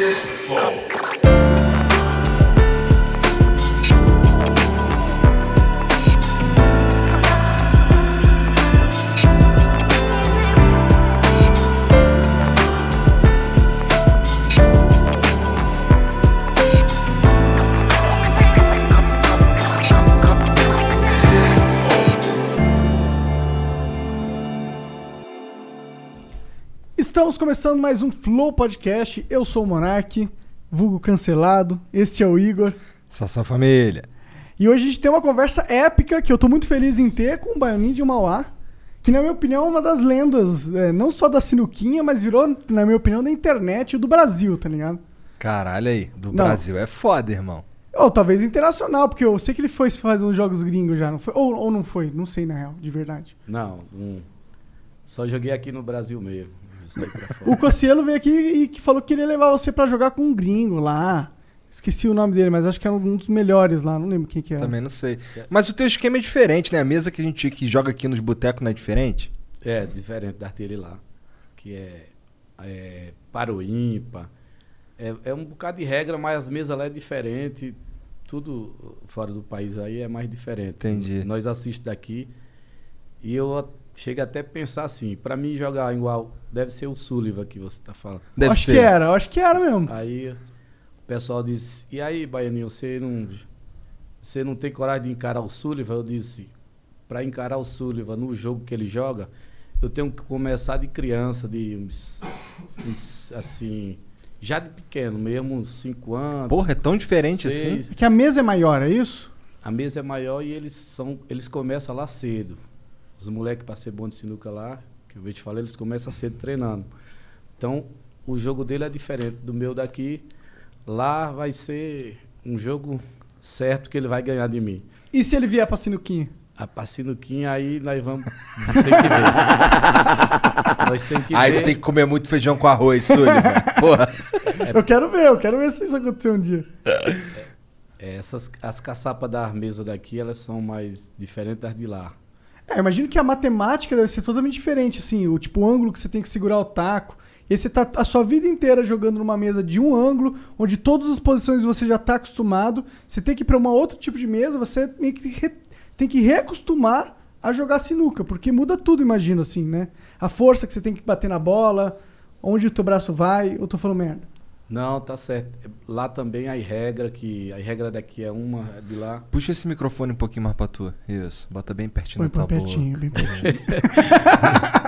Genesis 4. Estamos começando mais um Flow Podcast. Eu sou o Monark, vulgo cancelado. Este é o Igor. Sassá Família. E hoje a gente tem uma conversa épica que eu tô muito feliz em ter com o Baianinho de Mauá, que na minha opinião é uma das lendas, é, não só da sinuquinha, mas virou, na minha opinião, da internet e do Brasil, tá ligado? Caralho aí, do Não. Brasil é foda, irmão. Ou talvez internacional, porque eu sei que ele foi fazer uns jogos gringos já, não foi? Ou, ou não foi, não sei na real, de verdade. Não, não. Só joguei aqui no Brasil mesmo. Pra O. Cossielo veio aqui e que falou que queria levar você pra jogar com um gringo lá. Esqueci o nome dele, mas acho que é um dos melhores lá, não lembro quem que é. Também não sei. Mas o teu esquema é diferente, né? A mesa que a gente que joga aqui nos botecos não é diferente? É, diferente da dele lá. Que é, é para o ímpar. É, é um bocado de regra, mas as mesas lá é diferente. Tudo fora do país aí é mais diferente. Entendi. Nós assistimos daqui e eu a- chego até a pensar assim, pra mim jogar igual, deve ser o Sullivan que você tá falando. Deve acho ser. que era, acho que era mesmo. Aí o pessoal disse, e aí, Baianinho, você não, você não tem coragem de encarar o Sullivan? Eu disse, para encarar o Sullivan no jogo que ele joga, eu tenho que começar de criança, de uns, uns, assim, já de pequeno, mesmo uns 5 anos. Porra, é tão diferente assim? É que a mesa é maior, é isso? A mesa é maior e eles são, eles começam lá cedo. Os moleques para ser bom de sinuca lá, que eu te falar, eles começam cedo treinando. Então, o jogo dele é diferente do meu daqui. Lá vai ser um jogo certo que ele vai ganhar de mim. E se ele vier pra sinuquinha? A pra sinuquinha aí nós vamos tem que ver. nós tem que Aí ver. tu tem que comer muito feijão com arroz, Sullivan. Porra. Eu quero ver, eu quero ver se isso acontecer um dia. É, Essas as caçapas da mesa daqui, elas são mais diferentes das de lá. É, imagino que a matemática deve ser totalmente diferente, assim, o tipo o ângulo que você tem que segurar o taco. E você tá a sua vida inteira jogando numa mesa de um ângulo, onde todas as posições você já tá acostumado. Você tem que ir pra uma outro tipo de mesa, você meio que re- tem que reacostumar a jogar sinuca, porque muda tudo, imagino assim, né? A força que você tem que bater na bola, onde o teu braço vai, eu tô falando merda. Não, tá certo. Lá também a regra, que a regra daqui é uma, a de lá. Puxa esse microfone um pouquinho mais pra tu. Isso. Bota bem pertinho Põe da tua pertinho, boca. bem pertinho.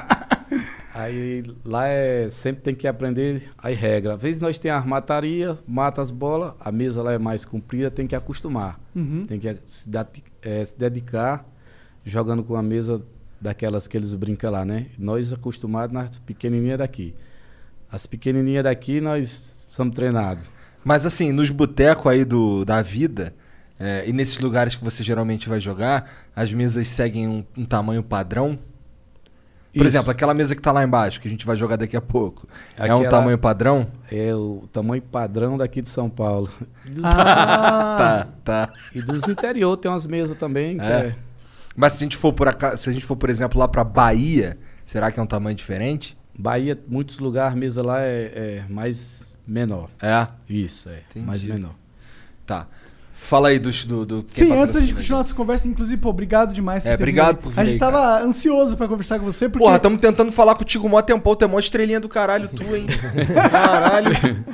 Aí lá é sempre tem que aprender as regras. Às vezes nós tem armataria, mata as bolas, a mesa lá é mais comprida, tem que acostumar. Uhum. Tem que se, dati- eh, se dedicar jogando com a mesa daquelas que eles brincam lá, né? Nós acostumados nas pequenininhas daqui. As pequenininhas daqui nós somos treinados. Mas assim, nos botecos aí do, da vida, é, e nesses lugares que você geralmente vai jogar, as mesas seguem um, um tamanho padrão? Por Isso. exemplo, aquela mesa que tá lá embaixo, que a gente vai jogar daqui a pouco. É um Aquela- tamanho padrão? É o tamanho padrão daqui de São Paulo. Ah, Tá, tá. E dos interior tem umas mesas também, que É. é. Mas se a gente for por se a gente for, por exemplo, lá pra Bahia, será que é um tamanho diferente? Bahia, muitos lugares, a mesa lá é, é mais menor. É. Isso, é. Entendi. Mais menor. Tá. Fala aí do. do, do Sim, antes da gente continuar nossa conversa, inclusive, pô, obrigado demais. por É, obrigado por vir A gente aí, tava ansioso pra conversar com você, porque... Porra, estamos tentando falar contigo mó tempão, tu é mó estrelinha do caralho, tu, hein? Caralho.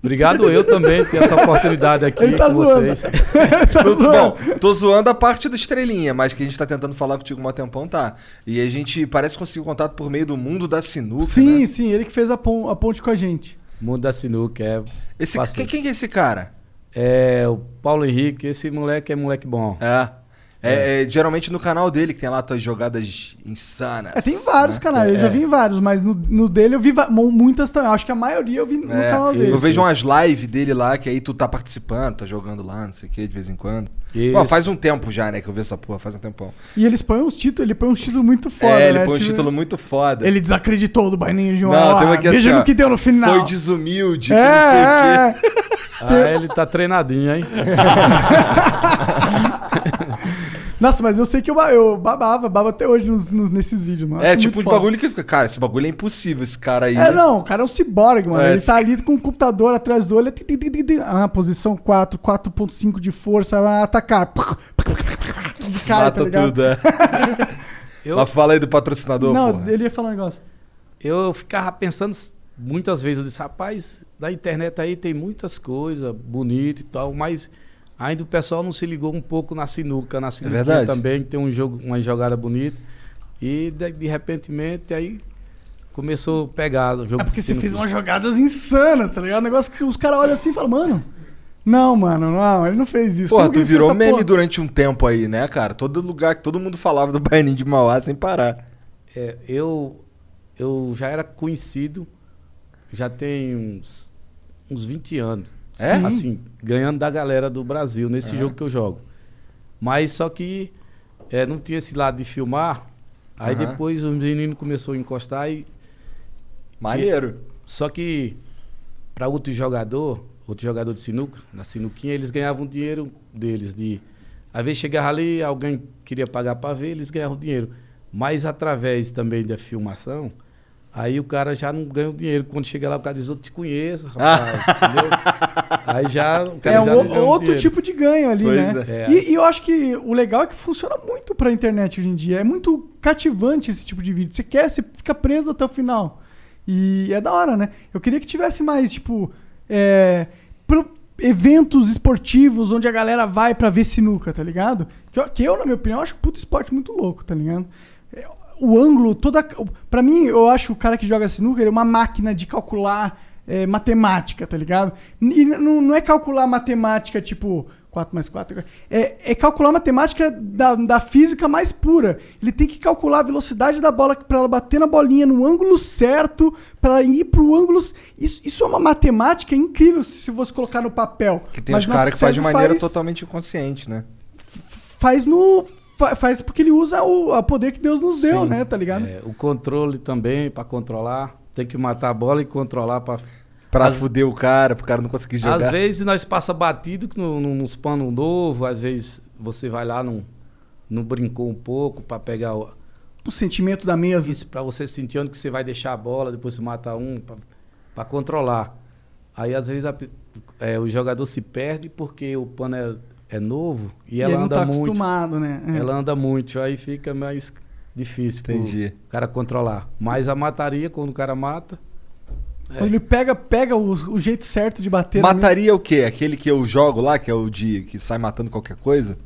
Obrigado eu também ter essa oportunidade aqui Ele tá com zoando. vocês. Tá Tô- zoando. Bom, tô zoando a parte da estrelinha, mas que a gente tá tentando falar contigo mó tempão, tá. E a gente parece que conseguiu contato por meio do mundo da sinuca, Sim, né? sim, ele que fez a, pon- a ponte com a gente. Mundo da sinuca, é. Esse, quem, quem que é esse cara? É o Paulo Henrique, esse moleque é moleque bom. É. É, é, geralmente no canal dele, que tem lá tuas jogadas insanas. É, tem vários né? canais, eu já É. vi em vários, mas no, no dele eu vi muitas também. Acho que a maioria eu vi no É, canal dele. eu vejo umas lives dele lá, que aí tu tá participando, tá jogando lá, não sei o que, de vez em quando. Pô, faz um tempo já, né, que eu vi essa porra, faz um tempão. E eles põem uns títulos, ele põe uns títulos muito foda, é, ele né? põe um Tipo, título muito foda. Ele desacreditou do Baininho de Não, Mauá. tem uma aqui Veja assim, no que deu no final. Foi desumilde, que é, não sei o é, quê. Ah, ele tá treinadinho, hein? Nossa, mas eu sei que eu, eu babava, babo até hoje nos, nos- nesses vídeos, mano. É, Acho tipo de foda. bagulho que fica, cara, esse bagulho é impossível, esse cara aí. É, não, o cara é um ciborgue, mano. É, ele esse tá ali com o computador atrás do olho. Ah, posição 4, 4.5 de força, vai atacar. Tudo cai, Mata tá ligado? tudo, é. Eu, Mas fala aí do patrocinador, Não, porra. ele ia falar um negócio. eu ficava pensando muitas vezes, eu disse, rapaz, na internet aí tem muitas coisas bonitas e tal, mas ainda o pessoal não se ligou um pouco na sinuca, na sinuca verdade. também, que tem um jogo, uma jogada bonita. E de, de repentemente aí começou a pegar o jogo. É porque você fez umas jogadas insanas, tá ligado? Um negócio que os caras olham assim e falam, mano. Não, mano, não, ele não fez isso. Porra, Como que tu virou meme porra? durante um tempo aí, né, cara? Todo lugar que todo mundo falava do Baianinho de Mauá sem parar. É, eu, eu já era conhecido, já tem uns, uns 20 anos. É? Sim. Assim, ganhando da galera do Brasil nesse jogo que eu jogo. Mas só que é, não tinha esse lado de filmar. Aí Aham. depois os meninos começaram a encostar e. Maneiro. Só que para outro jogador, outro jogador de sinuca, na sinuquinha, eles ganhavam dinheiro deles. De, às vezes chegava ali, alguém queria pagar para ver, eles ganhavam dinheiro. Mas através também da filmação, aí o cara já não ganha o dinheiro. Quando chega lá, o cara diz, eu te conheço, rapaz. entendeu? Aí já. o cara É já um, não ganha o outro tipo de ganho ali, Pois né? é. E, e eu acho que o legal é que funciona muito pra internet hoje em dia. É muito cativante esse tipo de vídeo. Você quer, você fica preso até o final. E é da hora, né? Eu queria que tivesse mais, tipo, é, pro- eventos esportivos onde a galera vai pra ver sinuca, tá ligado? Que eu, que eu, na minha opinião, acho um puto esporte muito louco, tá ligado? O ângulo, toda. Pra mim, eu acho o cara que joga sinuca é uma máquina de calcular é, matemática, tá ligado? E não não é calcular matemática tipo 4 mais 4. É, é calcular matemática da, da física mais pura. Ele tem que calcular a velocidade da bola pra ela bater na bolinha no ângulo certo, pra ir pro ângulo. Isso, isso é uma matemática incrível se você colocar no papel. Que tem Mas os caras que faz de maneira faz- totalmente inconsciente, né? Faz no. Fa- Faz porque ele usa o a poder que Deus nos deu, Sim. né? Tá ligado? É, o controle também, para controlar. Tem que matar a bola e controlar para Pra Às- fuder o cara, pro cara não conseguir jogar. Às vezes nós passa batido no, no, nos panos novos, às vezes você vai lá, não, não brincou um pouco para pegar o, O sentimento da mesa. isso para você sentir onde que você vai deixar a bola, depois você mata um para controlar. Aí às vezes a é, o jogador se perde porque o pano é, é novo e, E ela ele não anda tá muito. acostumado, né? É. Ela anda muito, aí fica mais difícil pro Entendi. cara controlar. Mas a mataria, quando o cara mata, Quando ele pega, pega o, o jeito certo de bater. Mataria o quê? Aquele que eu jogo lá, que é o de que sai matando qualquer coisa?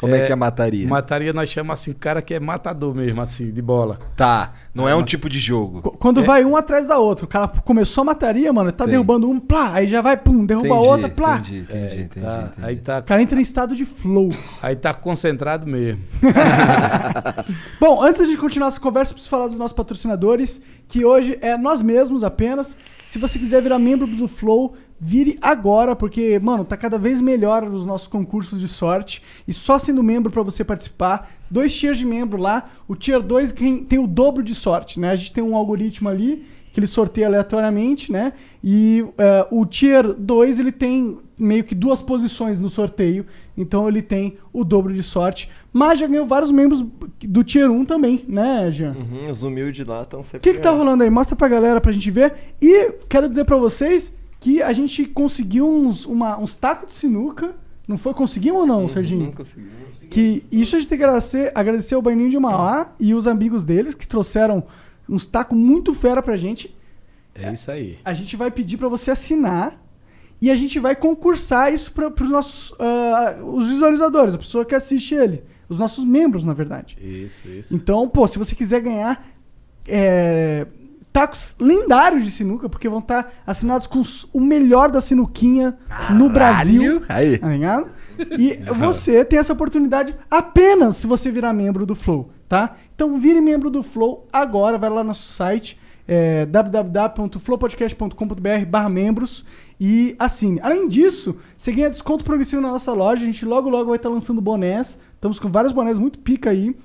Como é, É, que é mataria? mataria nós chamamos assim, cara que é matador mesmo, assim, de bola. Tá, não é um tipo de jogo. Qu- Quando É. vai um atrás da outra. O cara começou a mataria, mano. Tá Tem. derrubando um, plá. Aí já vai, pum, derruba a Entendi, outra, plá. entendi, entendi, É, entendi, tá- entendi. Aí, tá, O cara entra em estado de flow. aí tá concentrado mesmo. Bom, antes de continuar essa conversa, preciso falar dos nossos patrocinadores, que hoje é nós mesmos apenas. Se você quiser virar membro do Flow, vire agora, porque, mano, tá cada vez melhor os nossos concursos de sorte. E só sendo membro pra você participar. Dois tiers de membro lá. O tier 2 tem, o dobro de sorte, né? A gente tem um algoritmo ali que ele sorteia aleatoriamente, né? E eh, o tier 2 ele tem meio que duas posições no sorteio, então ele tem o dobro de sorte. Mas já ganhou vários membros do tier 1 também, né, Jean? Uhum, os humildes lá estão O sempre. que que tá rolando aí? Mostra pra galera pra gente ver. E quero dizer pra vocês que a gente conseguiu uns, uma- uns tacos de sinuca. Não foi? Conseguimos ou não, Serginho? Uhum, conseguimos. Que isso a gente tem que agradecer, agradecer ao Baininho de Mauá e os amigos deles que trouxeram uns tacos muito fera pra gente. É isso aí. A gente vai pedir pra você assinar e a gente vai concursar isso para os nossos ah, os visualizadores, a pessoa que assiste ele, os nossos membros, na verdade. Isso, isso. Então, pô, se você quiser ganhar é, tacos lendários de sinuca, porque vão estar assinados com o melhor da sinuquinha no Brasil. Aí. Tá ligado? E você tem essa oportunidade apenas se você virar membro do Flow, tá? Então vire membro do Flow agora, vai lá no nosso site, é, www.flowpodcast.com.br barra membros e assine. Além disso, você ganha desconto progressivo na nossa loja, a gente logo logo vai estar lançando bonés, estamos com vários bonés muito pica aí,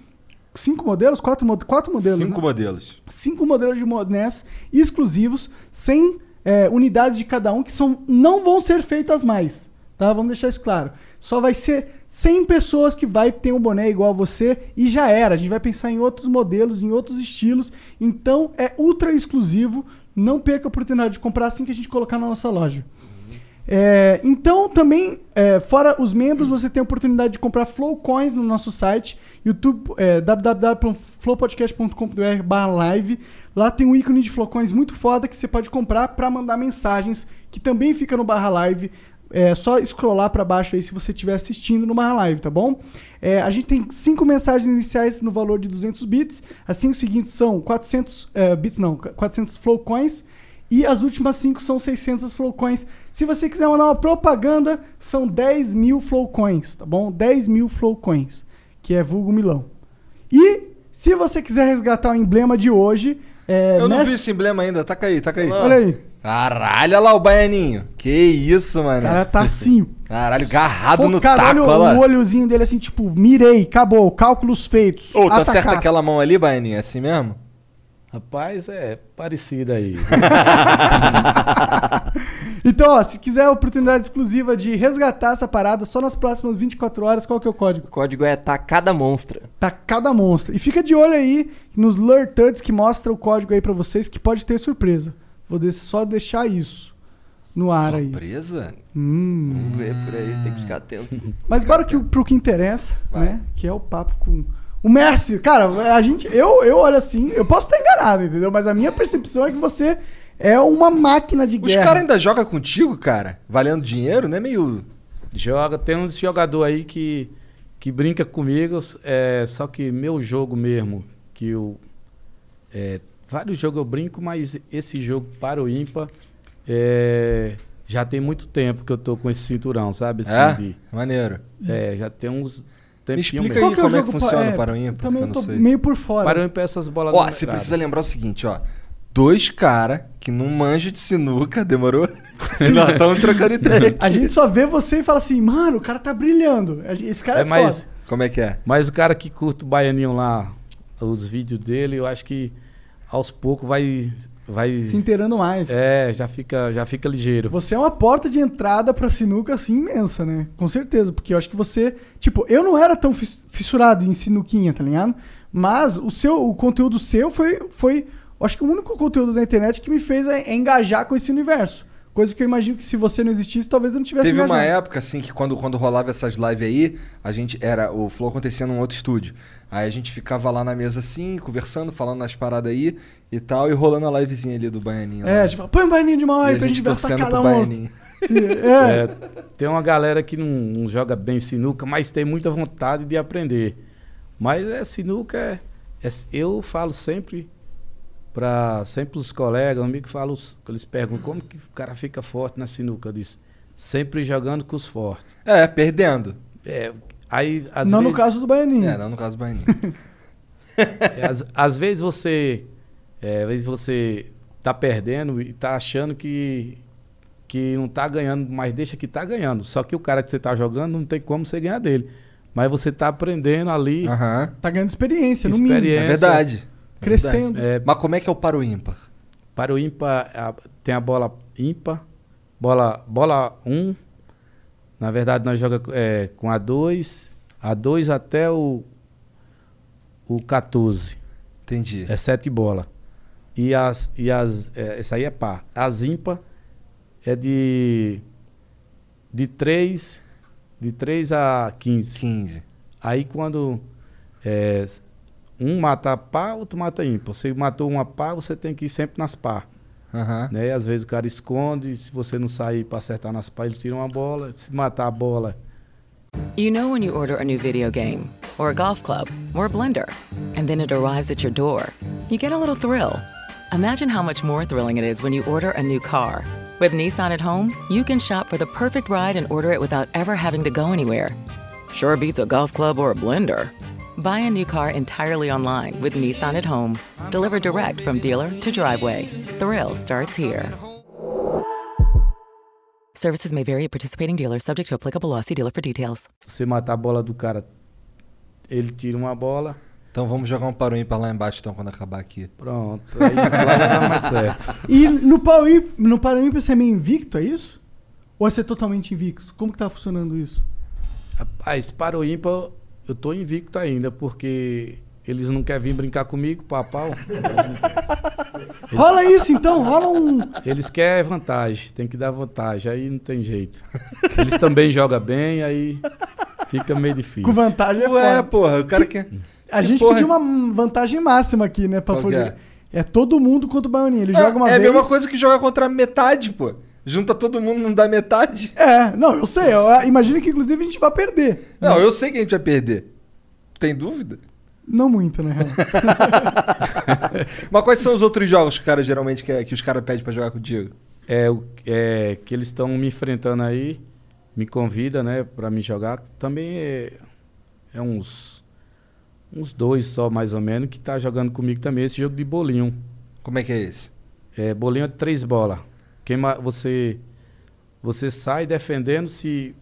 cinco modelos, quatro, quatro modelos, Cinco né? modelos. cinco modelos de bonés exclusivos, sem é, unidades de cada um, que são, não vão ser feitas mais. Tá? Vamos deixar isso claro. Só vai ser 100 pessoas que vai ter um boné igual a você e já era. A gente vai pensar em outros modelos, em outros estilos. Então é ultra exclusivo. Não perca a oportunidade de comprar assim que a gente colocar na nossa loja. É, então, também, é, fora os membros, você tem a oportunidade de comprar Flow Coins no nosso site, YouTube, é, www.flowpodcast.com.br live. Lá tem um ícone de Flow Coins muito foda que você pode comprar para mandar mensagens, que também fica no barra live. É só scrollar para baixo aí se você estiver assistindo no barra live, tá bom? É, a gente tem cinco mensagens iniciais no valor de 200 bits. As cinco seguintes são 400 é, bits, não, 400 Flow Coins. E as últimas 5 são 600 flowcoins. Se você quiser mandar uma propaganda, são 10 mil flowcoins, tá bom? 10 mil flowcoins, que é vulgo milão. E se você quiser resgatar o emblema de hoje, é, Eu não vi esse emblema ainda. Taca aí, taca aí. Olha aí, Caralho, olha lá o baianinho. Que isso, o mano. cara tá assim, Caralho, agarrado no taco, olha olha o, o olhozinho dele assim, tipo, mirei, acabou, cálculos feitos. Ô, tá atacar. certo aquela mão ali, baianinho? É assim mesmo? Rapaz, é parecido aí. Então, ó, se quiser a oportunidade exclusiva de resgatar essa parada só nas próximas 24 horas, qual que é o código? O código é tacada monstra. Tá cada monstro. E fica de olho aí nos Lure Turds que mostra o código aí pra vocês que pode ter surpresa. Vou de- só deixar isso no ar aí. Surpresa? Hum. Vamos ver por aí, tem que ficar atento. Mas bora que, pro que interessa, Vai. né? Que é o papo com o mestre. Cara, a gente, eu, eu olho assim, eu posso estar enganado, entendeu? Mas a minha percepção é que você é uma máquina de Os guerra. caras ainda jogam contigo, cara? Valendo dinheiro, não é meio. Joga, tem uns jogador aí que, que brinca comigo, é, só que meu jogo mesmo, que eu. é, vários jogos eu brinco, mas esse jogo para o ímpar é, já tem muito tempo que eu tô com esse cinturão, sabe? Assim, É? de- Maneiro. é, já tem uns Me tempinho explica mesmo. aí como é que funciona o para o ímpar, Também eu tô sei. meio por fora. Para o ímpar essas bolas Ó, você precisa lembrar o seguinte, ó. Dois caras que não manjam de sinuca, demorou? Nós estamos trocando ideia. aqui. A gente só vê você e fala assim, mano, o cara tá brilhando. Esse cara é, É, mas, foda. Como é que é? mas o cara que curta o baianinho lá, os vídeos dele, eu acho que aos poucos vai. Vai Se inteirando mais. é, já fica, já fica ligeiro. Você é uma porta de entrada pra sinuca assim imensa, né? Com certeza, porque eu acho que você, tipo, eu não era tão fis- fissurado em sinuquinha, tá ligado? Mas o seu, o conteúdo seu foi, foi, acho que o único conteúdo da internet que me fez é, é engajar com esse universo. Coisa que eu imagino que se você não existisse, talvez eu não tivesse Teve uma engajado. época, assim, que quando, quando rolava essas lives aí, a gente era. O Flow acontecia num outro estúdio. Aí a gente ficava lá na mesa assim, conversando, falando nas paradas aí e tal, e rolando a livezinha ali do Baianinho. É, lá. a gente fala, põe um baianinho de mão e aí a pra gente gente ver essa torcendo cada pro monstro. É. É, tem uma galera que não, não joga bem sinuca, mas tem muita vontade de aprender. Mas é sinuca, é, é- eu falo sempre para sempre os colegas, amigos, falo, eles perguntam como que o cara fica forte na sinuca. Eu disse, sempre jogando com os fortes. É, perdendo. É, aí, às não vezes, no caso do baianinho. É, não no caso do Baianinho. é, às, às vezes você, é, às vezes você tá perdendo e tá achando que que não tá ganhando, mas deixa que tá ganhando. Só que o cara que você tá jogando não tem como você ganhar dele. Mas você tá aprendendo ali, Aham. Tá ganhando experiência, no mínimo. Experiência. É verdade. Crescendo. é, Mas como é que é o para o ímpar? para o ímpar a- tem a bola ímpar, bola bola 1. Um, na verdade nós joga é, com a 2, a 2 até o o 14. Entendi. É sete bolas. E as. E as é, essa aí é par. As ímpar é de. De 3. De 3 a 15. 15. Aí quando. é, um mata par, outro mata ímpar. Você matou uma par, você tem que ir sempre nas par. Aham. Né? Às vezes o cara esconde, se você não sair para acertar nas par, eles tiram uma bola. Se matar a bola. You know when you order a new video game, or a golf club, or a blender, and then it arrives at your door, you get a little thrill. Imagine how much more thrilling it is when you order a new car. With Nissan at home, you can shop for the perfect ride and order it without ever having to go anywhere. Sure beats a golf club or a blender. Buy a new car entirely online with Nissan at home. Delivered direct from dealer to driveway. Thrill starts here. Services may vary at participating dealers, subject to applicable law. See dealer for details. Você matar a bola do cara, ele tira uma bola, Então vamos jogar um paro ímpar lá embaixo então quando acabar aqui. pronto. Aí já dá mais certo. E no pau í- no você é meio invicto, é isso? Ou você é totalmente invicto? Como que tá funcionando isso? Rapaz, para o ímpar, eu tô invicto ainda, porque eles não querem vir brincar comigo, papau. Rola isso então, rola um. Eles querem vantagem, tem que dar vantagem, aí não tem jeito. Eles também jogam bem, aí fica meio difícil. Com vantagem é Ué, foda. porra, o cara que. A gente porra. pediu uma vantagem máxima aqui, né? Pra Qual que poder. É? todo mundo contra o Baianinho. Ele joga uma é vez. a mesma coisa que jogar contra a metade, pô. Junta todo mundo, não dá metade. É, não, eu sei. Eu imagino que inclusive a gente vai perder. Não, eu sei que a gente vai perder. Tem dúvida? Não muito, né? Mas quais são os outros jogos que, cara, geralmente que, que os caras pedem pra jogar contigo? É, o- é que eles estão me enfrentando aí, me convida, né, pra me jogar. Também é, é uns uns dois só mais ou menos que tá jogando comigo também esse jogo de bolinho. Como é que é esse? É, bolinho é três bolas. Quem você você sai defendendo se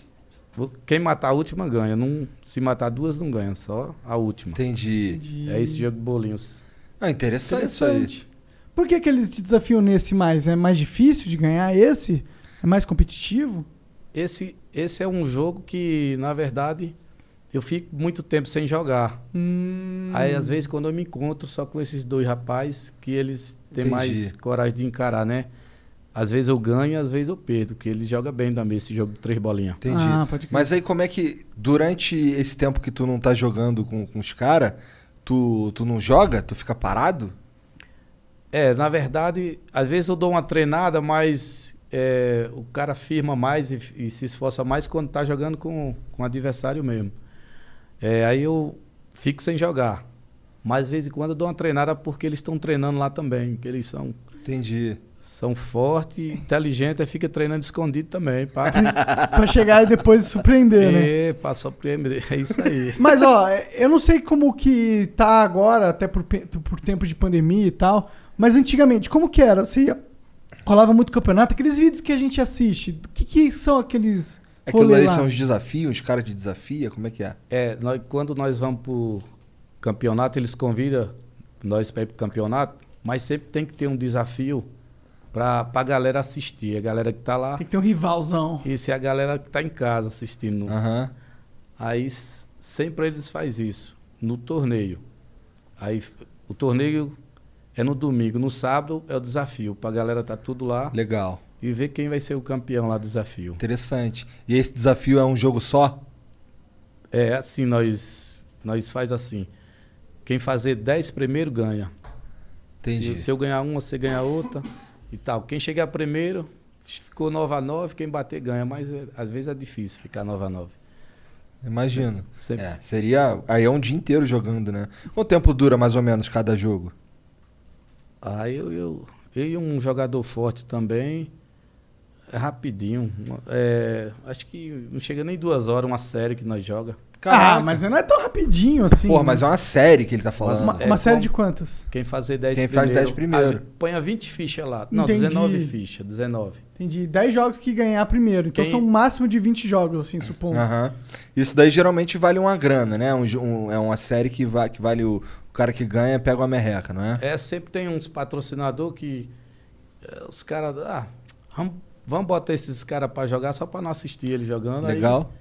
quem matar a última ganha. Não, se matar duas não ganha, só a última. Entendi. É esse jogo de bolinhos. Ah, interessante, isso aí. Interessante. Por que, que eles te desafiam nesse mais? É mais difícil de ganhar esse? É mais competitivo? Esse esse é um jogo que na verdade eu fico muito tempo sem jogar. Hum. Aí, às vezes, quando eu me encontro só com esses dois rapazes, que eles têm Entendi. mais coragem de encarar, né? Às vezes eu ganho, às vezes eu perdo, porque ele joga bem também esse jogo de três bolinhas. Entendi. Ah, pode crer. Mas aí como é que, durante esse tempo que tu não tá jogando com, com os caras, tu, tu não joga? Tu fica parado? É, na verdade, às vezes eu dou uma treinada, mas é, o cara firma mais e, e se esforça mais quando tá jogando com, com o adversário mesmo. É, aí eu fico sem jogar. Mas, de vez em quando, eu dou uma treinada porque eles estão treinando lá também, que eles são Entendi. são fortes, inteligentes, aí fica treinando escondido também, pá. pra chegar e depois surpreender, né? É, pra surpreender, é isso aí. Mas, ó, eu não sei como que tá agora, até por, por tempo de pandemia e tal, mas antigamente, como que era? Você ia, rolava muito campeonato, aqueles vídeos que a gente assiste, o que, que são aqueles Aquilo aí lá? são os desafios, os caras de desafia, como é que é? É, nós, quando nós vamos pro campeonato, eles convidam nós para ir pro campeonato, mas sempre tem que ter um desafio pra, pra galera assistir. A galera que tá lá, Tem que ter um rivalzão. e se a galera que tá em casa assistindo. Aham. Aí sempre eles faz isso, no torneio. Aí o torneio é no domingo, no sábado é o desafio, pra galera tá tudo lá Legal. e ver quem vai ser o campeão lá do desafio. Interessante. E esse desafio é um jogo só? É assim, nós nós faz assim. Quem fazer 10 primeiro ganha. Entendi. Se, se eu ganhar uma, você ganha outra e tal. Quem chegar primeiro, ficou 9 a 9 quem bater ganha, mas é- às vezes é difícil ficar 9 a 9 Imagino. Sempre. É, seria. Aí é um dia inteiro jogando, né? Quanto tempo dura mais ou menos cada jogo? Aí eu, eu, eu e um jogador forte também, é rapidinho. É, acho que não chega nem duas horas uma série que nós joga. Ah, mas não é tão rapidinho assim. Porra, né? mas é uma série que ele tá falando. Uma, é uma série de quantas? Quem fazer 10 Quem faz primeiro. 10 primeiro. ah, põe a 20 fichas lá. Não, Entendi. 19 fichas, 19. Entendi. 10 jogos que ganhar primeiro. Então Quem- são um máximo de 20 jogos, assim, supondo. Aham. Isso daí geralmente vale uma grana, né? Um um- é uma série que, va que vale o, o cara que ganha pega uma merreca, não é? É, sempre tem uns patrocinador que é, os caras, ah, vamos, vamos botar esses caras pra jogar só pra não assistir ele jogando. aí- Legal.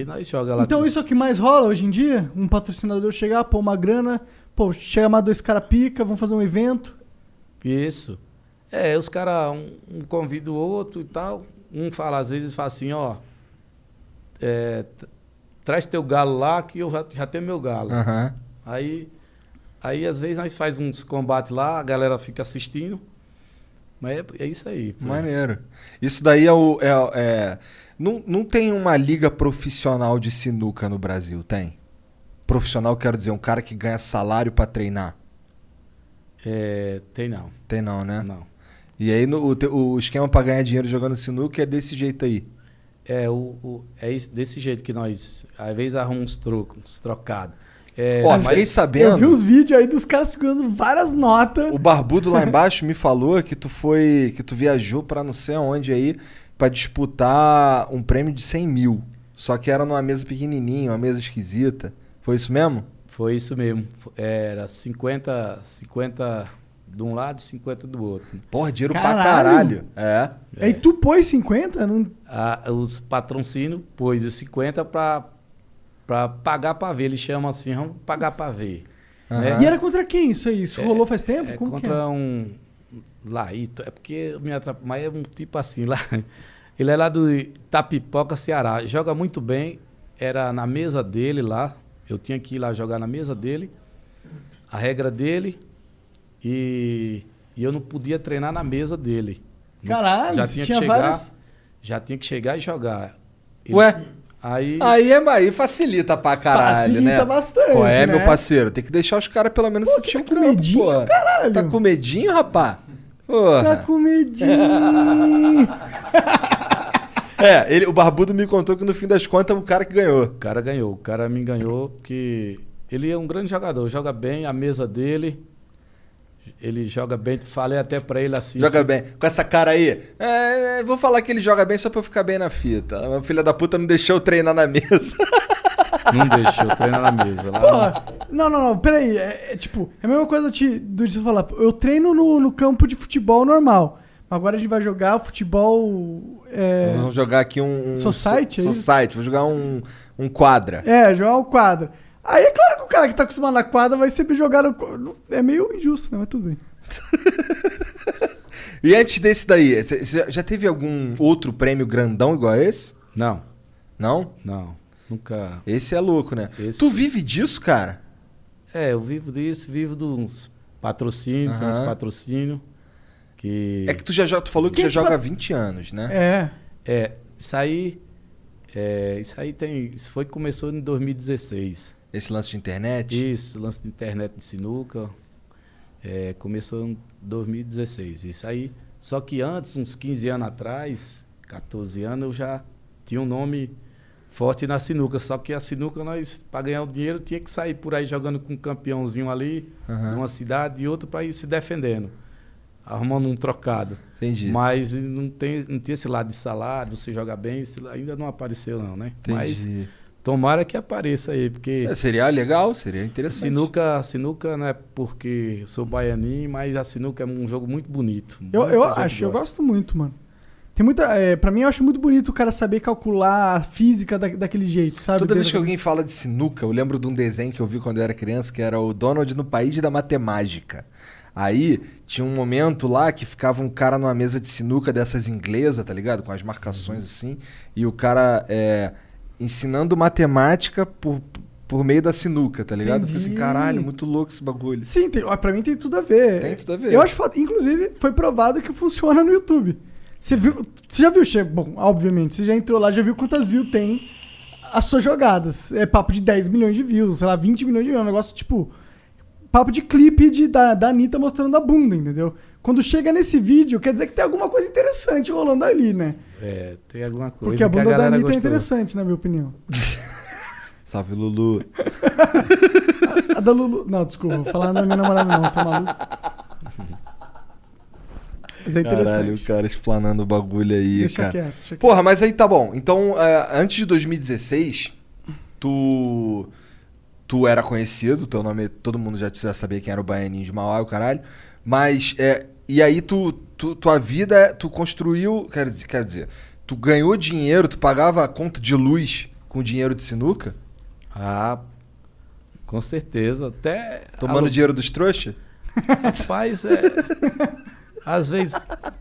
E nós joga lá. Então com- isso é o que mais rola hoje em dia? Um patrocinador chegar, pôr uma grana, pô, chega mais dois caras pica, vão fazer um evento. Isso. É, os caras, um, um convida o outro e tal. Um fala, às vezes, fala assim, ó. é, traz teu galo lá que eu já, já tenho meu galo. Aham. Aí, aí, às vezes, nós faz uns combates lá, a galera fica assistindo. Mas é, é isso aí. pô. Maneiro. Isso daí é o. É, é- não, não tem uma liga profissional de sinuca no Brasil, tem? Profissional, quero dizer, um cara que ganha salário pra treinar. É, tem não. Tem não, né? Não. E aí no- o, o esquema pra ganhar dinheiro jogando sinuca é desse jeito aí. É, o, o- é desse jeito que nós, às vezes, arrumamos uns trocos, uns trocados. É, Ó, mas- fiquei sabendo. Eu vi os vídeos aí dos caras segurando várias notas. O barbudo lá embaixo me falou que tu foi. que tu viajou pra não sei aonde aí pra disputar um prêmio de 100 mil. Só que era numa mesa pequenininha, uma mesa esquisita. Foi isso mesmo? Foi isso mesmo. Era 50, 50 de um lado e 50 do outro. Porra, dinheiro pra Caralho. caralho. É. Aí tu pôs 50? Não... Ah, os patrocínios pôs os 50 para para pagar para ver. Eles chamam assim, vamos pagar para ver. né? E era contra quem isso aí? Isso rolou faz tempo? É Como que contra é? um Laíto, é porque me atrapalha, mas é um tipo assim lá. Ele é lá do Tapipoca, Ceará. Joga muito bem. Era na mesa dele lá. Eu tinha que ir lá jogar na mesa dele. A regra dele. E, e eu não podia treinar na mesa dele. Caralho, já tinha tinha que chegar, várias- já tinha que chegar e jogar. Ele- Ué? Aí, Aí, é, aí facilita pra caralho, Facilita né? bastante, Qual é, né? meu parceiro? Tem que deixar os caras pelo menos sentir tá com campo, medinho, porra. caralho? Tá com medinho, rapá? Porra. Tá com medinho. É, ele, o barbudo me contou que no fim das contas é o cara que ganhou. O cara ganhou. O cara me ganhou porque ele é um grande jogador. Joga bem a mesa dele. Ele joga bem. Falei até pra ele assim. Joga se- bem. Com essa cara aí. É, vou falar que ele joga bem só pra eu ficar bem na fita. A filha da puta não deixou eu treinar na mesa. Não deixou treinar na mesa. Lá Porra, não, não, não, peraí. É, é tipo, é a mesma coisa de, do de você falar. Eu treino no, no campo de futebol normal. Agora a gente vai jogar futebol. É, Vamos jogar aqui um. um Society, é so, isso? Society. Vou jogar um, um quadra. é, jogar o quadra. Aí é claro que o cara que tá acostumado na quadra vai sempre jogar no. É meio injusto, né? Mas tudo bem. E antes desse daí, você já- já teve algum outro prêmio grandão igual a esse? Não, Não? não. Nunca. Esse é louco, né? Esse Tu foi- vive disso, cara? É, eu vivo disso, vivo dos patrocínios, tem uns patrocínios. Que. É que tu já joga, tu falou que Quem já que joga há 20 anos, né? É. É, isso aí. É, isso aí tem. Isso foi que começou em 2016. Esse lance de internet. Isso, lance de internet de sinuca. é, começou em 2016. Isso aí. Só que antes, uns 15 anos atrás, 14 anos, eu já tinha um nome forte na sinuca. Só que a sinuca, nós, para ganhar o dinheiro, tinha que sair por aí jogando com um campeãozinho ali, de uma cidade e outro para ir se defendendo. Arrumando um trocado. Entendi. Mas não tem, não tem esse lado de salário, você joga bem, ainda não apareceu, não, né? Mas Entendi. tomara que apareça aí, porque. É, seria legal, seria interessante. Sinuca, sinuca não é porque sou baianinho, mas a sinuca é um jogo muito bonito. Eu, eu acho, eu gosto muito, mano. Tem muita. É, pra mim, eu acho muito bonito o cara saber calcular a física da- daquele jeito, sabe? Toda vez que alguém fala de sinuca, eu lembro de um desenho que eu vi quando eu era criança, que era o Donald no País da Matemática. Aí tinha um momento lá que ficava um cara numa mesa de sinuca dessas inglesas, tá ligado? Com as marcações Uhum. assim. E o cara é, ensinando matemática por, por meio da sinuca, tá ligado? Eu falei assim, caralho, muito louco esse bagulho. Sim, tem, ó, pra mim tem tudo a ver. Tem tudo a ver. Eu acho. Inclusive, foi provado que funciona no YouTube. Você viu. Você já viu? Bom, obviamente, você já entrou lá, já viu quantas views tem as suas jogadas. É papo de 10 milhões de views, sei lá, 20 milhões de views. É um negócio tipo. Papo de clipe de, da, da Anitta mostrando a bunda, entendeu? Quando chega nesse vídeo, quer dizer que tem alguma coisa interessante rolando ali, né? É, tem alguma coisa Porque a que bunda da galera Anitta é gostou. interessante, na minha opinião. Salve, Lulu. A da Lulu. Não, desculpa, vou falar da minha namorada, não, tá maluco? Mas é interessante. Caralho, o cara explanando o bagulho aí, Deixa cara. quieto, deixa quieto. Porra, mas aí tá bom. Então, é, antes de 2016, tu. Tu era conhecido, teu nome. Todo mundo já, já sabia quem era o Baianinho de Mauá, o caralho. Mas. É, e aí tu, tu- Tua vida. Tu construiu. Quer dizer, quer dizer, tu ganhou dinheiro, tu pagava a conta de luz com dinheiro de sinuca? Ah, com certeza. Até. Tomando alu- dinheiro dos trouxas? Rapaz, é. Às vezes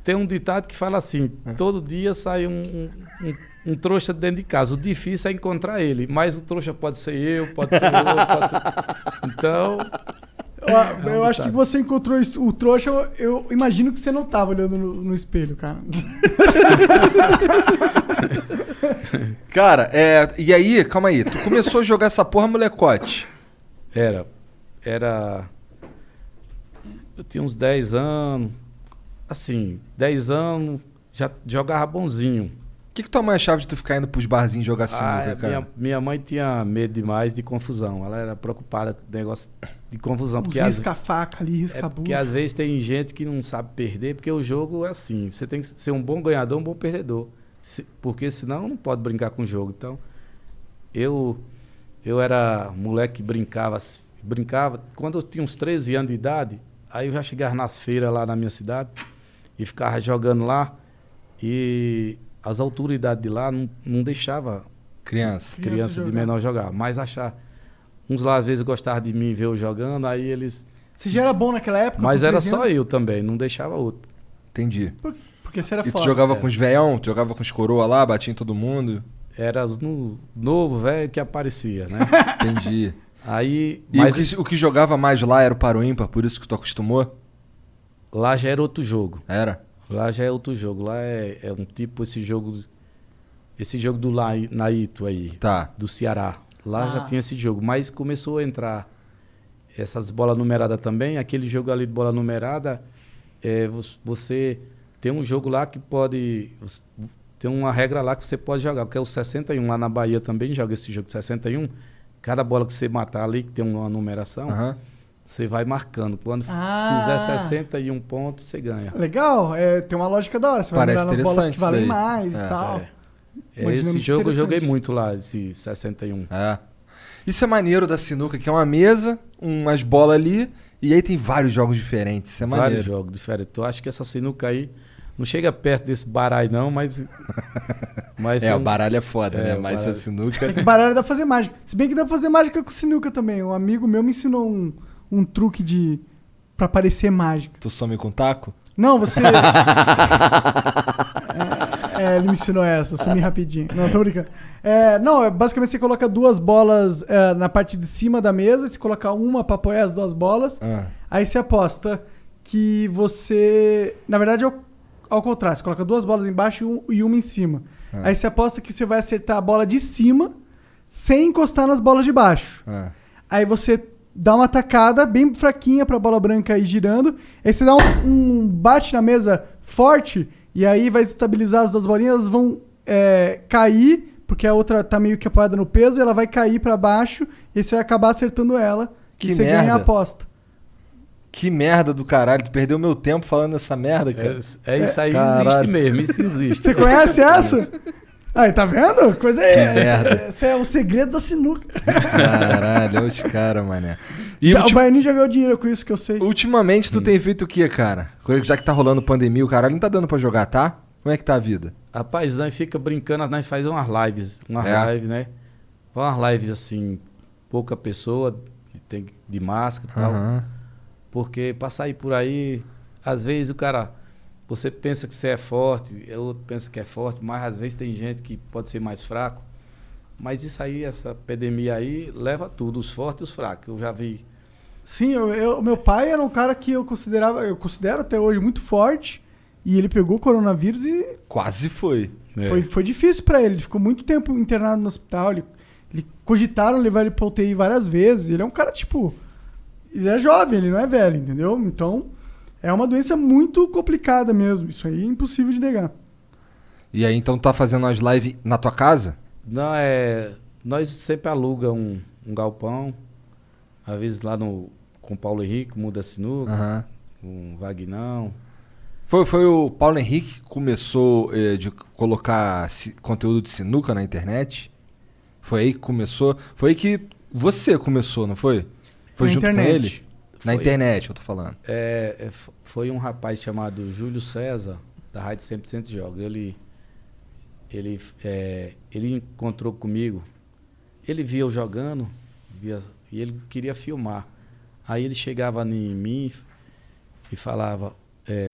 tem um ditado que fala assim: todo dia sai um, um, um- trouxa dentro de casa. O difícil é encontrar ele, mas o trouxa pode ser eu, pode ser outro, pode ser. Então, Eu, eu um acho que você encontrou isso- o trouxa, eu, eu imagino que você não tava olhando no, no espelho, cara. Cara, é. E aí, calma aí. Tu começou a jogar essa porra molecote. era. Era. Eu tinha uns 10 anos. Assim, 10 anos, já jogava bonzinho. O que, que tua mãe achava de tu ficar indo pros barzinhos jogar sinuca, Ah, cara? minha, minha mãe tinha medo demais de confusão. Ela era preocupada com o negócio de confusão. Porque, Os risca a faca ali, risca é a porque bucha. às vezes tem gente que não sabe perder, porque o jogo é assim. Você tem que ser um bom ganhador, um bom perdedor. Se- porque senão não pode brincar com o jogo. Então, eu eu era moleque que brincava, brincava. Quando eu tinha uns 13 anos de idade, aí eu já chegava nas feiras lá na minha cidade e ficava jogando lá. E as autoridades de lá não, não deixavam Criança. Criança criança de jogar. menor jogar. Mas achar. Uns lá às vezes gostavam de mim ver eu jogando, aí eles. Você já era bom naquela época? Mas era 13 só eu também, não deixava outro. Entendi. Porque você era E tu jogava com os veião? Tu jogava com os coroa lá, batia em todo mundo? Era no, novo, velho, que aparecia, né? Entendi. aí. E Mas o, que, o que jogava mais lá era o paro ímpar, por isso que tu acostumou? Lá já era outro jogo. Era? Lá já é outro jogo. Lá é, é um tipo esse jogo. Esse jogo do Lai- Naito aí, Tá. do Ceará. Lá já Ah. tinha esse jogo. Mas começou a entrar essas bolas numeradas também. Aquele jogo ali de bola numerada, é, vo- você tem um jogo lá que pode. Tem uma regra lá que você pode jogar, que é o 61. Lá na Bahia também joga esse jogo de 61. Cada bola que você matar ali, que tem uma numeração, Aham. Você vai marcando. Quando Ah. fizer 61 pontos, você ganha. Legal, é, tem uma lógica da hora. Você vai Parece nas bolas que valem daí. mais É. e tal. É. Esse jogo eu joguei muito lá, esse 61. É. Isso é maneiro da sinuca, que é uma mesa, umas bolas ali, e aí tem vários jogos diferentes. Isso é Vários maneiro. jogos diferentes. Eu acho que essa sinuca aí não chega perto desse baralho, não, mas. mas É, tem o baralho é foda, É, né? Mas baralho. a sinuca. É que baralho dá pra fazer mágica. Se bem que dá pra fazer mágica com sinuca também. Um amigo meu me ensinou um, um truque de. pra parecer mágica. tu some com taco? Não, você. é, é, ele me ensinou essa, sumi rapidinho. Não, tô brincando. É, não, é, basicamente você coloca duas bolas é, na parte de cima da mesa, você coloca uma pra apoiar as duas bolas. Ah. Aí você aposta que você. Na verdade, é ao, ao contrário. Você coloca duas bolas embaixo e, um- e uma em cima. Aí você aposta que você vai acertar a bola de cima sem encostar nas bolas de baixo. Ah. Aí você dá uma tacada bem fraquinha pra bola branca ir girando. Aí você dá um, um bate na mesa forte e aí vai estabilizar as duas bolinhas. Elas vão é, cair, porque a outra tá meio que apoiada no peso, e ela vai cair pra baixo e aí você vai acabar acertando ela. Que e você ganha a merda. aposta. Que merda do caralho. Tu perdeu meu tempo falando essa merda, cara. É, é isso aí, Caralho. existe mesmo, isso existe. Você conhece essa? Aí, tá vendo? Coisa é, merda. Esse é o segredo da sinuca. Caralho, olha os caras, mané. E Já, o Baianinho já ganhou dinheiro com isso que eu sei. ultimamente tu tem feito o que, cara? Já que tá rolando pandemia, o caralho não tá dando pra jogar, tá? Como é que tá a vida? Rapaz, nós fica brincando, nós faz umas lives, umas É. lives, né? Umas lives assim, pouca pessoa, tem de máscara e tal. Aham. Porque pra sair por aí, às vezes o cara, você pensa que você é forte, o outro pensa que é forte, mas às vezes tem gente que pode ser mais fraco. Mas isso aí, essa epidemia aí, leva tudo, os fortes e os fracos. Eu já vi. Sim, eu, eu- meu pai era um cara que eu considerava, eu considero até hoje muito forte. E ele pegou o coronavírus e Quase foi. É. foi, foi difícil pra ele. Ele ficou muito tempo internado no hospital. Ele, ele cogitaram levar ele pra UTI várias vezes. Ele é um cara, tipo. Ele é jovem, ele não é velho, entendeu? Então, é uma doença muito complicada mesmo. Isso aí é impossível de negar. E aí, então, tá fazendo as lives na tua casa? Não, é. Nós sempre aluga um, um galpão. Às vezes lá no. Com o Paulo Henrique, muda sinuca, Aham. com o Vagnão. Foi, foi o Paulo Henrique que começou eh, de colocar si- conteúdo de sinuca na internet? Foi aí que começou? Foi aí que você começou, não foi? Foi Na junto internet. com ele? Na Foi. internet, eu tô falando. É, é, foi um rapaz chamado Júlio César, da Rádio 100% Joga. Ele, ele, é, ele encontrou comigo, ele via eu jogando via, e ele queria filmar. Aí ele chegava em mim e falava,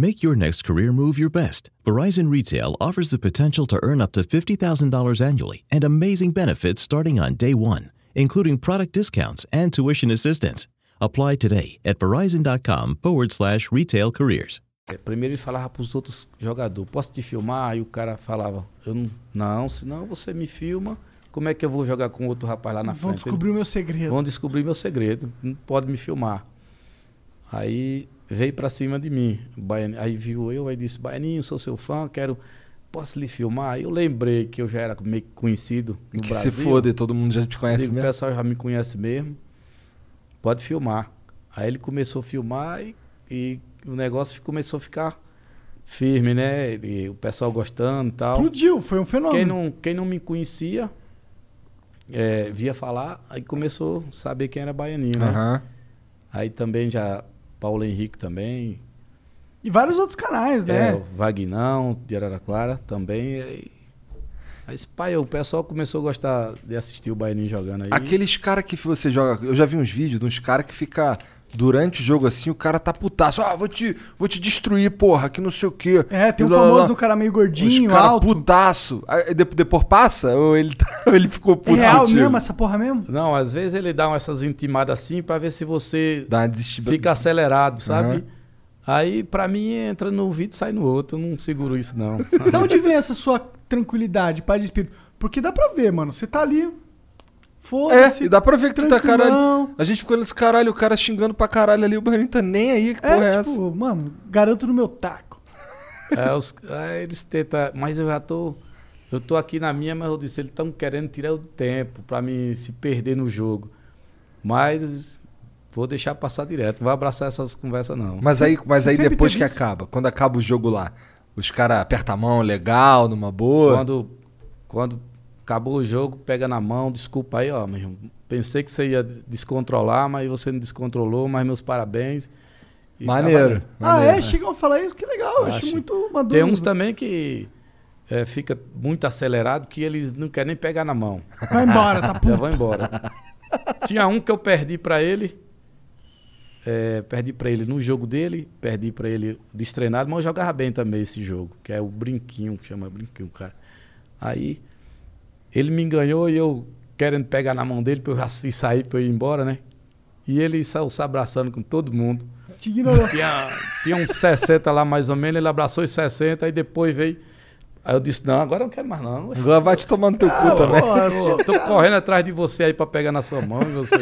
Make your next career move your best. Verizon Retail offers the potential to earn up to $50,000 annually and amazing benefits starting on day one, including product discounts and tuition assistance. Apply today at verizon.com forward slash retail careers. Primeiro ele falava para os outros jogadores, posso te filmar? Aí o cara falava, eu não, não, senão você me filma, como é que eu vou jogar com outro rapaz lá na Vão frente? descobrir o meu segredo. Vão descobrir meu segredo, não pode me filmar. Aí veio pra cima de mim, o Baianinho, aí viu eu, aí disse, Baianinho, sou seu fã, quero, posso lhe filmar? Aí eu lembrei que eu já era meio que conhecido no que Brasil. se foda, todo mundo já te conhece Digo, O mesmo. pessoal já me conhece mesmo, pode filmar. Aí ele começou a filmar e, e o negócio começou a ficar firme, né? E o pessoal gostando e tal. Explodiu, foi um fenômeno. Quem não, quem não me conhecia, é, via falar, aí começou a saber quem era baianinho, né? Aham. Aí também já Paulo Henrique também, E vários outros canais, né? é, o Vagnão de Araraquara também. Aí, aí pai, o pessoal começou a gostar de assistir o Baianinho jogando aí. Aqueles caras que você joga. Eu já vi uns vídeos de uns caras que fica. Durante o jogo assim, o cara tá putaço. Ah, vou te, vou te destruir, porra, que não sei o quê. É, tem um famoso do cara meio gordinho, Os cara alto. putaço. Aí, depois passa? Ou ele, tá- ele ficou É puto real contigo? mesmo essa porra mesmo? Não, às vezes ele dá essas intimadas assim pra ver se você fica acelerado, sabe? Aham. Aí pra mim entra no ouvido e sai no outro. Eu não seguro isso, não. De onde vem essa sua tranquilidade, pai de espírito? Porque dá pra ver, mano. Você tá ali. É, Foda-se. e dá pra ver que tu tá caralho. A gente ficou nesse caralho, o cara xingando pra caralho ali, o Barrinho tá nem aí, que porra é, É, essa? tipo, mano, garanto no meu taco. É, os- aí eles tentam, mas eu já tô. Eu tô aqui na minha, mas eu disse, eles estão querendo tirar o tempo pra mim se perder no jogo. Mas vou deixar passar direto, não vou abraçar essas conversas, não. Mas aí, mas Você aí depois que isso? acaba, quando acaba o jogo lá, os caras apertam a mão legal, numa boa. Quando, quando acabou o jogo, pega na mão, desculpa aí, ó, meu irmão. Pensei que você ia descontrolar, mas você não descontrolou, mas meus parabéns. E tá Maneiro. Ah, maneiro. é? Chegam a falar isso? Que legal. Eu acho, Acho. muito maduro. Tem uns também que é, fica muito acelerado que eles não querem nem pegar na mão. Vai embora, tá Já puto. vão embora. Tinha um que eu perdi pra ele. é, perdi pra ele no jogo dele, perdi pra ele destreinado, mas eu jogava bem também esse jogo, que é o Brinquinho, que chama Brinquinho, cara. Aí ele me ganhou e eu querendo pegar na mão dele pra eu e sair pra eu ir embora, né? E ele saiu se abraçando com todo mundo. Te ignorou. Tinha, tinha uns 60 lá mais ou menos, ele abraçou os 60, aí depois veio. Aí eu disse, não, agora eu não quero mais não. Agora vai te tomar no teu Ah, cu também. Tô, tô correndo atrás de você aí pra pegar na sua mão e você.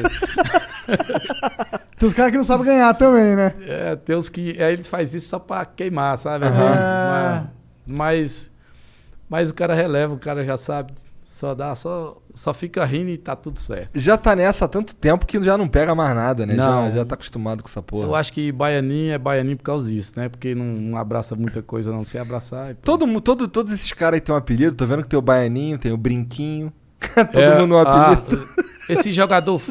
Tem uns caras que não sabem ganhar também, né? É, tem uns que. Aí eles fazem isso só pra queimar, sabe? Aham. Mas, mas, mas o cara releva, o cara já sabe. Só dá, só, só fica rindo e tá tudo certo. Já tá nessa há tanto tempo que já não pega mais nada, né? Já, Não. já tá acostumado com essa porra. Eu acho que baianinho é baianinho por causa disso, né? Porque não, não abraça muita coisa, não. Se abraçar. e pô. Todo, todo, todos esses caras aí tem um apelido. Tô vendo que tem o Baianinho, tem o Brinquinho. todo É, mundo um ah, apelido. esse jogador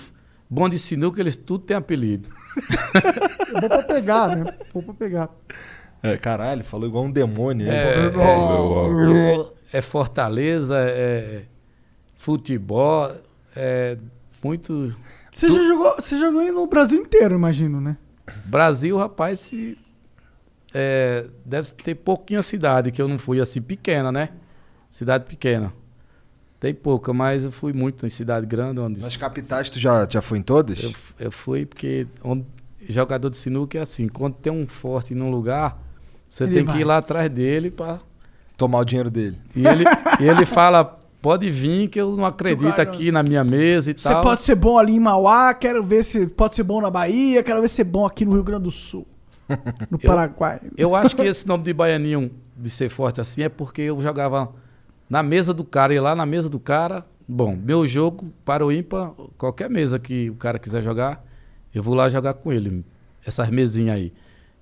bom de sinuca, eles tudo tem apelido. É bom pra pegar, né? Bom pra pegar. É, caralho, falou igual um demônio. É, hein? é Fortaleza, é futebol, é muito. Você já jogou, você jogou aí no Brasil inteiro, imagino, né? Brasil, rapaz, se, é, deve ter pouquinha cidade, que eu não fui assim, pequena, né? Cidade pequena. Tem pouca, mas eu fui muito em cidade grande. Onde Nas capitais tu já, já foi em todas? eu, eu fui porque onde, jogador de sinuca é assim, quando tem um forte num lugar, você Ele tem vai. que ir lá atrás dele para Tomar o dinheiro dele. E ele, e ele fala, pode vir que eu não acredito aqui na minha mesa e Você tal. pode ser bom ali em Mauá, quero ver se pode ser bom na Bahia, quero ver ser bom aqui no Rio Grande do Sul. No Eu- Paraguai. Eu acho que esse nome de baianinho, de ser forte assim, é porque eu jogava na mesa do cara, e lá na mesa do cara, bom, meu jogo para o ímpar, qualquer mesa que o cara quiser jogar, eu vou lá jogar com ele, essas mesinhas aí.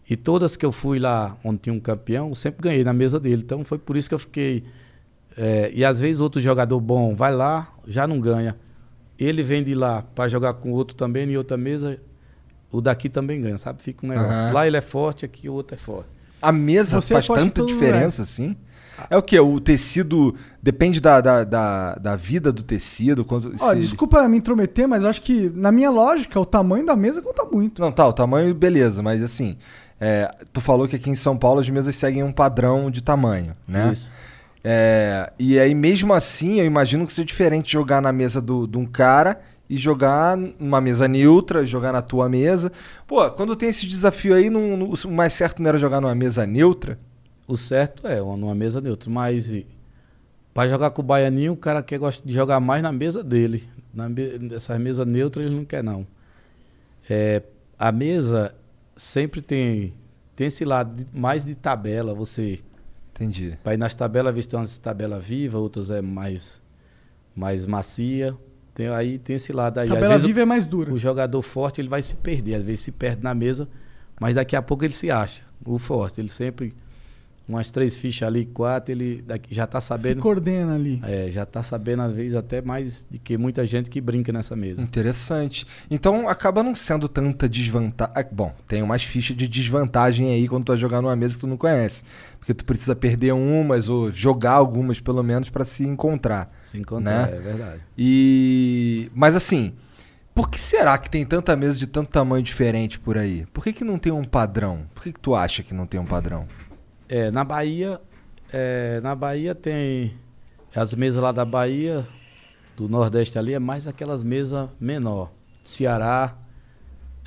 E todas que eu fui lá onde tinha um campeão, eu sempre ganhei na mesa dele. Então foi por isso que eu fiquei. É, e às vezes outro jogador bom vai lá, já não ganha. Ele vem de lá para jogar com outro também em outra mesa, o daqui também ganha, sabe? Fica um negócio. Aham. Lá ele é forte, aqui o outro é forte. A mesa Você faz tanta diferença assim? É o que? O tecido depende da, da, da, da vida do tecido. Quanto, Ó, se- desculpa me intrometer, mas eu acho que, na minha lógica, o tamanho da mesa conta muito. Não, tá, o tamanho, beleza, mas assim, É, tu falou que aqui em São Paulo as mesas seguem um padrão de tamanho, né? Isso. É, e aí, mesmo assim, eu imagino que seja diferente jogar na mesa do, de um cara e jogar numa mesa neutra, jogar na tua mesa. Pô, quando tem esse desafio aí, não, não- o mais certo não era jogar numa mesa neutra? O certo é uma- numa mesa neutra, mas pra jogar com o Baianinho, o cara quer gosta de jogar mais na mesa dele. Na me, nessas mesas neutras ele não quer não. É, a mesa sempre tem tem esse lado de- mais de tabela, você Entendi. Ir nas tabelas, ver se tem umas tabelas vivas, outras é mais, mais macia. Tem, aí tem esse lado aí. Às Tabela vezes viva o, é mais dura. o jogador forte ele vai se perder. Às vezes se perde na mesa, mas daqui a pouco ele se acha. O forte, ele sempre. Umas três fichas ali, quatro, ele daqui, já tá Se sabendo. coordena ali. É, já tá sabendo, às vezes, até mais de que muita gente que brinca nessa mesa. Interessante. Então acaba não sendo tanta desvantagem. Bom, tem umas fichas de desvantagem aí quando tu vai jogar numa mesa que tu não conhece. Porque tu precisa perder umas ou jogar algumas, pelo menos, pra se encontrar. Se encontrar, Né? é verdade. E. Mas assim, por que será que tem tanta mesa de tanto tamanho diferente por aí? Por que, que não tem um padrão? Por que, que tu acha que não tem um padrão? É, na Bahia, é, na Bahia tem as mesas lá da Bahia, do Nordeste ali, é mais aquelas mesas menor. Ceará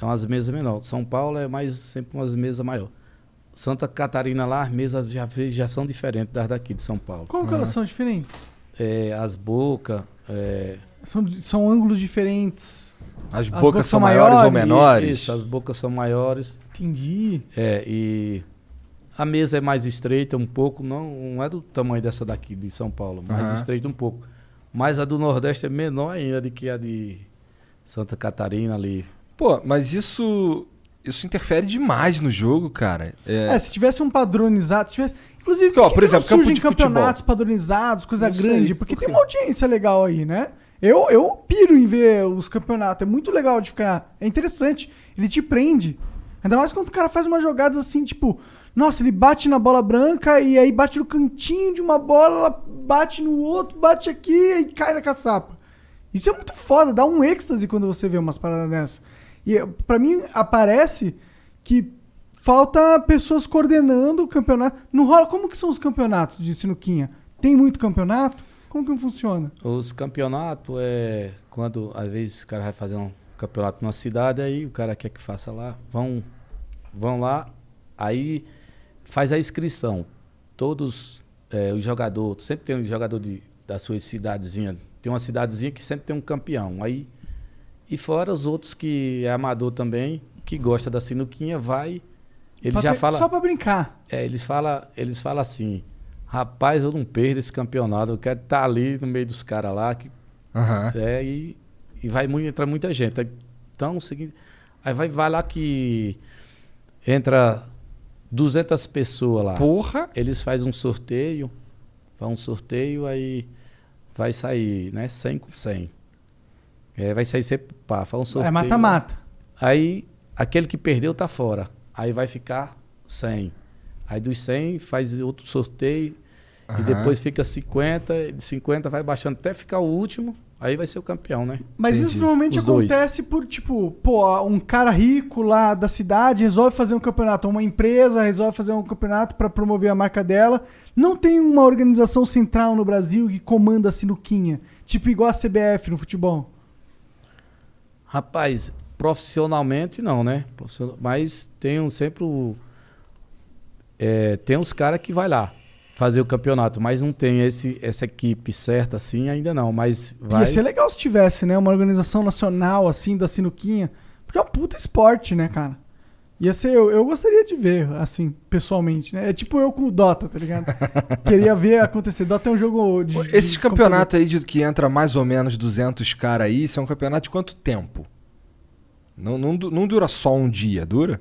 é umas mesas menor. São Paulo é mais sempre umas mesas maior. Santa Catarina lá, as mesas já, já são diferentes das daqui de São Paulo. Como que elas são diferentes? É, as bocas, é, São, são ângulos diferentes. As, bocas bocas são são maiores ou maiores? menores? Isso, as bocas são maiores. Entendi. É, e a mesa é mais estreita um pouco, não, não é do tamanho dessa daqui de São Paulo, mais Aham. estreita um pouco. Mas a do Nordeste é menor ainda do que a de Santa Catarina ali. Pô, mas isso. Isso interfere demais no jogo, cara. É, É, se tivesse um padronizado, se tivesse. Inclusive, Porque, ó, por, que por que exemplo, surgem de futebol? campeonatos padronizados, coisa Não sei, grande? Porque por tem uma audiência legal aí, né? Eu, eu piro em ver os campeonatos. É muito legal de ficar. É interessante. Ele te prende. Ainda mais quando o cara faz umas jogadas assim, tipo. Nossa, ele bate na bola branca e aí bate no cantinho de uma bola, ela bate no outro, bate aqui e cai na caçapa. Isso é muito foda, dá um êxtase quando você vê umas paradas dessas. E pra mim aparece que falta pessoas coordenando o campeonato. Não rola. Como que são os campeonatos de sinuquinha? Tem muito campeonato? Como que funciona? Os campeonatos é quando às vezes o cara vai fazer um campeonato numa cidade, aí o cara quer que faça lá, vão, vão lá, aí faz a inscrição. Todos é, os jogadores, sempre tem um jogador de, da sua cidadezinha, tem uma cidadezinha que sempre tem um campeão. Aí, e fora os outros que é amador também, que gosta da sinuquinha, vai. Ele Pra já ter- fala. Só pra brincar. É, eles falam eles fala assim, rapaz, eu não perdo esse campeonato, eu quero estar ali no meio dos caras lá, que, Aham. é, e, e vai muito, entra muita gente. Então, o seguinte, aí vai, vai lá que entra 200 pessoas lá. Porra! Eles fazem um sorteio, faz um sorteio, aí vai sair, né, 100 com 100. É, vai sair sempre, pá, faz um sorteio. É mata-mata. Aí aquele que perdeu tá fora. Aí vai ficar 100. Aí dos 100 faz outro sorteio e Aham. depois fica 50, de 50 vai baixando até ficar o último, aí vai ser o campeão, né? Mas isso Entendi. normalmente Os dois. acontece por, tipo, pô, um cara rico lá da cidade resolve fazer um campeonato. Uma empresa resolve fazer um campeonato pra promover a marca dela. Não tem uma organização central no Brasil que comanda a sinuquinha. Tipo igual a CBF no futebol. Rapaz, profissionalmente não, né? Mas tem um, sempre o. é, tem uns caras que vai lá fazer o campeonato, mas não tem esse, essa equipe certa assim ainda não. Mas vai. Ia ser legal se tivesse, né? Uma organização nacional, assim, da sinuquinha. Porque é um puta esporte, né, cara? Ia ser, eu, eu gostaria de ver, assim, pessoalmente, né? É tipo eu com o Dota, tá ligado? Queria ver acontecer. Dota é um jogo de. de Esse computador. campeonato aí de que entra mais ou menos 200 caras aí, isso é um campeonato de quanto tempo? Não, não, não dura só um dia, dura?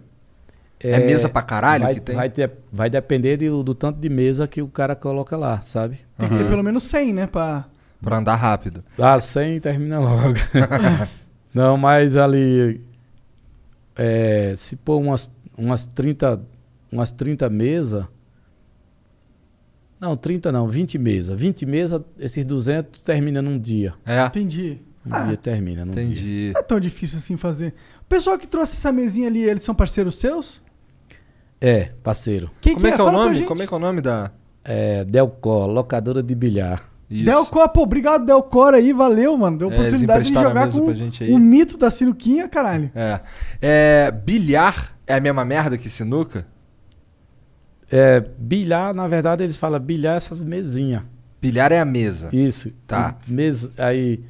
É, mesa pra caralho vai, que tem? Vai, ter- vai depender de- do tanto de mesa que o cara coloca lá, sabe? Tem que ter pelo menos 100, né? Pra... Pra andar rápido. Ah, 100 termina logo. Não, mas ali. é, se pôr umas, umas 30 umas 30 mesas. Não, 30 não, 20 mesas. 20 mesas, esses 200 termina num dia. É, Entendi. Um Ah, dia termina. Num dia. entendi. Não é tão difícil assim fazer. O pessoal que trouxe essa mesinha ali, eles são parceiros seus? É, parceiro. Quem Como é que é o Fala pra nome? gente. Como é que é o nome da. É, Delcó, locadora de bilhar. Isso. Delcor, pô, obrigado Delcor aí, valeu, mano. Deu É, eles oportunidade de emprestaram a jogar mesa com pra gente aí. o mito da sinuquinha, caralho. É. é. Bilhar é a mesma merda que sinuca? É, bilhar, na verdade, eles falam bilhar essas mesinhas. Bilhar é a mesa. Isso. Tá. Mesa, aí,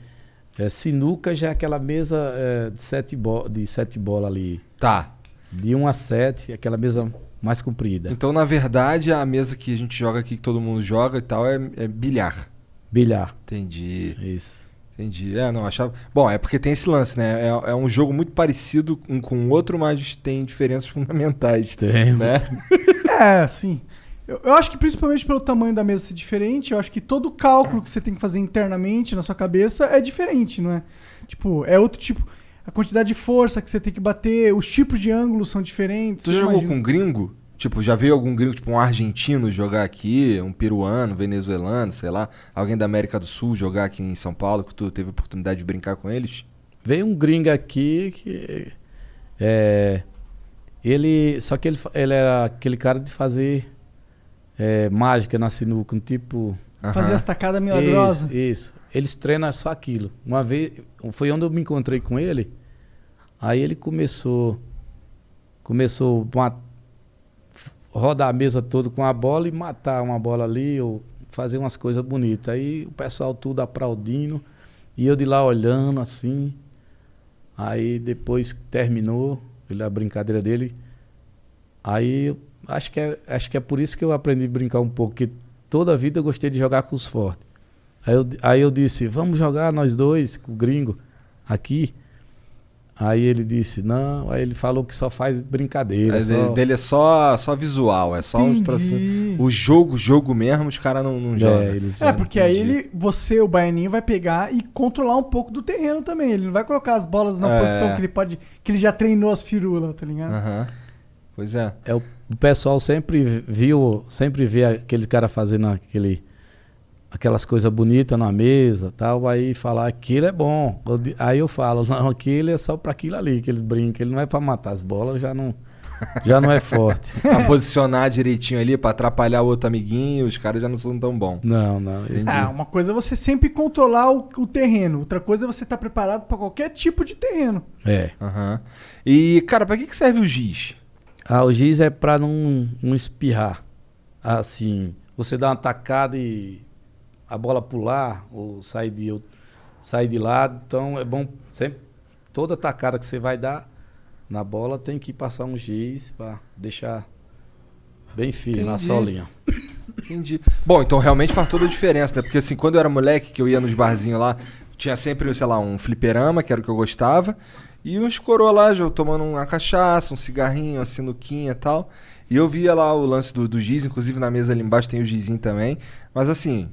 é, sinuca já é aquela mesa é, de, sete bo de sete bolas ali. Tá. De 1 a 7, aquela mesa mais comprida. Então, na verdade, a mesa que a gente joga aqui, que todo mundo joga e tal, é, é bilhar. Bilhar. Entendi. Isso. Entendi. É, não, achava. Bom, é porque tem esse lance, né? É, é um jogo muito parecido um com o outro, mas tem diferenças fundamentais. Tem. Né? É, sim. Eu, eu acho que principalmente pelo tamanho da mesa ser diferente, eu acho que todo cálculo que você tem que fazer internamente na sua cabeça é diferente, não é? Tipo, é outro tipo. A quantidade de força que você tem que bater, os tipos de ângulos são diferentes. Já jogou imagino. com gringo? Tipo, já veio algum gringo, tipo um argentino jogar aqui, um peruano, venezuelano, sei lá, alguém da América do Sul jogar aqui em São Paulo, que tu teve a oportunidade de brincar com eles? Veio um gringo aqui que. É, ele. Só que ele, ele era aquele cara de fazer é, mágica na sinuca, um tipo. Fazer as tacadas milagrosas. Isso, isso. Eles treinam só aquilo. Uma vez, foi onde eu me encontrei com ele. Aí ele começou, começou a rodar a mesa toda com a bola e matar uma bola ali ou fazer umas coisas bonitas. Aí o pessoal tudo aplaudindo e eu de lá olhando assim. Aí depois que terminou a brincadeira dele, aí acho que é, acho que é por isso que eu aprendi a brincar um pouco, porque toda a vida eu gostei de jogar com os fortes. Aí eu, aí eu disse, vamos jogar nós dois, com o gringo, aqui. Aí ele disse, não, aí ele falou que só faz brincadeira. É, só- de- Dele é só, só visual, é só um Entendi. trocinho. O jogo, jogo mesmo, os caras não, não jogam. É, eles É, porque aí entendi. ele, você, o baianinho, vai pegar e controlar um pouco do terreno também. Ele não vai colocar as bolas na É. posição que ele pode. que ele já treinou as firulas, tá ligado? Aham. Pois é. É, o, o pessoal sempre viu, sempre vê aquele cara fazendo aquele, aquelas coisas bonitas na mesa tal, aí falar aquilo é bom. Aí eu falo, não, aquilo é só para aquilo ali que eles brincam, ele não é para matar as bolas, já não, já não é forte. Pra posicionar direitinho ali, pra atrapalhar o outro amiguinho, os caras já não são tão bons. Não, não. Ah, uma coisa é você sempre controlar o, o terreno, outra coisa é você estar preparado pra qualquer tipo de terreno. É. Aham. E, cara, pra que, que serve o giz? Ah, o giz é para não, não espirrar. Assim, você dá uma tacada e a bola pular ou sair de, out- sair de lado. Então é bom sempre. Toda tacada que você vai dar na bola tem que passar um giz para deixar bem firme na Entendi. solinha. Entendi. Bom, então realmente faz toda a diferença, né? Porque assim, quando eu era moleque, que eu ia nos barzinhos lá, tinha sempre, sei lá, um fliperama, que era o que eu gostava, e uns coroa lá, já tomando uma cachaça, um cigarrinho, uma sinuquinha e tal. E eu via lá o lance do, do giz, inclusive na mesa ali embaixo tem o gizinho também. Mas assim,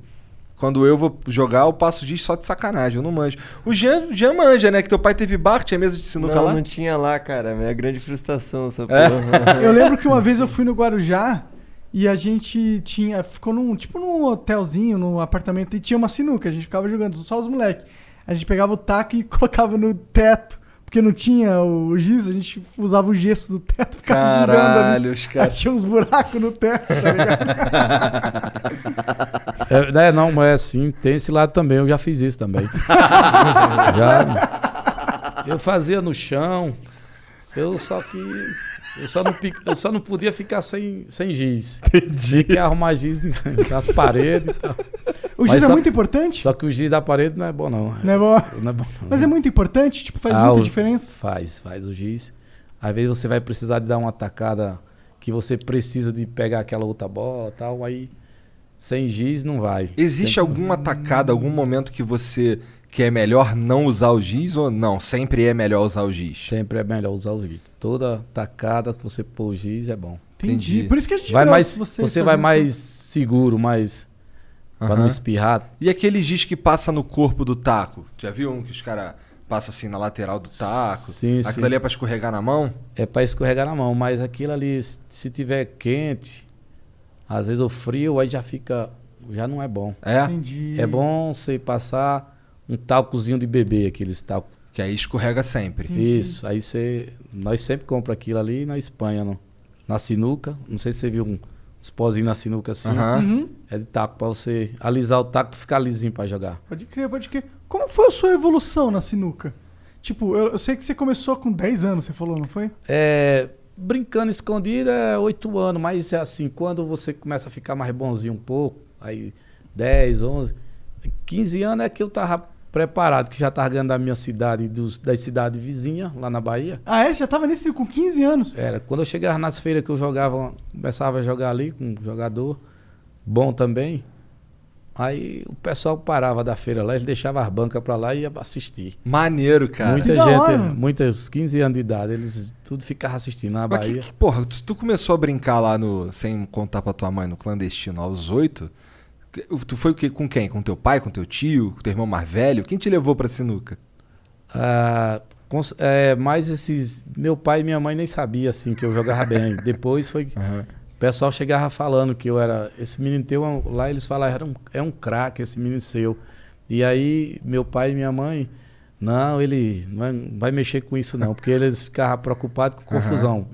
quando eu vou jogar, eu passo giz só de sacanagem, eu não manjo. O Jean, o Jean manja, né? Que teu pai teve bar, tinha mesa de sinuca Não, lá. não tinha lá, cara. Minha grande frustração essa É? porra. Eu lembro que uma vez eu fui no Guarujá e a gente tinha. Ficou num. Tipo num hotelzinho, num apartamento, e tinha uma sinuca. A gente ficava jogando, só os moleques. A gente pegava o taco e colocava no teto. Porque não tinha o giz, a gente usava o gesso do teto e ficava girando ali. Caralho, os caras. tinha uns buracos no teto, tá ligado? É, né, não, mas é assim, tem esse lado também, eu já fiz isso também. já, eu fazia no chão, eu só que. Eu só não, eu só não podia ficar sem, sem giz. Entendi. Que arrumar giz nas paredes e tal. O Mas giz é só- muito importante? Só que o giz da parede não é bom, não. Não é bom? Não é bom, não. Mas é muito importante, tipo, faz Ah, muita o- diferença. Faz, faz o giz. Às vezes você vai precisar de dar uma tacada que você precisa de pegar aquela outra bola e tal, aí sem giz não vai. Existe Sempre- alguma tacada, algum momento que você que é melhor não usar o giz ou não? Sempre é melhor usar o giz. Sempre é melhor usar o giz. Toda tacada que você pôr o giz é bom. Entendi. Entendi. Por isso que a gente Vai mais, vocês você vai mais seguro, mais pra não Aham. espirrar. E aquele giz que passa no corpo do taco? Já viu um que os caras passam assim na lateral do taco? Sim, Aquilo sim. ali é pra escorregar na mão? É pra escorregar na mão, mas aquilo ali, se- se tiver quente, às vezes o frio, aí já fica, já não é bom. É? Entendi. É bom você passar um talcozinho de bebê, aqueles talcos. Que aí escorrega sempre. Isso, aí você. Nós sempre compramos aquilo ali na Espanha, não. na sinuca. Não sei se você viu um, uns pozinhos na sinuca assim. Aham. Uhum. É de taco, pra você alisar o taco e ficar lisinho pra jogar. Pode crer, pode crer. Como foi a sua evolução na sinuca? Tipo, eu, eu sei que você começou com 10 anos, você falou, não foi? É, brincando escondido é 8 anos, mas é assim, quando você começa a ficar mais bonzinho um pouco, aí 10, 11, 15 anos é que eu tava preparado, que já tava ganhando da minha cidade, dos, das cidades vizinhas, lá na Bahia. Ah, é? Já tava nesse com 15 anos? Era, quando eu chegava nas feiras que eu jogava, começava a jogar ali com um jogador bom também, aí o pessoal parava da feira lá, eles deixavam as bancas pra lá e ia assistir. Maneiro, cara. Muita Que gente, hora. muitos 15 anos de idade, eles tudo ficavam assistindo na Mas que, Bahia. que- porra, tu, tu começou a brincar lá no. Sem contar pra tua mãe, no clandestino, aos oito? Que- Tu foi o quê? Com quem? Com teu pai, com teu tio, com teu irmão mais velho? Quem te levou pra sinuca? Ah, é, mas esses. Meu pai e minha mãe nem sabiam assim que eu jogava bem. Depois foi. que O pessoal chegava falando que eu era. Esse menino teu, é lá eles falavam, era um, é um craque esse menino seu. E aí, meu pai e minha mãe, não, ele não vai, não vai mexer com isso não, porque eles ficavam preocupados com confusão.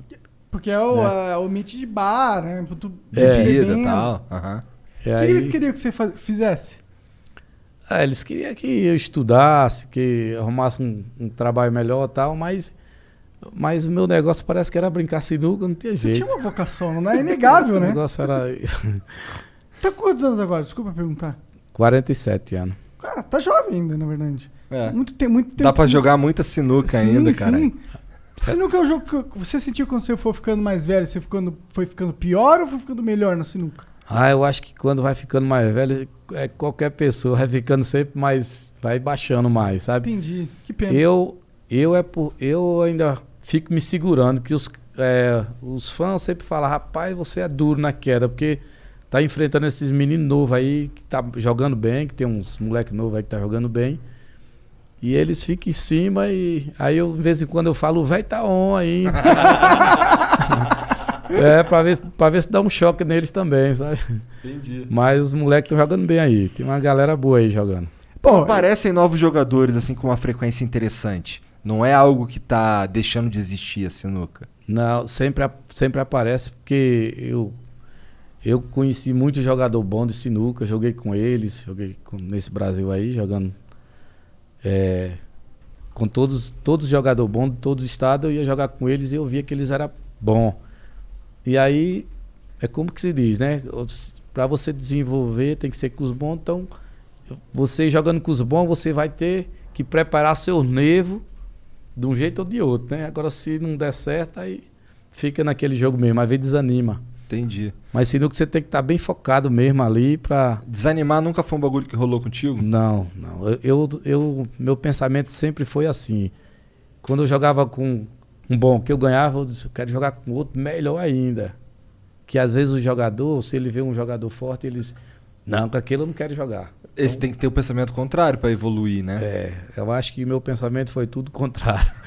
Porque é o, É. a- o meet de bar, né? Tu É. Bebida bebendo. e tal. Aham. E O que aí, eles queriam que você fizesse? ah, eles queriam que eu estudasse, que arrumasse um, um trabalho melhor e tal, mas, mas o meu negócio parece que era brincar sinuca, não tinha Você jeito. tinha uma vocação, não é inegável, O né? negócio era Você tá com quantos anos agora? Desculpa perguntar. 47 anos. Ah, tá jovem ainda, na verdade. É. Muito, tem, muito tempo. Dá pra você- jogar muita sinuca ainda, cara. Sim. Sinuca é um jogo que você sentiu quando você for ficando mais velho, você ficando, foi ficando pior ou foi ficando melhor na sinuca? Ah, eu acho que quando vai ficando mais velho, é qualquer pessoa vai ficando sempre mais, vai baixando mais, sabe? Entendi. Que pena. Eu, eu é por, eu ainda fico me segurando que os, é, os fãs sempre falam, rapaz, você é duro na queda, porque tá enfrentando esses meninos novos aí que tá jogando bem, que tem uns moleque novo aí que tá jogando bem. E eles ficam em cima e aí eu, de vez em quando eu falo, o velho tá on ainda. é, pra ver, pra ver se dá um choque neles também, sabe? Entendi. Mas os moleques estão jogando bem aí. Tem uma galera boa aí jogando. Pô, Aparecem novos jogadores, assim, com uma frequência interessante. Não é algo que tá deixando de existir a sinuca. Não, sempre, sempre aparece porque eu, eu conheci muito jogador bom de sinuca, joguei com eles, joguei com- nesse Brasil aí, jogando é, com todos todos os jogadores bons de todos os estados, eu ia jogar com eles e eu via que eles eram bons. E aí, é como que se diz, né? Para você desenvolver, tem que ser com os bons, então você jogando com os bons, você vai ter que preparar seu nervo de um jeito ou de outro, né? Agora, se não der certo, aí fica naquele jogo mesmo, às vezes desanima. Entendi. Mas sinuca você tem que estar bem focado mesmo ali pra. Desanimar nunca foi um bagulho que rolou contigo? Não, não. Eu, eu, eu- meu pensamento sempre foi assim. Quando eu jogava com um bom que eu ganhava, eu disse, eu quero jogar com outro melhor ainda. Que às vezes o jogador, se ele vê um jogador forte, eles. Não, com aquele eu não quero jogar. Esse tem que ter o pensamento contrário pra evoluir, né? É, eu acho que meu pensamento foi tudo contrário.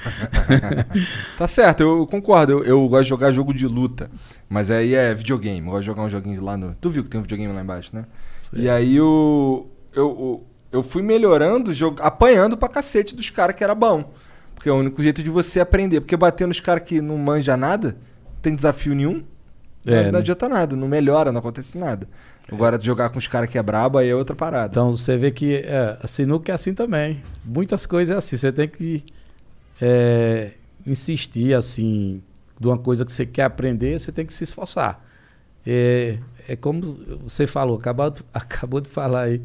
Tá certo, eu, eu concordo. Eu, eu gosto de jogar jogo de luta. Mas aí é videogame. Eu gosto de jogar um joguinho lá no. Tu viu que tem um videogame lá embaixo, né? E aí o. Eu, eu, eu fui melhorando, jog... apanhando pra cacete dos caras que era bom. Porque é o único jeito de você aprender. Porque bater nos caras que não manja nada, não tem desafio nenhum. É, não, né? adianta nada, não melhora, não acontece nada. Agora, jogar com os caras que é brabo aí é outra parada. Então você vê que é, a sinuca é assim também. Muitas coisas é assim. Você tem que é, insistir assim, de uma coisa que você quer aprender, você tem que se esforçar. É, é como você falou, acabou, acabou de falar aí,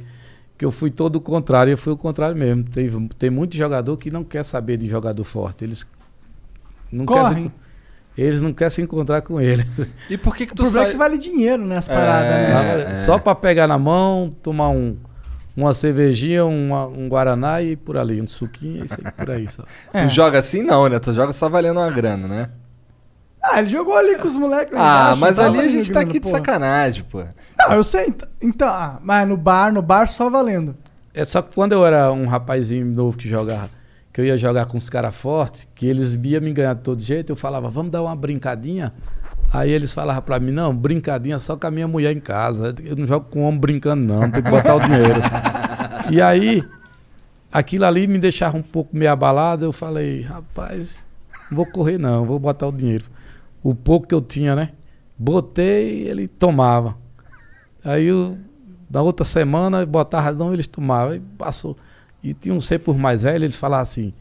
que eu fui todo o contrário, eu fui o contrário mesmo. Tem, tem muito jogador que não quer saber de jogador forte. Eles não querem Correm. se, eles não querem se encontrar com ele. E por que que O tu problema sai... é que vale dinheiro, né? As paradas, né? É, Só para pegar na mão, tomar um, uma cervejinha, uma- um guaraná e por ali, um suquinho, aí, por aí só. É. Tu joga assim não, né? Tu joga só valendo uma grana, né? Ah, ele jogou ali com os moleques. Ah, embaixo, mas ali a gente tá aqui de sacanagem, pô. Não, eu sei. ent- Então, ah, mas no bar, no bar só valendo. É só que quando eu era um rapazinho novo que jogava, que eu ia jogar com os caras fortes, que eles iam me ganhar de todo jeito, eu falava, vamos dar uma brincadinha. Aí eles falavam pra mim, não, brincadinha só com a minha mulher em casa. Eu não jogo com homem brincando, não, tem que botar o dinheiro. E aí, aquilo ali me deixava um pouco meio abalado. Eu falei, rapaz, não vou correr não, vou botar o dinheiro. O pouco que eu tinha, né? Botei, ele tomava. Aí eu, na outra semana, eu botava não, eles tomavam. Aí passou. E tinha um ser por mais velho, eles falavam assim: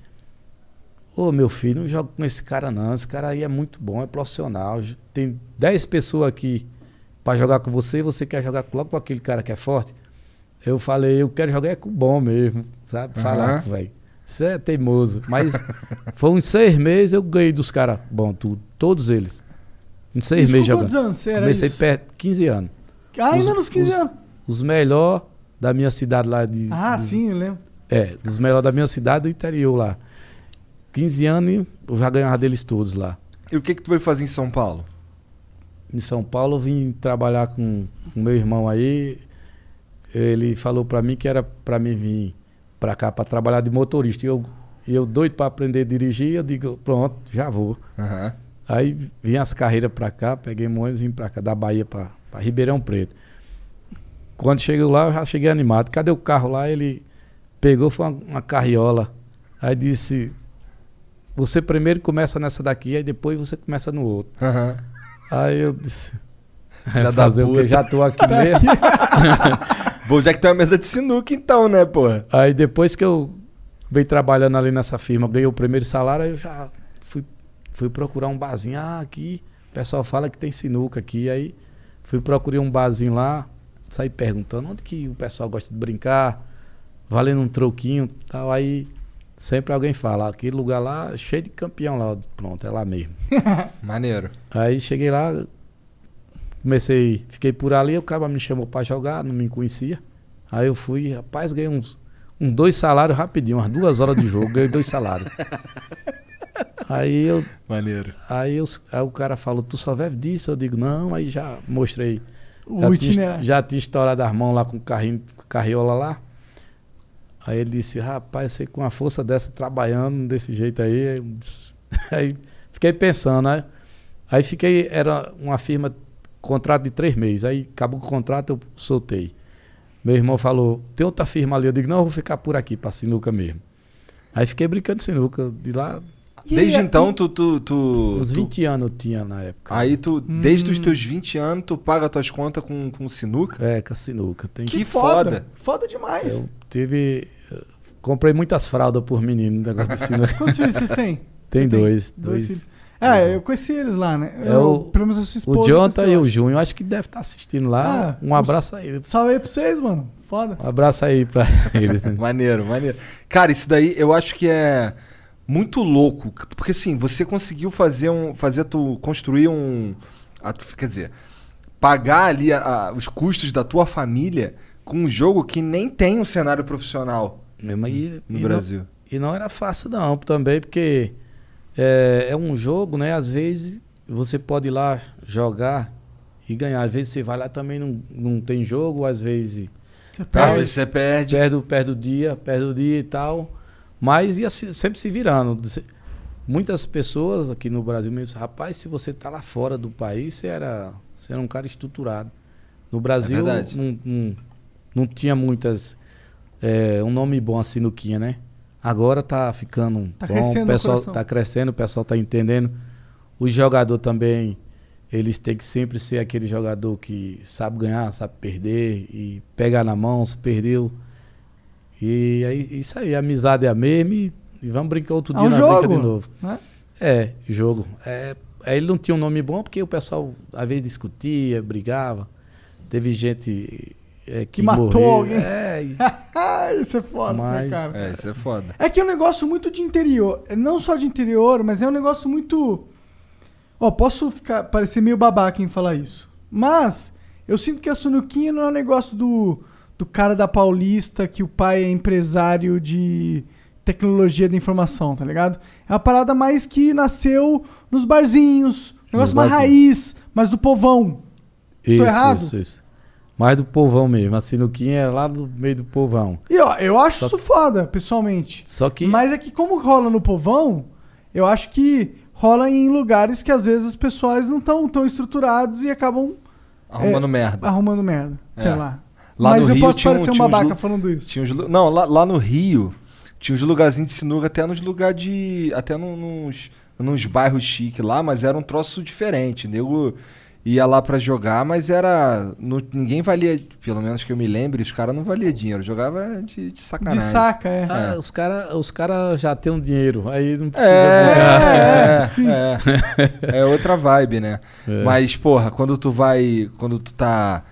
Ô meu filho, não joga com esse cara não. Esse cara aí é muito bom, é profissional. Tem 10 pessoas aqui para jogar com você e você quer jogar logo com aquele cara que é forte. Eu falei, eu quero jogar é com o bom mesmo, sabe? Falar, Aham. velho. Isso é teimoso. Mas foi uns seis meses eu ganhei dos caras, bom, tudo, todos eles. Em seis Isso meses jogando. quantos anos você era Comecei isso? perto, 15 anos. Ah, ainda Os- nos 15 os- anos. Os melhores da minha cidade lá de. Ah, dos- sim, eu lembro. É, dos melhores da minha cidade do interior lá. 15 anos e eu já ganhava deles todos lá. E o que que tu veio fazer em São Paulo? Em São Paulo eu vim trabalhar com o meu irmão aí. Ele falou pra mim que era pra mim vir pra cá pra trabalhar de motorista. E eu, eu doido pra aprender a dirigir, eu digo, pronto, já vou. Aham. Aí vim as carreiras pra cá, peguei um ônibus e vim pra cá, da Bahia pra, pra Ribeirão Preto. Quando cheguei lá, eu já cheguei animado. Cadê o carro lá? Ele pegou, foi uma, uma carriola. Aí disse: Você primeiro começa nessa daqui, aí depois você começa no outro. Aham. Aí eu disse: da Fazer o que? Já tô aqui mesmo. Bom, já que tem uma mesa de sinuca então, né, porra? Aí depois que eu veio trabalhando ali nessa firma, ganhei o primeiro salário, aí eu já fui, fui procurar um barzinho. Ah, aqui, o pessoal fala que tem sinuca aqui. Aí fui procurar um barzinho lá, saí perguntando onde que o pessoal gosta de brincar, valendo um troquinho e tal. Aí sempre alguém fala, aquele lugar lá cheio de campeão lá. Pronto, é lá mesmo. Maneiro. Aí cheguei lá, comecei, fiquei por ali, o cara me chamou pra jogar, não me conhecia. Aí eu fui, rapaz, ganhei uns, uns dois salários rapidinho, umas duas horas de jogo, ganhei dois salários. Aí eu. Maneiro. Aí, os- aí o cara falou, tu só vive disso? Eu digo, não, aí já mostrei. O já, tinha, já tinha estourado as mãos lá com o carrinho, com a carriola lá. Aí ele disse, rapaz, você com a força dessa, trabalhando desse jeito aí. Aí, eu aí fiquei pensando, né? Aí fiquei, era uma firma, contrato de três meses. Aí acabou o contrato, eu soltei. Meu irmão falou, tem outra firma ali. Eu digo, não, eu vou ficar por aqui, pra sinuca mesmo. Aí fiquei brincando de sinuca. De lá, Desde então, tu. tu, tu uns tu- 20 anos eu tinha na época. Aí tu, desde os teus 20 anos, tu paga tuas contas com, com sinuca? É, com a sinuca. Tem Que foda. Foda demais. Eu tive. Comprei muitas fraldas por menino no negócio de sinuca. Quantos filhos vocês têm? Tem Você dois, Dois dois. filhos. É, eu conheci eles lá, né? É Eu- o- pelo menos a sua esposa. O Jonathan e eu o. Júnior, acho que deve estar assistindo lá. Ah, um abraço aí. Salve aí pra vocês, mano. Foda. Um abraço aí pra eles. né? Maneiro, maneiro. Cara, isso daí eu acho que é muito louco. Porque assim, você conseguiu fazer um. Fazer tu construir um. a quer dizer, pagar ali a- a- os custos da tua família com um jogo que nem tem um cenário profissional Mesmo aí, no e Brasil. Não, e não era fácil, não, também, porque é, é um jogo, né? Às vezes você pode ir lá jogar e ganhar. Às vezes você vai lá também não, não tem jogo, às vezes Você Às perde. vezes você perde. perde, o- perde o dia, perde o dia e tal. Mas ia se- sempre se virando. Muitas pessoas aqui no Brasil mesmo, rapaz, se você tá lá fora do país, você era, você era um cara estruturado. No Brasil verdade. não, não, não tinha muitas. é, um nome bom assim no Quinha, né? Agora tá ficando Tá bom, crescendo o o pessoal tá crescendo, o pessoal tá entendendo. Os jogadores também, eles têm que sempre ser aquele jogador que sabe ganhar, sabe perder e pegar na mão, se perdeu. E aí, isso aí, a amizade é a mesma e, e vamos brincar outro É dia um nós brinca de jogo, novo. né? É, jogo. É, aí ele não tinha um nome bom porque o pessoal às vezes discutia, brigava. Teve gente é, que, Que matou morreu. alguém. É, Ah, Isso é foda, né, Mas- cara? É, isso é foda. É que é um negócio muito de interior. É Não só de interior, mas é um negócio muito. Ó, posso ficar, parecer meio babaca em falar isso. Mas eu sinto que a Sunuquinha não é um negócio do, do cara da Paulista que o pai é empresário de tecnologia da informação, tá ligado? É uma parada mais que nasceu nos barzinhos. Um negócio mais raiz, mais do povão. isso, errado? isso, isso. Mais do povão mesmo. A sinuquinha é lá no meio do povão. E ó, eu acho Só- isso foda, pessoalmente. Só que. Mas é que como rola no povão, eu acho que rola em lugares que às vezes os pessoais não estão tão estruturados e acabam Arrumando merda. arrumando merda. Sei É. lá. Lá Mas no eu Rio posso tinha um- parecer um tinha uns babaca lu- falando isso. Tinha uns Não, lá, lá no Rio tinha uns lugarzinhos de sinuca até nos lugares de. Até no- nos, nos bairros chique lá, mas era um troço diferente. Nego ia lá pra jogar, mas era. não- ninguém valia, pelo menos que eu me lembre, os caras não valia dinheiro, jogava de, de sacanagem. De saca, é. Ah, os caras os cara já têm um dinheiro, aí não precisa. É, é, é, é outra vibe, né? É. Mas, porra, quando tu vai. Quando tu tá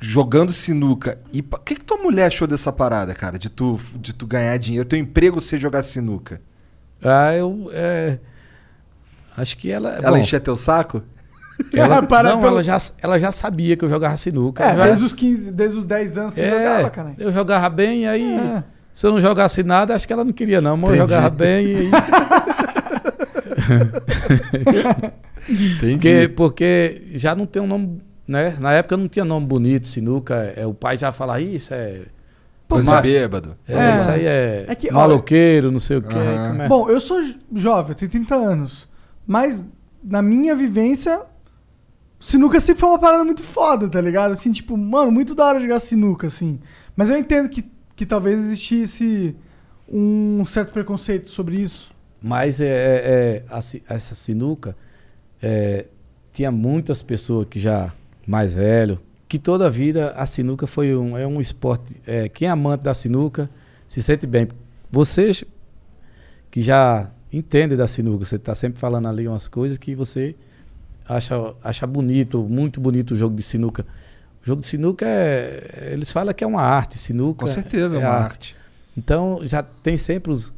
jogando sinuca. E o que, que tua mulher achou dessa parada, cara? De tu, de tu ganhar dinheiro, teu emprego ser jogar sinuca? Ah, eu. é, acho que ela. Ela bom, enchia teu saco? Ela, Para não, pelo- ela, já, ela já sabia que eu jogava sinuca. É, desde os 15, desde os 10 anos você É, jogava, cara. eu jogava bem, aí. É. Se eu não jogasse nada, acho que ela não queria, não. Mas eu jogava bem e aí. Entendi. Porque, porque já não tem um nome, né? Na época não tinha nome bonito, sinuca. É, o pai já fala, isso é. Coisa ma- de bêbado. É, É. isso aí é, É que, maloqueiro, não sei o quê. começa- Bom, eu sou jo- jovem, eu tenho 30 anos. Mas na minha vivência, sinuca sempre foi uma parada muito foda, tá ligado? Assim, tipo, mano, muito da hora jogar sinuca, assim. Mas eu entendo que, que talvez existisse um certo preconceito sobre isso. Mas é, é- é, a essa sinuca é, tinha muitas pessoas que já mais velho, que toda a vida a sinuca foi um, é um esporte. É, quem é amante da sinuca se sente bem. Vocês que já entendem da sinuca, você está sempre falando ali umas coisas que você acha, acha bonito, muito bonito o jogo de sinuca. O jogo de sinuca é. Eles falam que é uma arte, sinuca. Com certeza, é é uma arte. arte. Então já tem sempre os.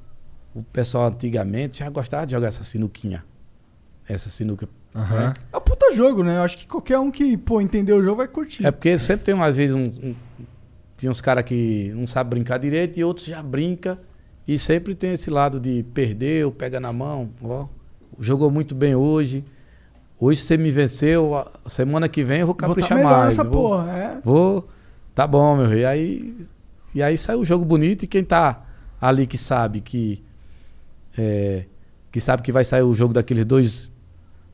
O pessoal antigamente já gostava de jogar essa sinuquinha. Essa sinuca. Aham. É um puta jogo, né? Eu acho que qualquer um que, pô, entender o jogo vai curtir. É porque sempre tem, às vezes, um. um- tinha uns caras que não sabem brincar direito e outros já brinca E sempre tem esse lado de perdeu, pega na mão. Ó, jogou muito bem hoje. Hoje você me venceu. a semana que vem eu vou Vou tá caprichar mais. nessa eu vou, porra, é. Vou. Tá bom, meu rei. Aí, e aí sai o jogo bonito e quem tá ali que sabe que. é, que sabe que vai sair o jogo daqueles dois,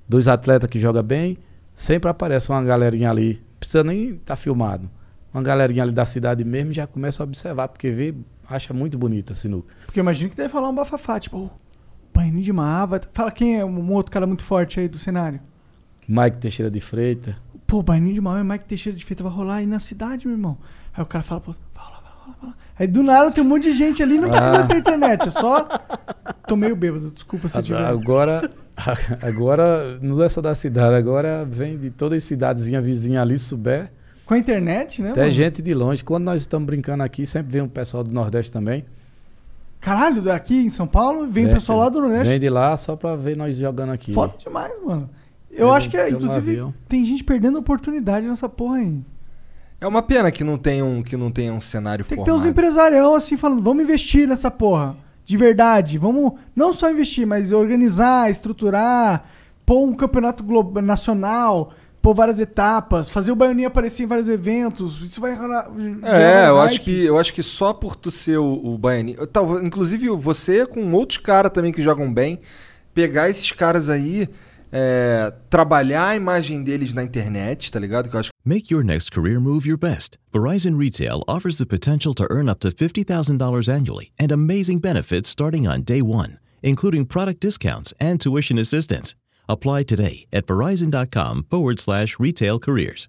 dois atletas que joga bem, sempre aparece uma galerinha ali. Precisa nem estar tá filmado. Uma galerinha ali da cidade mesmo já começa a observar, porque vê, acha muito bonito a sinuca. Porque eu imagino que deve falar um bafafá, tipo, o Paininho de Mava. Fala quem é um outro cara muito forte aí do cenário. Mike Teixeira de Freitas. Pô, Baininho de e Mike Teixeira de Feita vai rolar aí na cidade, meu irmão. Aí o cara fala, pô, vai rolar, vai rolar, vai rolar. Aí do nada tem um monte de gente ali, não precisa Ah. ter internet, é só. Tô meio bêbado, desculpa se eu tiver. Agora, agora, não é só da cidade, agora vem de todas as cidadezinhas vizinhas ali, souber. Com a internet, né, Até mano? gente de longe. Quando nós estamos brincando aqui, sempre vem um pessoal do Nordeste também. Caralho, daqui em São Paulo, vem o Vem- pessoal lá do Nordeste. Vem de lá só pra ver nós jogando aqui. Foda demais, mano. Eu Pelo- acho que, é, inclusive, avião. tem gente perdendo oportunidade nessa porra aí. É uma pena que não tenha um, que não tenha um cenário Tem que formado. ter uns empresarião assim falando, vamos investir nessa porra. De verdade. Vamos não só investir, mas organizar, estruturar, pôr um campeonato global, nacional, pôr várias etapas, fazer o Baianinho aparecer em vários eventos. Isso vai rolar. É, eu acho, que, eu acho que só por tu ser o, o Baianinho. eu tava- Inclusive você com outros caras também que jogam bem, pegar esses caras aí, é, trabalhar a imagem deles na internet, tá ligado? Que eu acho Make your next career move your best. Verizon Retail offers the potential to earn up to $50,000 annually and amazing benefits starting on day one, including product discounts and tuition assistance. Apply today at verizon.com forward slash retail careers.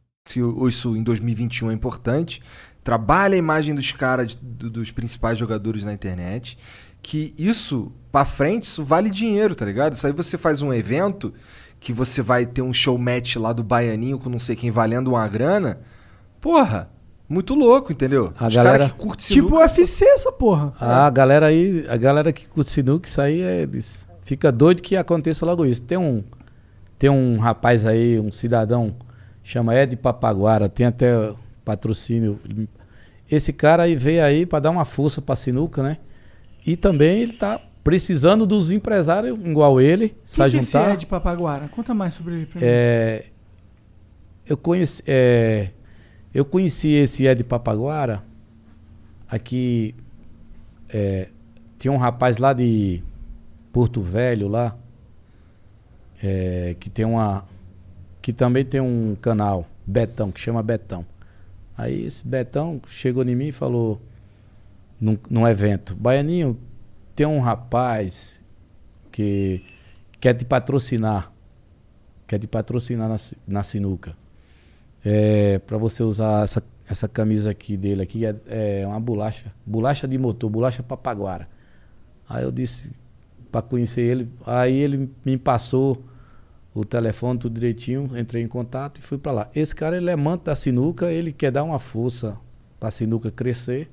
isso em 2021 é importante. Trabalha a imagem dos caras, do- dos principais jogadores na internet. Que isso, pra frente, isso vale dinheiro, tá ligado? Isso aí você faz um evento que você vai ter um show match lá do Baianinho com não sei quem valendo uma grana. Porra, muito louco, entendeu? A Os galera- caras que curtem Tipo sinuca, UFC essa porra. A galera aí, a galera que curte sinuca, isso aí é, eles fica doido que aconteça logo isso. Tem um, tem um rapaz aí, um cidadão, chama Ed Papaguara, tem até patrocínio. Esse cara aí veio aí para dar uma força pra sinuca, né? E também ele tá precisando dos empresários igual ele, se que esse juntar. é de Papaguara? Conta mais sobre ele mim. É, eu conheci, é, eu conheci esse Ed Papaguara aqui. é, tinha um rapaz lá de Porto Velho lá é, que tem uma que também tem um canal Betão que chama Betão. Aí esse Betão chegou em mim e falou num, num evento, Baianinho, tem um rapaz que quer te patrocinar. Quer te patrocinar na, na sinuca. É, para você usar essa, essa camisa aqui dele aqui, é, é uma bolacha. Bolacha de motor, bolacha papaguara. Aí eu disse para conhecer ele. Aí ele me passou o telefone, tudo direitinho. Entrei em contato e fui para lá. Esse cara, ele é amante da sinuca, ele quer dar uma força para a sinuca crescer.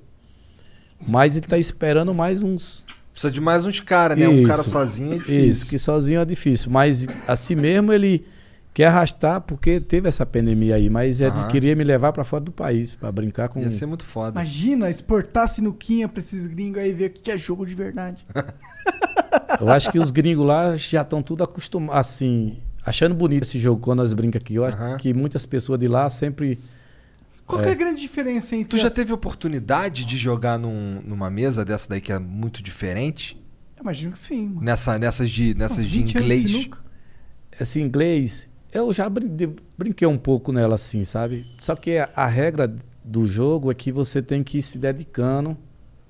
Mas ele tá esperando mais uns Precisa de mais uns caras, né? Um Isso. cara sozinho é difícil. Isso, que sozinho é difícil. Mas assim mesmo ele quer arrastar porque teve essa pandemia aí. Mas ele Aham. queria me levar para fora do país para brincar com. Ia ser muito foda. Imagina exportar sinuquinha pra esses gringos aí ver o que que é jogo de verdade. Eu acho que os gringos lá já estão tudo acostumados, assim, achando bonito esse jogo quando nós brincamos aqui. Eu acho que muitas pessoas de lá sempre. Qual que é a grande diferença entre Tu já as- teve oportunidade de jogar num- numa mesa dessa daí que é muito diferente? Imagino que sim. mano. Nessa, nessas de, nessas de 20 anos de inglês? sinuca. Esse inglês, eu já brinquei um pouco nela assim, sabe? Só que a, a regra do jogo é que você tem que ir se dedicando,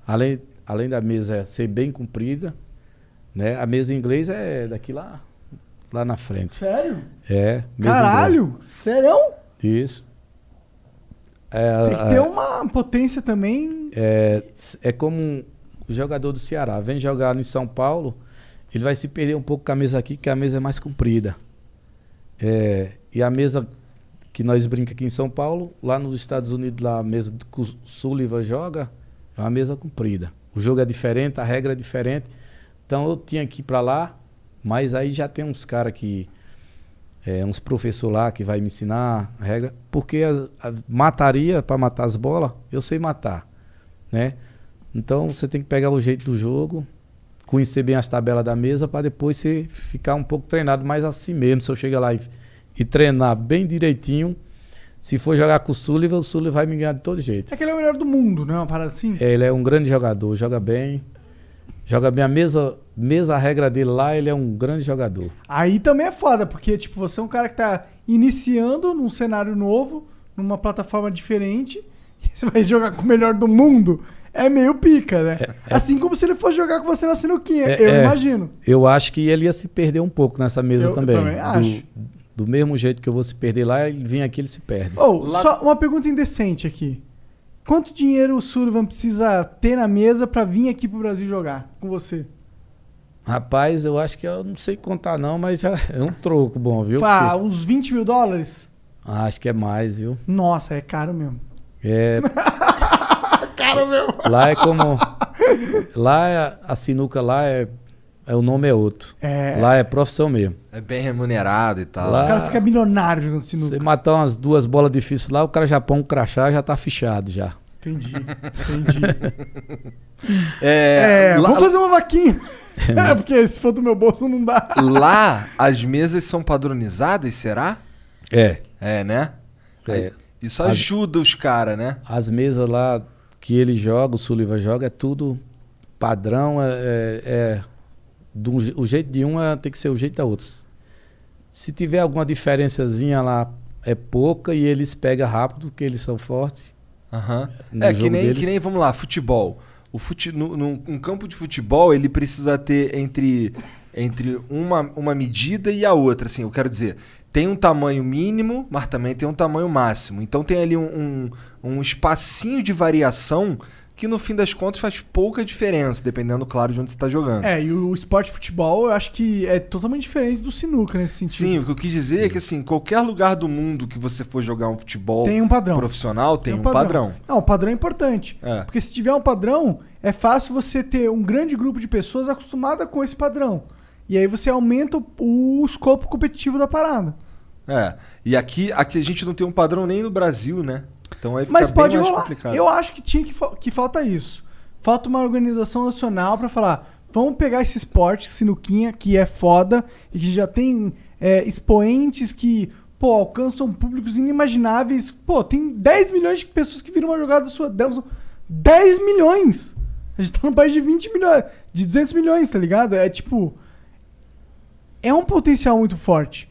além, além da mesa ser bem comprida, né? A mesa em inglês é daqui lá, lá na frente. Sério? É. mesa Caralho? Sério? inglês. Isso. É, Tem que ter uma potência também. é, é como um jogador do Ceará, vem jogar em São Paulo, ele vai se perder um pouco com a mesa aqui, que a mesa é mais comprida. É, e a mesa que nós brincamos aqui em São Paulo, lá nos Estados Unidos, lá a mesa que o Sullivan joga, é uma mesa comprida. O jogo é diferente, a regra é diferente. Então eu tinha que ir para lá, mas aí já tem uns caras que. É, uns professores lá que vai me ensinar a regra. Porque a, a mataria, para matar as bolas, eu sei matar. Né? Então você tem que pegar o jeito do jogo, conhecer bem as tabelas da mesa para depois você ficar um pouco treinado mais assim mesmo. Se eu chegar lá e, e treinar bem direitinho, se for jogar com o Sullivan, o Sullivan vai me ganhar de todo jeito. É que ele é o melhor do mundo, né? Uma parada assim. Ele é um grande jogador, joga bem. Joga bem a mesa, mesa a regra dele lá, ele é um grande jogador. Aí também é foda, porque, tipo, você é um cara que tá iniciando num cenário novo, numa plataforma diferente, e você vai jogar com o melhor do mundo. É meio pica, né? Assim como se ele fosse jogar com você na sinuquinha. É, eu é. imagino. Eu acho que ele ia se perder um pouco nessa mesa Eu- eu também. também acho. Do, do mesmo jeito que eu vou se perder lá, ele vem aqui ele se perde. Ou, só uma pergunta indecente aqui. Quanto dinheiro o Sullivan precisa ter na mesa pra vir aqui pro Brasil jogar com você? Rapaz, eu acho que eu não sei contar não, mas já é um troco bom, viu? Fá, Porque- uns 20 mil dólares? Ah, acho que é mais, viu? Nossa, é caro mesmo. É, Caro mesmo. lá é como. Lá é, a sinuca lá é, é. O nome é outro. É. Lá é profissão mesmo. É bem remunerado e tal. Lá- O cara fica milionário jogando sinuca. Você matar umas duas bolas difíceis lá, o cara já põe um crachá já tá fichado já. Entendi, entendi. É, É, lá, vamos fazer uma vaquinha. É, porque se for do meu bolso não dá. lá as mesas são padronizadas, será? É. É, né? É. Isso As- ajuda os caras, né? As mesas lá que ele joga, o Sullivan joga, é tudo padrão, é, é, é do o jeito de um é, tem que ser o jeito da outra. Se tiver alguma diferençazinha lá, é pouca e eles pegam rápido, porque eles são fortes. No É que nem, deles. que nem, vamos lá, futebol. O fute, no, num- um campo de futebol, ele precisa ter entre, entre uma, uma medida e a outra. Assim, eu quero dizer, tem um tamanho mínimo, mas também tem um tamanho máximo. Então tem ali um, um, um espacinho de variação que no fim das contas faz pouca diferença, dependendo, claro, de onde você está jogando. É, e o esporte de futebol eu acho que é totalmente diferente do sinuca nesse sentido. Sim, o que eu quis dizer é que assim, qualquer lugar do mundo que você for jogar um futebol Tem um padrão. profissional tem, um padrão. Não, o padrão é importante. É. Porque se tiver um padrão, é fácil você ter um grande grupo de pessoas acostumada com esse padrão. E aí você aumenta o, o escopo competitivo da parada. É. E aqui, aqui a gente não tem um padrão nem no Brasil, né? Então aí fica Mas pode mais rolar. complicado. Eu acho que tinha que, que falta isso. Falta uma organização nacional pra falar: vamos pegar esse esporte, sinuquinha, que é foda, e que já tem é, expoentes que, pô, alcançam públicos inimagináveis. Pô, tem 10 milhões de pessoas que viram uma jogada sua. 10 milhões! A gente tá no país de 20 milhões, de 200 milhões, tá ligado? É tipo. É um potencial muito forte.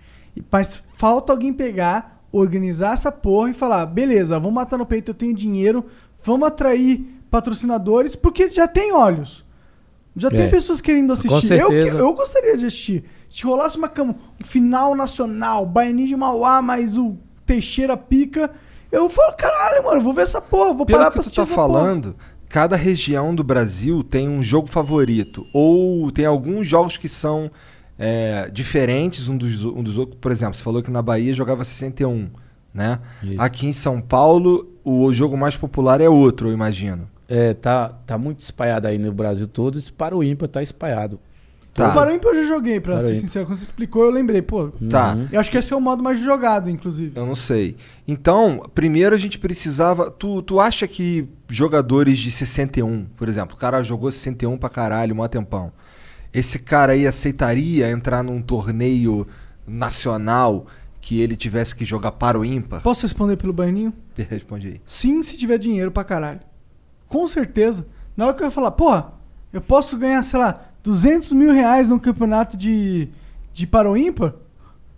Mas falta alguém pegar, organizar essa porra e falar: beleza, vamos matar no peito, eu tenho dinheiro, vamos atrair patrocinadores, porque já tem olhos. Já tem É. pessoas querendo assistir. Eu, eu gostaria de assistir. Se rolasse uma cama, um final nacional, Baianinho de Mauá, mais o Teixeira pica, eu falo, caralho, mano, vou ver essa porra, vou Pelo parar que pra tu assistir tá essa porra. falando, cada região do Brasil tem um jogo favorito. Ou tem alguns jogos que são é, diferentes um dos, um dos outros. Por exemplo, você falou que na Bahia jogava 61, né? Isso. Aqui em São Paulo, o jogo mais popular é outro, eu imagino. É, tá, tá muito espalhado aí no Brasil todo. Esse para o ímpar tá espalhado. Tá. O Paraíba eu já joguei, pra Para ser sincero. Quando você explicou, eu lembrei, pô. Tá. Eu acho que esse é o modo mais jogado, inclusive. Eu não sei. Então, primeiro a gente precisava. Tu, tu acha que jogadores de 61, por exemplo, o cara jogou 61 pra caralho, mó tempão. Esse cara aí aceitaria entrar num torneio nacional que ele tivesse que jogar para o ímpar? Posso responder pelo Baianinho? Responde aí. Sim, se tiver dinheiro pra caralho. Com certeza. Na hora que eu ia falar, porra, eu posso ganhar, sei lá, 200 mil reais num campeonato de, de para o ímpar?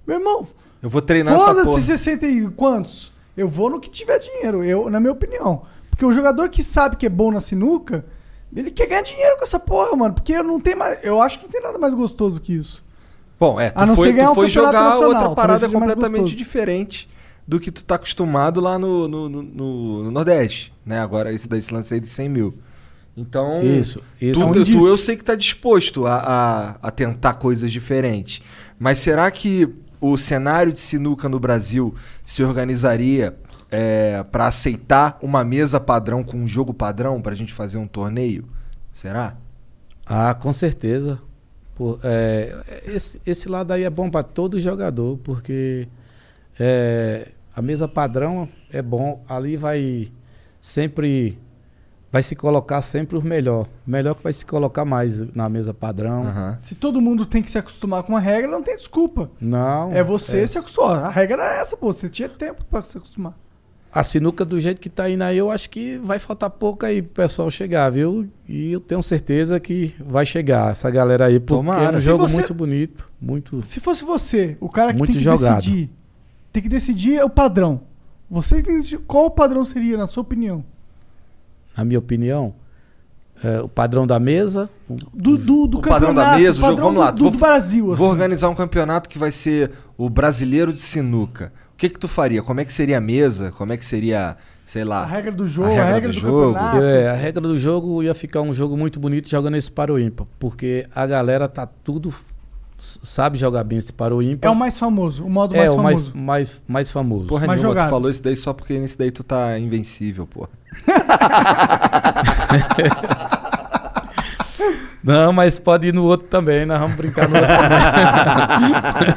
Meu irmão, Eu vou treinar essa foda-se porra. 60 e quantos. Eu vou no que tiver dinheiro, eu, na minha opinião. Porque o jogador que sabe que é bom na sinuca, ele quer ganhar dinheiro com essa porra, mano. Porque não tem mais. Eu acho que não tem nada mais gostoso que isso. Bom, é, tu A não foi, ser ganhar tu um foi jogar outra parada completamente diferente do que tu tá acostumado lá no, no, no- no- no Nordeste, né? Agora esse desse lance aí dos 100 mil. Então, Isso, isso. Tu, É um tu- eu sei que tá disposto a, a, a tentar coisas diferentes. Mas será que o cenário de sinuca no Brasil se organizaria é, para aceitar uma mesa padrão com um jogo padrão pra gente fazer um torneio? Será? Ah, com certeza. Pô, é, esse, esse lado aí é bom para todo jogador, porque é, a mesa padrão é bom. Ali vai sempre. Vai se colocar sempre o melhor. O melhor que vai se colocar mais na mesa padrão. Aham. Se todo mundo tem que se acostumar com a regra, não tem desculpa. Não. É você se acostumar. A regra era essa, pô. Você tinha tempo pra se acostumar. A sinuca do jeito que tá indo aí, eu acho que vai faltar pouco aí pro pessoal chegar, viu? E eu tenho certeza que vai chegar essa galera aí, porque Tomara. é um jogo você- muito bonito, muito... Se fosse você, o cara que Muito tem que jogado. decidir, tem que decidir o padrão. Você tem que decidir qual o padrão seria, na sua opinião? Na minha opinião, é, o padrão da mesa, Do, do, do O padrão da campeonato, mesa, o jogo, padrão vamos lá. Do, do, vou- do Brasil, assim. Vou organizar um campeonato que vai ser o brasileiro de sinuca. O que que tu faria? Como é que seria a mesa? Como é que seria, sei lá... A regra do jogo, A a regra regra, do do, jogo. campeonato. é, a regra do jogo ia ficar um jogo muito bonito jogando esse para o ímpar, porque a galera tá tudo sabe jogar bem esse para o ímpar. É o mais famoso, o modo É mais o mais, famoso. mais, mais famoso. Porra Mais nenhuma, tu falou isso daí só porque nesse daí tu tá invencível, porra. Não, mas pode ir no outro também, nós vamos brincar no outro também.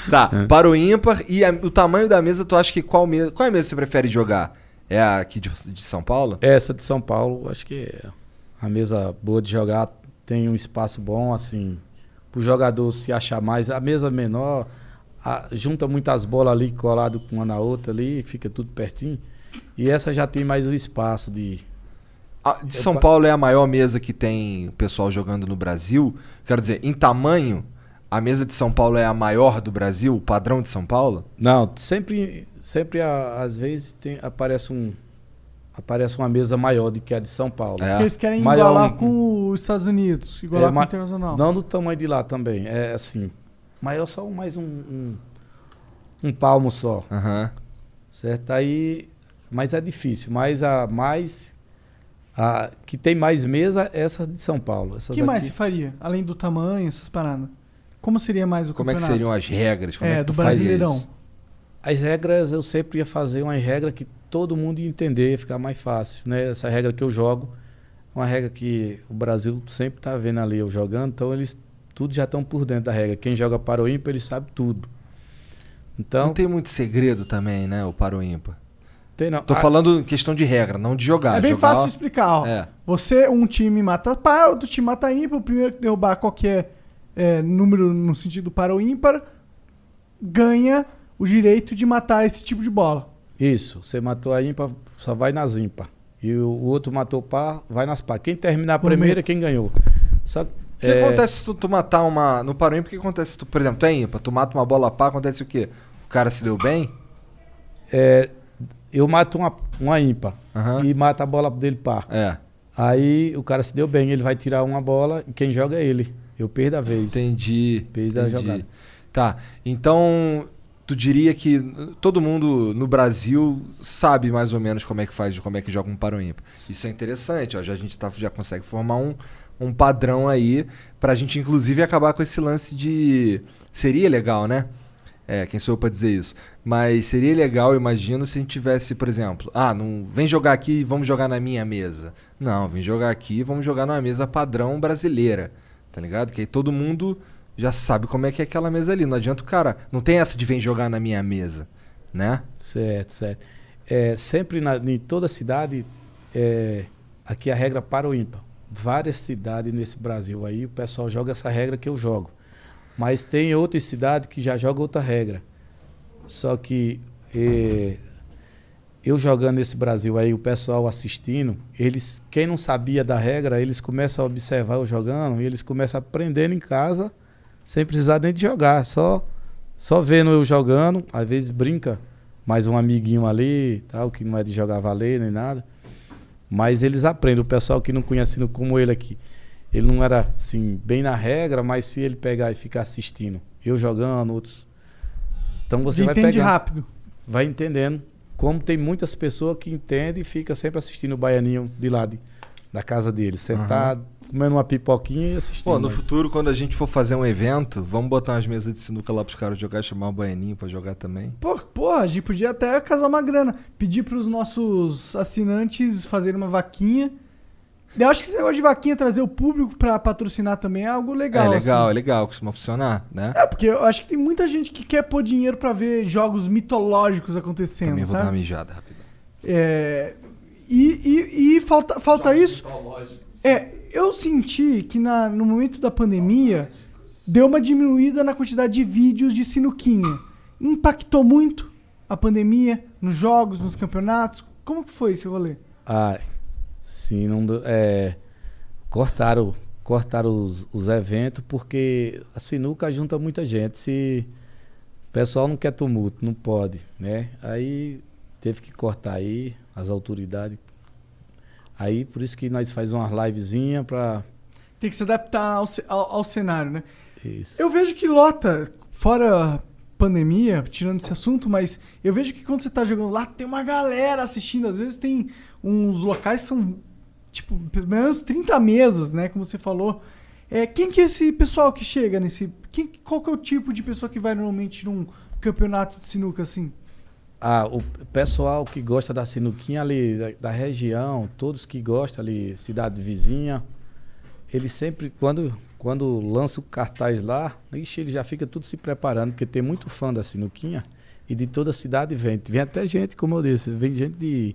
Tá, É. para o ímpar e a- o tamanho da mesa, tu acha que qual mesa, qual é a mesa que você prefere jogar? É a aqui de, de São Paulo? Essa de São Paulo, acho que é a mesa boa de jogar, tem um espaço bom, assim, pro jogador se achar mais. A mesa menor, a- junta muitas bolas ali colado com uma na outra ali, fica tudo pertinho. E essa já tem mais o espaço de. A de São pa- Paulo é a maior mesa que tem pessoal jogando no Brasil. Quero dizer, em tamanho, a mesa de São Paulo é a maior do Brasil, o padrão de São Paulo? Não, sempre, sempre às vezes tem, aparece um. Aparece uma mesa maior do que a de São Paulo. É. Porque eles querem Maior igualar um- com os Estados Unidos, igualar É, com o Internacional. Não do tamanho de lá também. É assim. Maior só mais um, um, um palmo só. Certo? Aí. Mas é difícil. Mas a mais. A que tem mais mesa é essa de São Paulo. O que mais aqui- se faria? Além do tamanho, essas paradas. Como seria mais o Como é que campeonato? seriam as regras? Como é, É, que do Brasileirão. As regras eu sempre ia fazer uma regra que todo mundo ia entender, ia ficar mais fácil. Né? Essa regra que eu jogo, uma regra que o Brasil sempre está vendo ali eu jogando, então eles tudo já estão por dentro da regra. Quem joga para o ímpar, ele sabe tudo. Então, Não tem muito segredo também, né, o para o ímpar. Tem não. Tô Ah, falando em questão de regra, não de jogar. É bem Jogar, fácil de explicar, ó. É. Você, um time mata par, outro time mata ímpar. O primeiro que derrubar qualquer é, número no sentido para o ímpar ganha o direito de matar esse tipo de bola. Isso, você matou a ímpar, só vai nas ímpar. E o, o outro matou par, vai nas par. Quem terminar Por primeiro é quem ganhou. Só O que é, acontece se tu, tu matar uma. No para o ímpar, o que acontece se tu, por exemplo, tu é ímpar, tu mata uma bola pá, acontece o quê? O cara se deu bem? é, eu mato uma, uma ímpar Aham. e mato a bola dele par. É. Aí o cara se deu bem, ele vai tirar uma bola e quem joga é ele. Eu perdo a vez. Entendi. Perdi a entendi. jogada. Tá. Então, tu diria que todo mundo no Brasil sabe mais ou menos como é que faz, como é que joga um paro ímpar. Isso é interessante, ó. Já a gente tá, já consegue formar um, um padrão aí pra gente inclusive acabar com esse lance de seria legal, né? É, quem sou eu pra dizer isso? Mas seria legal, imagino, se a gente tivesse, por exemplo, ah, não vem jogar aqui e vamos jogar na minha mesa. Não, vem jogar aqui e vamos jogar numa mesa padrão brasileira. Tá ligado? Que aí todo mundo já sabe como é que é aquela mesa ali. Não adianta o cara. Não tem essa de vem jogar na minha mesa. Né? Certo, certo. É, sempre na, em toda cidade, é, aqui a regra para o ímpar. Várias cidades nesse Brasil aí, o pessoal joga essa regra que eu jogo. Mas tem outras cidades que já jogam outra regra. Só que é, eu jogando nesse Brasil aí, o pessoal assistindo, eles, quem não sabia da regra, eles começam a observar eu jogando e eles começam a aprender em casa sem precisar nem de jogar, só só vendo eu jogando, às vezes brinca mais um amiguinho ali, tal, que não é de jogar valer nem nada. Mas eles aprendem, o pessoal que não conhece como ele aqui. Ele não era assim bem na regra, mas se ele pegar e ficar assistindo, eu jogando, outros então você vai Entende pegando, rápido. vai entendendo. Como tem muitas pessoas que entendem e fica sempre assistindo o baianinho de lá de- da casa dele, sentado, comendo uma pipoquinha e assistindo. Pô, no futuro, quando a gente for fazer um evento, vamos botar umas mesas de sinuca lá pros caras jogar, chamar o baianinho pra jogar também. Pô, pô, a gente podia até casar uma grana. Pedir pros nossos assinantes fazerem uma vaquinha. Eu acho que esse negócio de vaquinha trazer o público pra patrocinar também é algo legal. é legal, assim. é legal, costuma funcionar, né? É, porque eu acho que tem muita gente que quer pôr dinheiro pra ver jogos mitológicos acontecendo, Também vou dar uma sabe? mijada rapidão. É, e e, e falta, falta isso. É, eu senti que na, no momento da pandemia deu uma diminuída na quantidade de vídeos de sinuquinha. Impactou muito a pandemia nos jogos, nos campeonatos. Como que foi esse rolê? Ah, sim, não é, cortaram, cortaram os, os eventos porque a sinuca junta muita gente. Se o pessoal não quer tumulto, não pode, né? Aí teve que cortar aí as autoridades. Aí por isso que nós faz umas livezinha para Tem que se adaptar ao, ao, ao cenário, né? isso. Eu vejo que lota, fora pandemia, tirando esse assunto, mas eu vejo que quando você tá jogando lá, tem uma galera assistindo. Às vezes tem uns locais que são, tipo, pelo menos 30 mesas, né? Como você falou. É, quem que é esse pessoal que chega nesse... Quem, qual que é o tipo de pessoa que vai normalmente num campeonato de sinuca assim? Ah, o pessoal que gosta da sinuquinha ali da, da região, todos que gostam ali, cidade vizinha, eles sempre, quando, quando lança o cartaz lá, ixi, ele já fica tudo se preparando, porque tem muito fã da sinuquinha e de toda a cidade vem. Vem até gente, como eu disse, vem gente de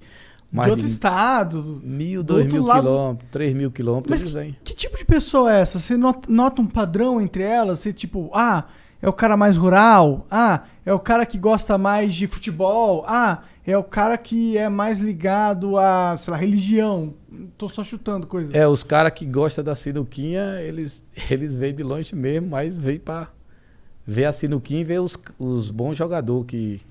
mais de outro de estado? mil, do dois mil lado- quilômetros, três mil quilômetros, Mas que, que tipo de pessoa é essa? Você nota, nota um padrão entre elas? Você tipo, ah, é o cara mais rural? Ah, é o cara que gosta mais de futebol? Ah, é o cara que é mais ligado a, sei lá, religião? Tô só chutando coisas. É, os caras que gostam da sinuquinha, eles, eles vêm de longe mesmo, mas vêm pra ver a sinuquinha e ver os, os bons jogadores que.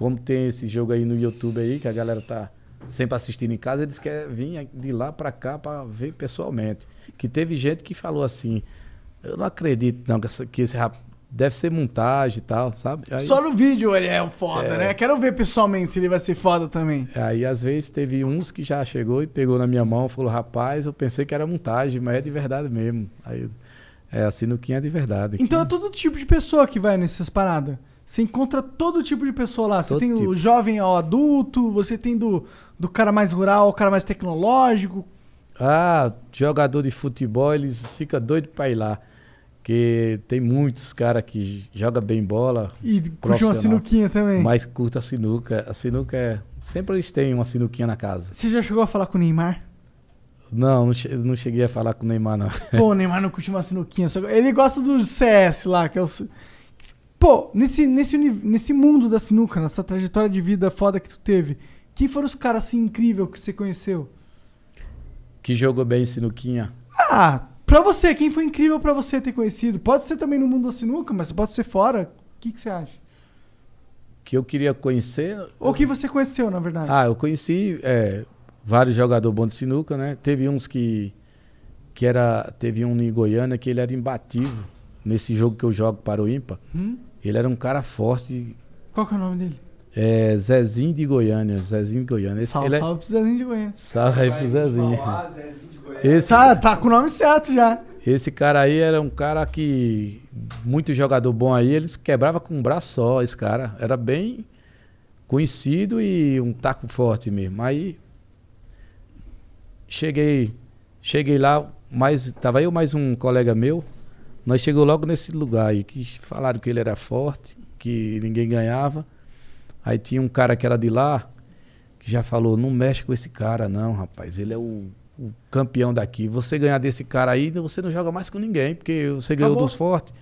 Como tem esse jogo aí no YouTube aí, que a galera tá sempre assistindo em casa, eles querem vir de lá pra cá pra ver pessoalmente. Que teve gente que falou assim, eu não acredito não, que, essa- que esse rap deve ser montagem e tal, sabe? Aí, Só no vídeo ele é o foda, É. né? Quero ver pessoalmente se ele vai ser foda também. Aí às vezes teve uns que já chegou e pegou na minha mão e falou, rapaz, eu pensei que era montagem, mas é de verdade mesmo. Aí é a sinuquinha é de verdade. Então é todo tipo de pessoa que vai nessas paradas. Você encontra todo tipo de pessoa lá. Você Todo tem o tipo. jovem ao adulto, você tem do, do cara mais rural ao cara mais tecnológico. Ah, jogador de futebol, eles ficam doidos pra ir lá. Porque tem muitos caras que jogam bem bola. E curte uma sinuquinha também. Mas curta a sinuca. A sinuca é. Sempre eles têm uma sinuquinha na casa. Você já chegou a falar com o Neymar? Não, não cheguei a falar com o Neymar, não. Pô, o Neymar não curte uma sinuquinha. só- Ele gosta do CS lá, que é o. Pô, nesse, nesse, nesse mundo da sinuca, nessa trajetória de vida foda que tu teve, quem foram os caras assim incríveis que você conheceu? Que jogou bem sinuquinha. Ah, pra você, quem foi incrível pra você ter conhecido? Pode ser também no mundo da sinuca, mas pode ser fora. O que, que você acha? Que eu queria conhecer. Ou que você conheceu, na verdade. Ah, eu conheci é, vários jogadores bons de sinuca, né? Teve uns que que era teve um em Goiânia que ele era imbatível nesse jogo que eu jogo para o ímpar. Hum? Ele era um cara forte, Qual que é o nome dele? é Zezinho de Goiânia, Zezinho de Goiânia. Esse, Salve, ele é- salve pro Zezinho de Goiânia. Salve aí pro Zezinho. Esse, Tá, tá com o nome certo já. esse cara aí era um cara que muito jogador bom aí, eles quebrava com um braço só, esse cara. Era bem conhecido e um taco forte mesmo. Aí cheguei, cheguei lá, mais tava eu mais um colega meu. Nós chegou logo nesse lugar aí que falaram que ele era forte, que ninguém ganhava. Aí tinha um cara que era de lá que já falou: "Não mexe com esse cara não, rapaz. Ele é o, o campeão daqui. Você ganhar desse cara aí, você não joga mais com ninguém, porque você ganhou Acabou. dos fortes".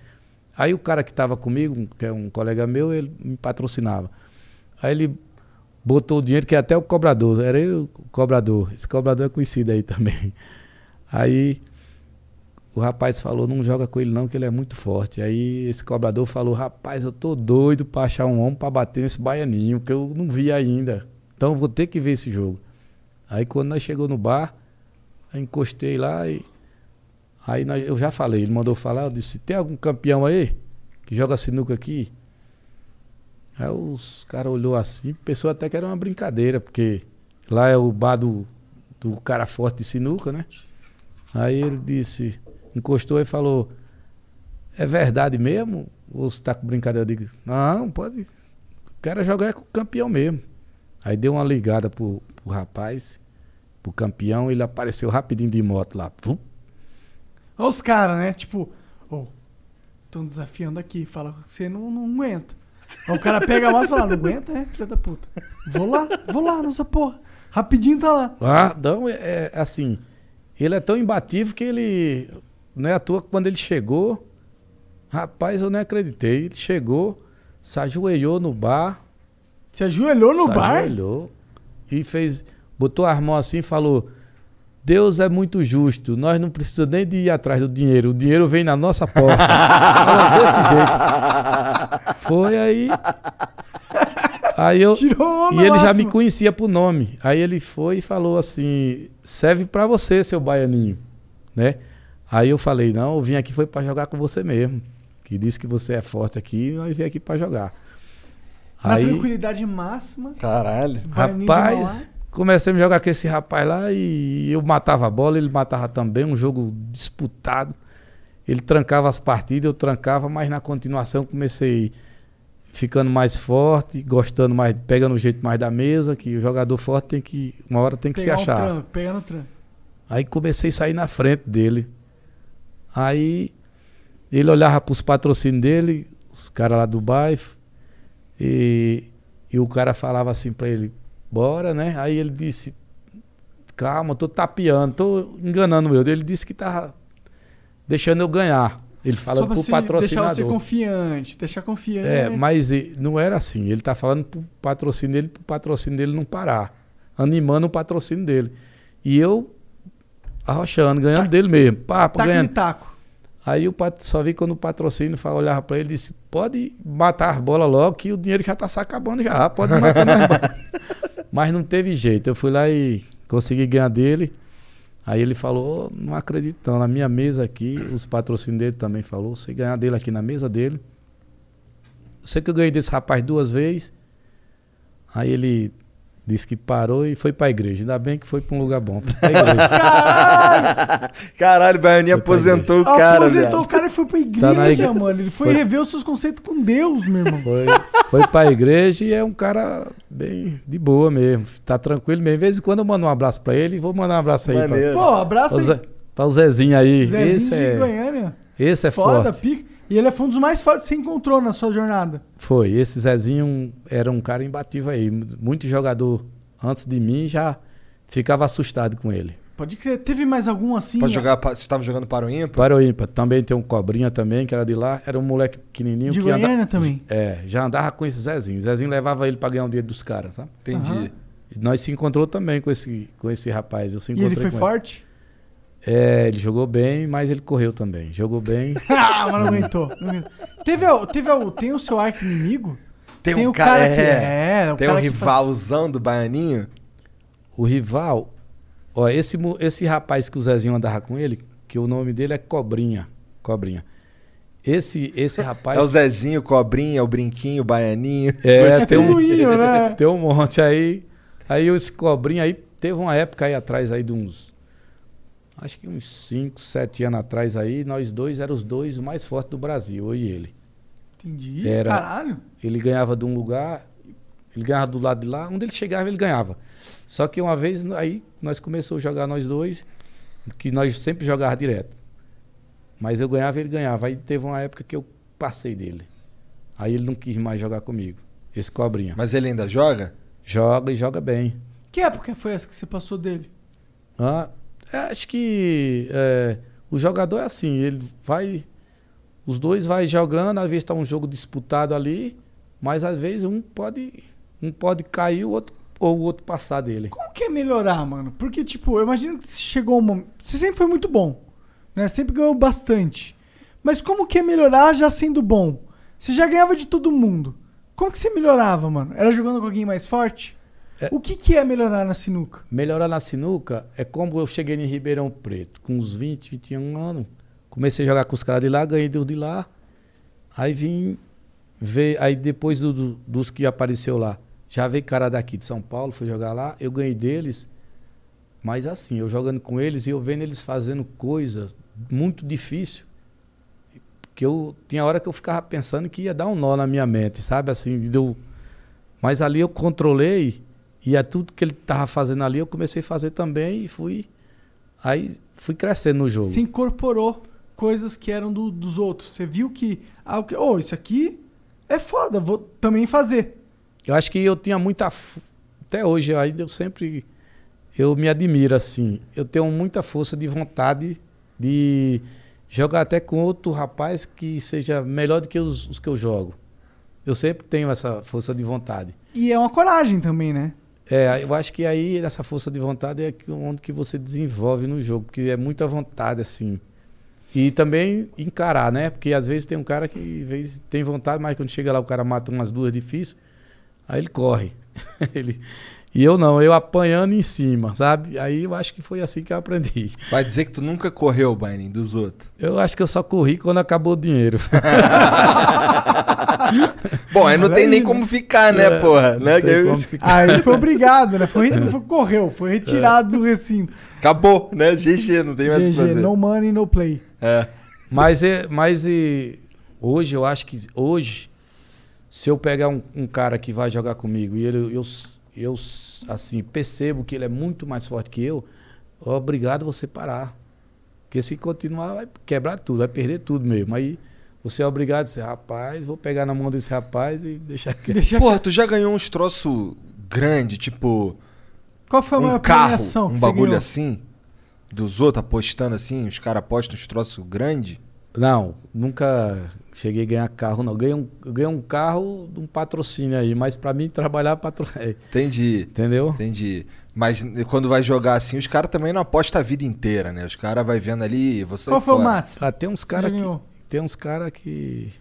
Aí o cara que estava comigo, que é um colega meu, ele me patrocinava. Aí ele botou o dinheiro, que é até o cobrador, era eu o cobrador. Esse cobrador é conhecido aí também. Aí o rapaz falou, não joga com ele não, que ele é muito forte. Aí esse cobrador falou, rapaz, eu tô doido pra achar um homem pra bater nesse baianinho, que eu não vi ainda. Então vou ter que ver esse jogo. Aí quando nós chegou no bar, eu encostei lá e. Aí nós- eu já falei, ele mandou falar, eu disse, tem algum campeão aí que joga sinuca aqui? Aí os caras olhou assim, pensou até que era uma brincadeira, porque lá é o bar do, do cara forte de sinuca, né? Aí ele disse, encostou e falou, é verdade mesmo? Ou você tá com brincadeira? Eu digo, não, pode. O cara jogar é com o campeão mesmo. Aí deu uma ligada pro, pro rapaz, pro campeão, ele apareceu rapidinho de moto lá. Pum. Olha os caras, né? Tipo, ô, tão desafiando aqui. Fala que você não, não aguenta. Aí o cara pega a moto e fala, não aguenta, é, filha da puta. Vou lá, vou lá nessa porra. Rapidinho tá lá. Ah, não, é, é assim. Ele é tão imbatível que ele. Não é à toa que quando ele chegou. Rapaz, eu nem acreditei. Ele chegou, se ajoelhou no bar. Se ajoelhou no se bar? ajoelhou e fez. Botou as mãos assim e falou: Deus é muito justo. Nós não precisamos nem de ir atrás do dinheiro. O dinheiro vem na nossa porta. Desse jeito. Foi aí. Aí eu. Tirou E ele já me máxima. conhecia por nome. Aí ele foi e falou assim: serve pra você, seu baianinho. Né? Aí eu falei: não, eu vim aqui foi pra jogar com você mesmo. Que disse que você é forte aqui e nós viemos aqui pra jogar. Na Aí, tranquilidade máxima. Caralho. Rapaz, comecei a me jogar com esse rapaz lá e eu matava a bola, ele matava também, um jogo disputado. Ele trancava as partidas, eu trancava, mas na continuação comecei ficando mais forte, gostando mais, pegando o jeito mais da mesa, que o jogador forte tem que, uma hora tem que pegar se um achar. tranco, pegar no tranco. Aí comecei a sair na frente dele. Aí ele olhava para os patrocínios dele, os caras lá do bairro, e, e o cara falava assim para ele, bora, né? Aí ele disse, calma, tô tapeando, tô enganando eu. Ele disse que tava deixando eu ganhar. Ele pra pro se deixar patrocinador. você confiante, deixar confiante. É, mas não era assim. Ele tá falando pro patrocínio dele, pro patrocínio dele não parar. Animando o patrocínio dele. E eu arrochando, ganhando dele mesmo. Pá, Taco ganhando. taco. Aí o pat... só vi quando o patrocínio olhava pra ele e disse: pode matar as bolas logo, que o dinheiro já tá se acabando já. Pode matar mais bola." Mas não teve jeito. Eu fui lá e consegui ganhar dele. Aí ele falou: "Ô, não acredito, não. Na minha mesa aqui, os patrocínios dele também falou: você ganhar dele aqui na mesa dele. Eu sei que eu ganhei desse rapaz duas vezes. Aí ele disse que parou e foi pra igreja. Ainda bem que foi pra um lugar bom. Foi pra igreja. Caralho, o Baianinho Foi pra aposentou o cara, Aposentou velho. o cara e foi pra igreja, Tá na igre- mano. Ele foi, Foi- rever os seus conceitos com Deus, meu irmão. Foi, foi pra igreja e é um cara bem de boa mesmo. Tá tranquilo mesmo. De vez em quando eu mando um abraço pra ele e vou mandar um abraço aí pra. Pô, abraço pra, aí. Pra o Zezinho aí. Zezinho esse de é, Goiânia. esse é Foda, forte. pica. E ele foi um dos mais fortes que você encontrou na sua jornada. Foi. Esse Zezinho era um cara imbatível aí. Muito jogador antes de mim já ficava assustado com ele. Pode crer. Teve mais algum assim? Pode jogar, você estava jogando para o ímpar? Para o ímpar. Também tem um Cobrinha também, que era de lá. Era um moleque pequenininho De que anda- Goiânia também. É, já andava com esse Zezinho. Zezinho levava ele pra ganhar um dinheiro dos caras, sabe? Entendi. Aham. E nós se encontrou também com esse, com esse rapaz. Eu se E ele foi com forte? É, ele jogou bem, mas ele correu também. Jogou bem. ah, mas não aguentou. Não aguentou. Teve, o- teve o- tem o seu arco inimigo? Tem, Tem um o cara cara, que- é, é, o tem cara um que rivalzão do Baianinho. O rival, ó, esse, mo- esse rapaz que o Zezinho andava com ele, que o nome dele é Cobrinha. Cobrinha. Esse, esse rapaz. É o Zezinho, Cobrinha, o Brinquinho, o Baianinho. É, tem um, né? tem um monte aí. Aí esse cobrinha aí, teve uma época aí atrás aí de uns. Acho que uns 5, 7 anos atrás aí, nós dois éramos os dois mais fortes do Brasil, eu e ele. Entendi. Era- Caralho. Ele ganhava de um lugar, ele ganhava do lado de lá, onde ele chegava ele ganhava. Só que uma vez aí nós começamos a jogar nós dois, que nós sempre jogávamos direto. Mas eu ganhava e ele ganhava. Aí teve uma época que eu passei dele. Aí ele não quis mais jogar comigo, esse cobrinha. Mas ele ainda joga? Joga e joga bem. Que época foi essa que você passou dele? Ah, é, acho que é, o jogador é assim, ele vai. Os dois vai jogando, às vezes está um jogo disputado ali, mas às vezes um pode. Um pode cair o outro, ou o outro passar dele. Como que é melhorar, mano? Porque, tipo, eu imagino que chegou um momento. Você sempre foi muito bom, né? Sempre ganhou bastante. Mas como que é melhorar já sendo bom? Você já ganhava de todo mundo. Como que você melhorava, mano? Era jogando com alguém mais forte? É. O que, que é melhorar na sinuca? Melhorar na sinuca é como eu cheguei em Ribeirão Preto, com uns 20, 21 anos. Comecei a jogar com os caras de lá, ganhei dos de lá. Aí vim ver, aí depois do- do- dos que apareceu lá, já veio cara daqui de São Paulo, fui jogar lá, eu ganhei deles. Mas assim, eu jogando com eles e eu vendo eles fazendo coisas muito difícil, que eu tinha hora que eu ficava pensando que ia dar um nó na minha mente, sabe? Assim, de eu, mas ali eu controlei e a tudo que ele tava fazendo ali eu comecei a fazer também e fui aí fui crescendo no jogo. Você incorporou coisas que eram do- dos outros. Você viu que. Ah, oh, isso aqui é foda, vou também fazer. Eu acho que eu tinha muita até hoje ainda eu sempre eu me admiro assim. Eu tenho muita força de vontade de jogar até com outro rapaz que seja melhor do que os, os que eu jogo. Eu sempre tenho essa força de vontade. E é uma coragem também, né? É, eu acho que aí essa força de vontade é onde que você desenvolve no jogo, porque é muita vontade assim. E também encarar, né? Porque às vezes tem um cara que vezes tem vontade, mas quando chega lá o cara mata umas duas difíceis, aí ele corre. ele... E eu não, eu apanhando em cima, sabe? Aí eu acho que foi assim que eu aprendi. Vai dizer que tu nunca correu, Baianinho, dos outros. Eu acho que eu só corri quando acabou o dinheiro. Bom, aí não Olha tem aí, nem né? como ficar, né, porra? Né? Não tem Eu- como ficar. Aí ele foi obrigado, né? Foi, não foi- correu, foi retirado do recinto. Acabou, né? GG, não tem mais o que GG, fazer. no money, no play. É. Mas, é, mas e, hoje eu acho que hoje, se eu pegar um, um cara que vai jogar comigo e ele, eu, eu assim percebo que ele é muito mais forte que eu, obrigado você parar. Porque se continuar, vai quebrar tudo, vai perder tudo mesmo. Aí você é obrigado a dizer, rapaz, vou pegar na mão desse rapaz e deixar quieto. Deixa... Porra, tu já ganhou uns troços grande, tipo Qual foi a um maior carro, um que bagulho ganhou? assim? Dos outros apostando assim, os caras apostam uns troços grande. Não, nunca cheguei a ganhar carro, não. Ganhei um, eu ganhei um carro de um patrocínio aí, mas pra mim trabalhar patro... é, Entendi, Entendeu? entendi. Mas quando vai jogar assim, os caras também não apostam a vida inteira, né? Os caras vai vendo ali, você Qual foi o máximo? Ah, tem uns caras que. Tem uns caras que.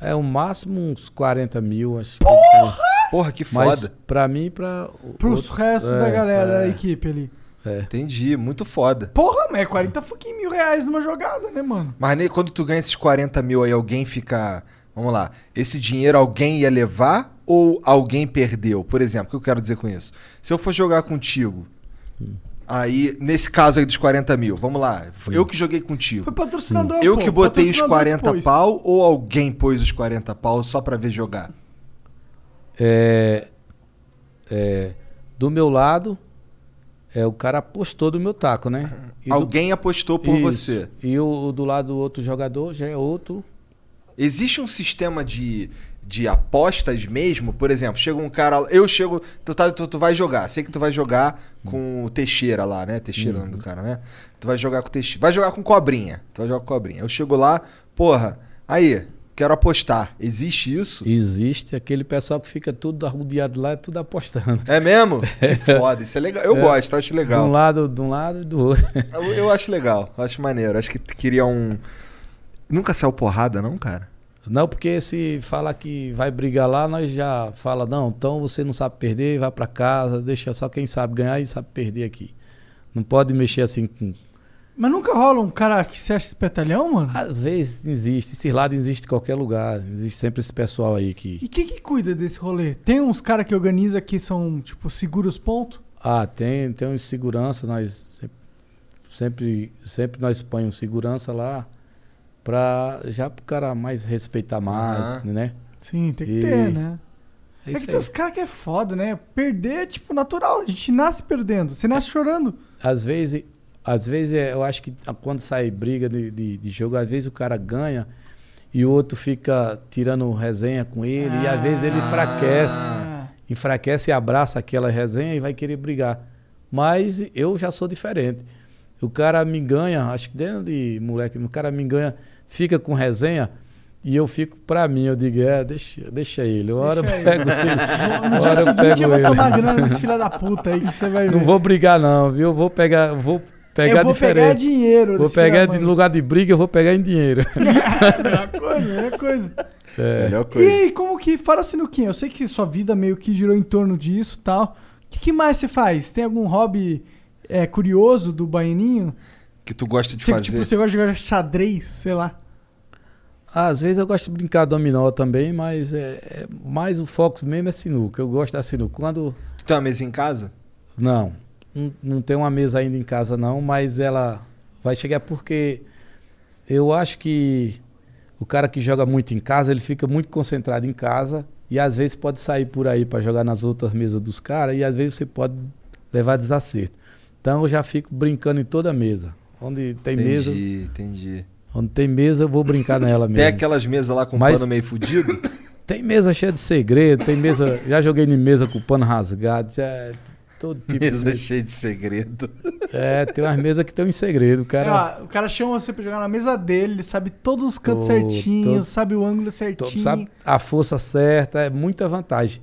É o máximo uns 40 mil, acho. Porra! Porra, que Mas foda. pra mim, pra. Pros outro- restos é, da galera da é, equipe ali. é. Entendi, muito foda. Porra, mas é 40 fucking mil reais numa jogada, né, mano? Mas nem quando tu ganha esses 40 mil aí, alguém fica. Vamos lá. Esse dinheiro alguém ia levar ou alguém perdeu? Por exemplo, o que eu quero dizer com isso? Se eu for jogar contigo, aí, nesse caso aí dos 40 mil, vamos lá. foi Eu que joguei contigo. Foi patrocinador, Eu pô, que botei os patrocinador 40 pôs. pau ou alguém pôs os 40 pau só pra ver jogar? É, é, do meu lado, é, o cara apostou do meu taco, né? E do- alguém apostou por Isso. você. E o, o do lado do outro jogador já é outro. Existe um sistema de, de apostas mesmo? Por exemplo, chega um cara. Eu chego. Tu, tá, tu, tu vai jogar. Sei que tu vai jogar com o Teixeira lá, né? Teixeira é nome do cara, né? Tu vai jogar com o Teixeira. Vai jogar com cobrinha. Tu vai jogar com cobrinha. Eu chego lá, porra, aí, quero apostar. Existe isso? Existe aquele pessoal que fica tudo arrodeado lá, tudo apostando. É mesmo? Que foda. Isso é legal. Eu gosto, eu acho De um legal. lado, de um lado e do outro. Eu, eu acho legal. eu Acho maneiro. Acho que queria um. Nunca saiu porrada, não, cara? Não, porque se fala que vai brigar lá, nós já fala, não, então você não sabe perder, vai pra casa, deixa só quem sabe ganhar e sabe perder aqui. Não pode mexer assim com. Mas nunca rola um cara que se acha espertalhão, mano? Às vezes existe, esse lado existe em qualquer lugar. Existe sempre esse pessoal aí que. E quem que cuida desse rolê? Tem uns caras que organiza que são, tipo, seguros ponto? Ah, tem, tem um segurança, nós sempre, sempre, sempre nós põemos segurança lá pra já pro cara mais respeitar mais, Aham. né? Sim, tem que E- ter, né? É É, que tem uns caras que é foda, né? Perder é, tipo, natural. A gente nasce perdendo. Você nasce chorando. Às vezes, às vezes é, eu acho que quando sai briga de, de, de jogo, às vezes o cara ganha e o outro fica tirando resenha com ele e às vezes ele enfraquece. Ah, enfraquece e abraça aquela resenha e vai querer brigar. Mas eu já sou diferente. O cara me ganha, acho que dentro de moleque, o cara me ganha, fica com resenha e eu fico pra mim. Eu digo, é, deixa, deixa ele. Uma hora eu Deixa ele. pego ele. no Uma dia hora eu seguinte pego eu vou ele. tomar grana desse filho da puta aí que você vai ver. Não vou brigar, não, viu? Vou pegar, vou pegar eu vou diferente. pegar dinheiro. Vou pegar mãe. lugar de briga, eu vou pegar em dinheiro. Melhor coisa, melhor coisa. É. Melhor E coisa. aí, como que, fora sinuquinha, eu sei que sua vida meio que girou em torno disso e tal. O que, que mais você faz? Tem algum hobby é, curioso do baianinho? Que tu gosta de Você, fazer. tipo, você gosta de jogar xadrez, sei lá. Às vezes eu gosto de brincar dominó também, mas é, é mais o foco mesmo é sinuca. Eu gosto da sinuca. Quando Tu tem uma mesa em casa? Não, não, não tem uma mesa ainda em casa não, mas ela vai chegar porque eu acho que o cara que joga muito em casa, ele fica muito concentrado em casa e às vezes pode sair por aí para jogar nas outras mesas dos caras e às vezes você pode levar desacerto. Então eu já fico brincando em toda mesa. Onde tem mesa, entendi, entendi. onde tem mesa eu vou brincar nela mesmo. Tem aquelas mesas lá com Mas- pano meio fudido? Tem mesa cheia de segredo, tem mesa, já joguei em mesa com pano rasgado, já é todo tipo de mesa mesa. cheia de segredo. É, tem umas mesas que tem um segredo, o cara. Ah, o cara chama você pra jogar na mesa dele, ele sabe todos os cantos Tô- certinho, tô- sabe o ângulo certinho. sabe a força certa, é muita vantagem.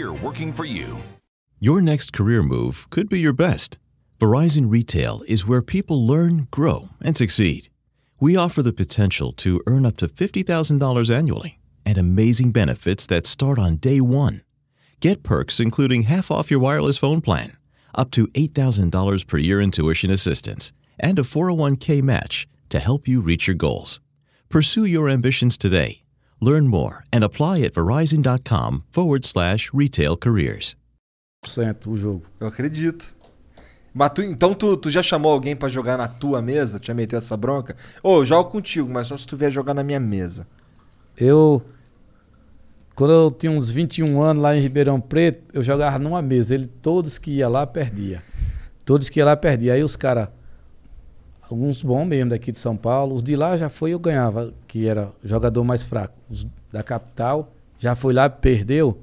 working for you. Your next career move could be your best. Verizon Retail is where people learn, grow, and succeed. We offer the potential to earn up to $50,000 annually and amazing benefits that start on day one. Get perks including half off your wireless phone plan, up to $8,000 per year in tuition assistance, and a 401k match to help you reach your goals. Pursue your ambitions today. Learn more and apply at verizon.com forward slash retail careers. o jogo. Eu acredito. Mas tu, então tu, tu já chamou alguém pra jogar na tua mesa? Tu já meteu essa bronca? Ô, eu jogo contigo, mas só se tu vier jogar na minha mesa. Eu. Quando eu tinha uns 21 anos lá em Ribeirão Preto, eu jogava numa mesa. Ele, todos que ia lá, perdia. Todos que ia lá, perdia. Aí os caras. Alguns bons mesmo daqui de São Paulo. Os de lá já foi, eu ganhava, que era jogador mais fraco. Os da capital já foi lá, perdeu.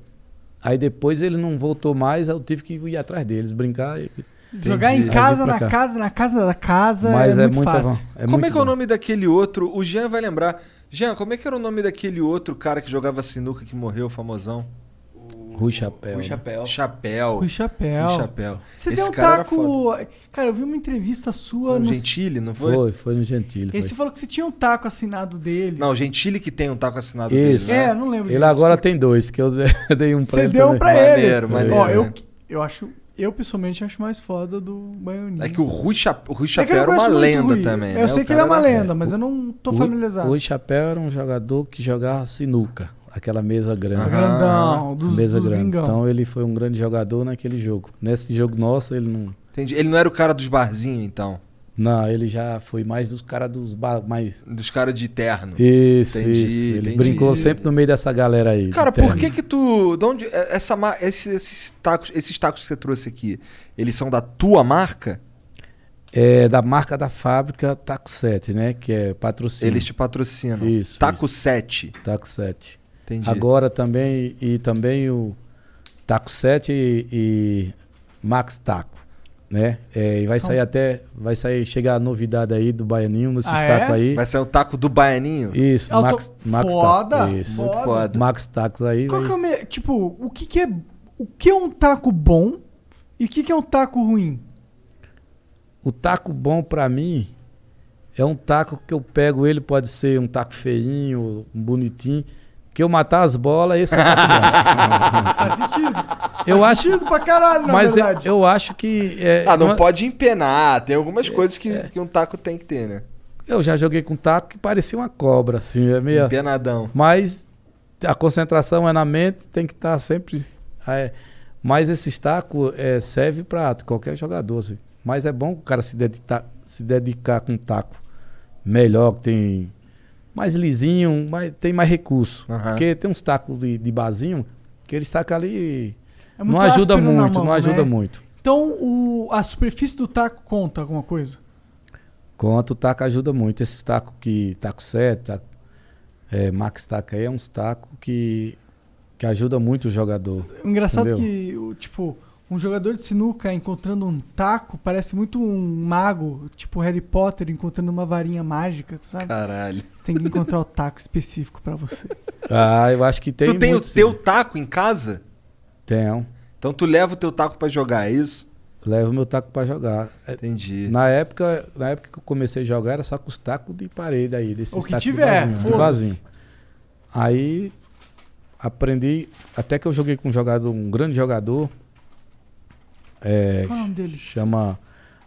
Aí depois ele não voltou mais, eu tive que ir atrás deles, brincar. e- Jogar em casa, na cá. casa, na casa da casa Mas é, é muito muita fácil. é como muito é que é o bom. nome daquele outro? O Jean vai lembrar. Jean, como é que era o nome daquele outro cara que jogava sinuca que morreu, famosão? Rui Chapéu. Rui né? Chapéu. Chapéu. Rui Chapéu. Rui Chapéu. Você Esse tem um cara era taco. Cara, eu vi uma entrevista sua No no. Gentili, não foi? Foi, foi no Gentili. E aí foi. você falou que você tinha um taco assinado dele. Não, o Gentili que tem um taco assinado Isso. dele. né? É, não lembro. Ele agora tem dois, que eu dei um pra Você ele. deu um pra Maneiro, ele. maneiro, Ó, eu, né? eu acho. Eu pessoalmente acho mais foda do Baianinho. É que o Rui, Cha... o Rui É Chapéu eu era não uma lenda Rui. também. Eu né? sei O que ele é uma era- lenda, mas eu não tô Rui- familiarizado. O Rui Chapéu era um jogador que jogava sinuca, aquela mesa grande. Grandão, dos, mesa dos grande. gringão. Então ele foi um grande jogador naquele jogo. Nesse jogo nosso, ele não. Entendi. Ele não era o cara dos barzinhos, então. Não, ele já foi mais dos caras dos ba- mais. Dos caras de terno. Isso, Entendi, isso. Ele entendi. brincou sempre no meio dessa galera aí. Cara, por que que tu... De onde, é- essa, ma- esse- esses, tacos, esses tacos que você trouxe aqui, eles são da tua marca? É da marca da fábrica Taco 7, né? Que é patrocínio. Eles te patrocinam. Isso. Taco isso. 7. Taco 7. Entendi. Agora também, e também o Taco 7 e, e Max Taco, né? É, e vai São- sair até, vai sair, chegar a novidade aí do Baianinho, nesses Ah, tacos é? aí. Vai ser o taco do Baianinho? Isso, Eu tô- Max, Max Foda, Taco. Isso. Muito foda. Max Tacos aí. Qual vai- que é o me... Tipo, o que, que é. O que é um taco bom e o que, que é um taco ruim? O taco bom pra mim é um taco que eu pego ele, pode ser um taco feinho, um bonitinho. Que eu matar as bolas, esse é o taco. Faz sentido. Eu Faz acho- sentido pra caralho, na Mas eu, verdade. eu acho que. é, Ah, não uma- pode empenar. Tem algumas coisas que, que um taco tem que ter, né? Eu já joguei com taco que parecia uma cobra, assim, é meio. Empenadão. Mas a concentração é na mente, tem que estar sempre. é, mas esse tacos é, serve para qualquer jogador, assim. Mas é bom o cara se dedicar, se dedicar com um taco melhor, que tem mais lisinho, mais, tem mais recurso. Aham. Porque tem uns tacos de, de barzinho que eles tacam ali. É muito não ajuda muito, mão, não ajuda né? muito. Então, o, a superfície do taco conta alguma coisa? Quanto o taco ajuda muito. Esses tacos que. Taco 7, taco, é, Max Taco aí é uns tacos que, que ajuda muito o jogador. O engraçado entendeu? que, o, tipo, um jogador de sinuca encontrando um taco parece muito um mago, tipo Harry Potter encontrando uma varinha mágica, sabe? Caralho. Você tem que encontrar o taco específico pra você. Ah, eu acho que tem. tu tem o teu sim. taco em casa? Tenho. Então tu leva o teu taco pra jogar, é isso? Levo meu taco pra jogar. É, Entendi. Na época, na época que eu comecei a jogar era só com os tacos de parede aí, desses O que tacos tiver, de vasinho, de vasinho. Aí aprendi, até que eu joguei com um jogador, um grande jogador. É, Qual é o nome dele? Chama